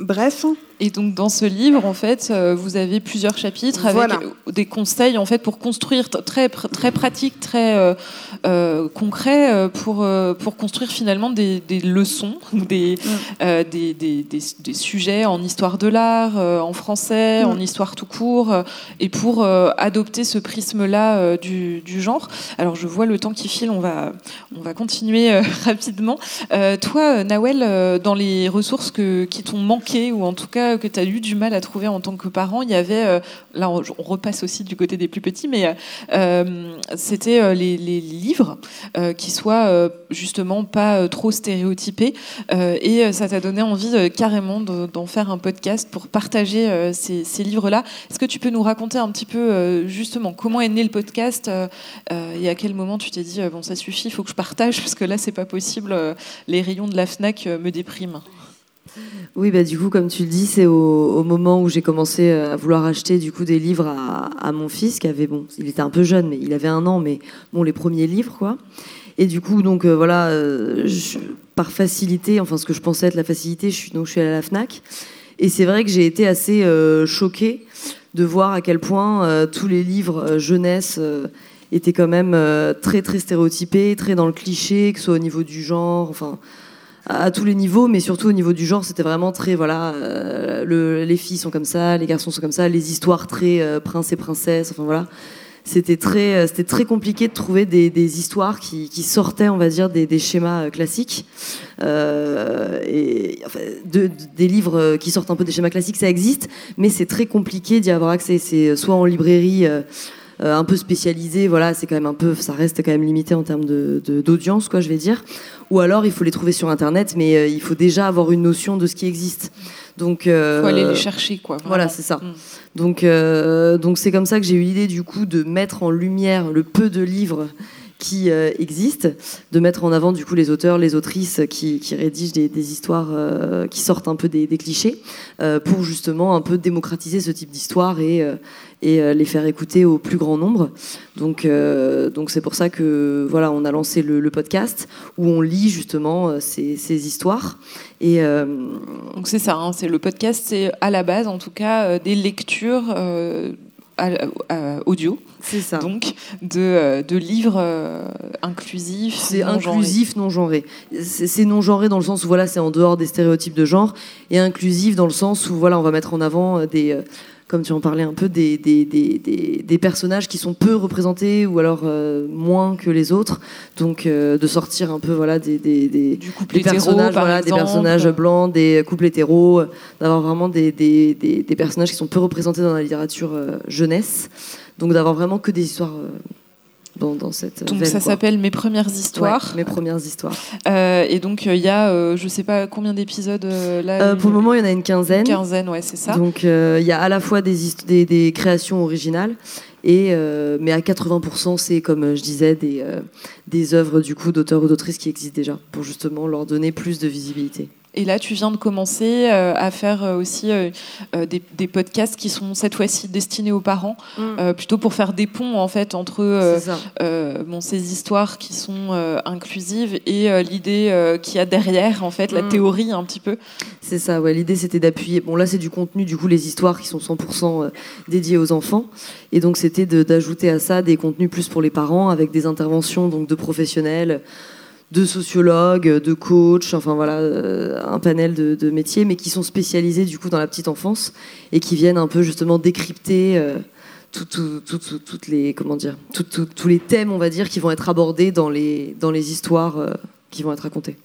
Bref. Et donc dans ce livre, en fait, euh, vous avez plusieurs chapitres avec Voilà. des conseils en fait pour construire très très pratique, très euh, euh, concret euh, pour pour construire finalement des, des leçons ou des, euh, des, des, des, sujets en histoire de l'art, en français, Mm. en histoire tout court, et pour adopter ce prisme-là du, du genre. Alors je vois le temps qui file, on va on va continuer rapidement. Toi, Nawel, dans les ressources que, qui t'ont manqué, ou en tout cas que tu as eu du mal à trouver en tant que parent, il y avait, euh, là on, repasse aussi du côté des plus petits, mais euh, c'était euh, les, livres qui soient justement pas trop stéréotypés. Et ça t'a donné envie carrément de- d'en faire un podcast pour partager ces, ces livres-là. Est-ce que tu peux nous raconter un petit peu justement comment est né le podcast et à quel moment tu t'es dit bon ça suffit, il faut que je partage parce que là c'est pas possible, les rayons de la Fnac me dépriment. Oui, bah, du coup, comme tu le dis, c'est au, moment où j'ai commencé euh, à vouloir acheter du coup des livres à, mon fils, qui avait, bon, il était un peu jeune, mais il avait un an, mais bon, les premiers livres, quoi. Et du coup, donc euh, voilà, euh, par facilité, enfin ce que je pensais être la facilité, je suis donc allée à la Fnac. Et c'est vrai que j'ai été assez choquée de voir à quel point tous les livres jeunesse étaient quand même très très stéréotypés, très dans le cliché, que ce soit au niveau du genre, enfin à tous les niveaux, mais surtout au niveau du genre, c'était vraiment très voilà, euh, le, les filles sont comme ça, les garçons sont comme ça, les histoires très euh, prince et princesse, enfin voilà. C'était très, euh, c'était très compliqué de trouver des, histoires qui, sortaient, on va dire, des, schémas euh, classiques. Enfin, de- de- des livres qui sortent un peu des schémas classiques, ça existe, mais c'est très compliqué d'y avoir accès. C'est soit en librairie. Euh, un peu spécialisé, voilà, c'est quand même un peu, ça reste quand même limité en termes de de- d'audience, quoi, je vais dire. Ou alors il faut les trouver sur internet, mais euh, il faut déjà avoir une notion de ce qui existe. Donc, euh, faut aller les chercher quoi. voilà, c'est ça. Mm. Donc, euh, donc c'est comme ça que j'ai eu l'idée du coup de mettre en lumière le peu de livres qui euh, existent, de mettre en avant du coup les auteurs, les autrices qui, qui rédigent des, des histoires euh, qui sortent un peu des, des clichés, euh, pour justement un peu démocratiser ce type d'histoire et, euh, et euh, les faire écouter au plus grand nombre. Donc, euh, donc c'est pour ça que voilà, on a lancé le, le podcast où on lit justement ces, ces histoires et Donc c'est ça, hein, c'est le podcast, c'est à la base en tout cas des lectures audio, c'est ça. donc de, euh, de livres euh, inclusifs. C'est inclusif, non genré. C'est non genré dans le sens où voilà, c'est en dehors des stéréotypes de genre, et inclusif dans le sens où voilà, on va mettre en avant euh, des, comme tu en parlais un peu, des, des, des, des, personnages qui sont peu représentés ou alors euh, moins que les autres. Donc euh, de sortir un peu voilà des, hétéro, personnages, voilà, des personnages blancs, des couples hétéros, d'avoir vraiment des, des, des, des personnages qui sont peu représentés dans la littérature euh, jeunesse. Donc d'avoir vraiment que des histoires dans, dans cette Donc veine, ça s'appelle Mes premières histoires. Ouais, mes premières histoires. Euh, et donc euh, il y a, euh, je sais pas combien d'épisodes euh, là. Euh, pour le moment, il y en a une quinzaine. une quinzaine, ouais, c'est ça. Donc euh, il y a à la fois des, hist- des, des créations originales, et, euh, mais à 80%, c'est comme euh, je disais, des, euh, des œuvres du coup d'auteurs ou d'autrices qui existent déjà, pour justement leur donner plus de visibilité. Et là, tu viens de commencer euh, à faire euh, aussi euh, des, des podcasts qui sont cette fois-ci destinés aux parents, euh, plutôt pour faire des ponts en fait entre bon, ces histoires qui sont inclusives et l'idée qu'il y a derrière, en fait, la Mm. théorie un petit peu. C'est ça, ouais. L'idée c'était d'appuyer. Bon, là c'est du contenu, du coup, les histoires qui sont 100% euh, dédiées aux enfants. Et donc c'était d'ajouter à ça des contenus plus pour les parents avec des interventions donc de professionnels, de sociologues, de coachs, enfin voilà, euh, un panel de, métiers, mais qui sont spécialisés du coup dans la petite enfance et qui viennent un peu justement décrypter. euh, tout- tout- tout- tout- toutes les comment dire tous les thèmes on va dire qui vont être abordés dans les dans les histoires euh, qui vont être racontées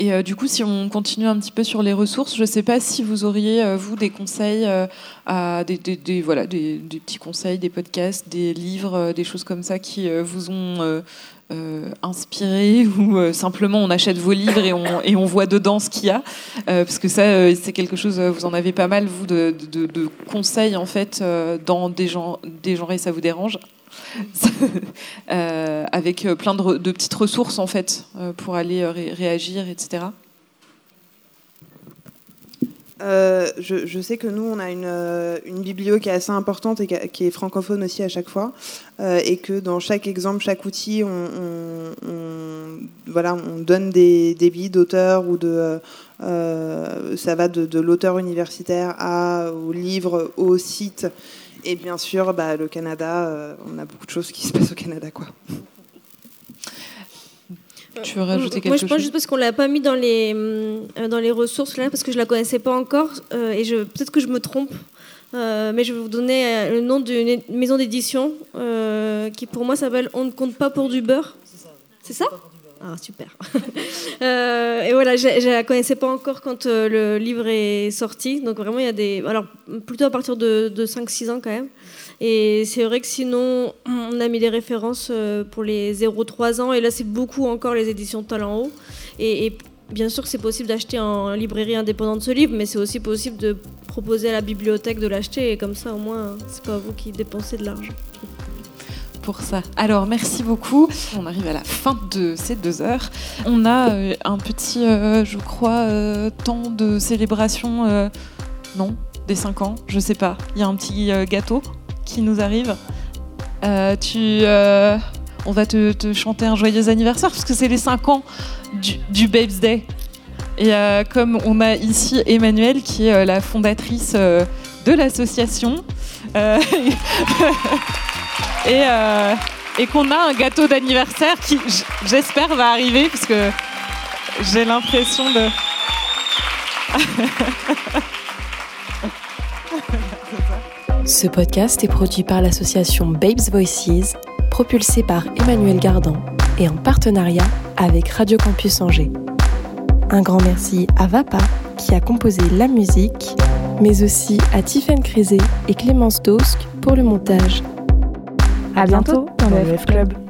Et euh, du coup, si on continue un petit peu sur les ressources, je ne sais pas si vous auriez, euh, vous, des conseils, euh, des, voilà, des, petits conseils, des podcasts, des livres, des choses comme ça qui vous ont inspiré ou simplement on achète vos livres et on, voit dedans ce qu'il y a. Parce que ça, c'est quelque chose, vous en avez pas mal, vous, de, de- conseils, en fait, dans des, gens, des genres et ça vous dérange? Euh, avec euh, plein de, petites ressources en fait euh, pour aller ré- réagir, etc. Je, sais que nous, on a une, une biblio qui est assez importante et qui, est francophone aussi à chaque fois. Et que dans chaque exemple, chaque outil, on, voilà, on donne des, des billes d'auteur ou de ça va de, de l'auteur universitaire à, au livre, au site. Et bien sûr, bah, le Canada, on a beaucoup de choses qui se passent au Canada. Quoi. Tu veux rajouter quelque Moi, je pense chose? juste parce qu'on l'a pas mis dans les, euh, dans les ressources, là, parce que je la connaissais pas encore. euh, et je, peut-être que je me trompe. euh, mais je vais vous donner euh, le nom d'une maison d'édition euh, qui, pour moi, s'appelle On ne compte pas pour du beurre. C'est ça Ah, super. Euh, et voilà, je je la connaissais pas encore quand euh, le livre est sorti. Donc, vraiment, il y a des. Alors, plutôt à partir de, de 5-6 ans, quand même. Et c'est vrai que sinon, on a mis des références euh, pour les 0-3 ans. Et là, c'est beaucoup encore les éditions Talent Haut. Et, et bien sûr que c'est possible d'acheter en librairie indépendante ce livre, mais c'est aussi possible de proposer à la bibliothèque de l'acheter. Et comme ça, au moins, c'est pas vous qui dépensez de l'argent. Pour ça. Alors, merci beaucoup. On arrive à la fin de ces deux heures. On a euh, un petit, euh, je crois, euh, temps de célébration. non, des 5 ans, je sais pas. Il y a un petit gâteau qui nous arrive. Tu, on va te, te chanter un joyeux anniversaire parce que c'est les 5 ans du, du Babes Day. Et comme on a ici Emmanuelle qui est la fondatrice de l'association. euh, et, qu'on a un gâteau d'anniversaire qui, j'espère, va arriver parce que j'ai l'impression de. Ce podcast est produit par l'association Babes Voices, propulsé par Emmanuel Gardan et en partenariat avec Radio Campus Angers. Un grand merci à Vapa qui a composé la musique, mais aussi à Tiffaine Crisé et Clémence Dosque pour le montage. À bientôt dans le F Club.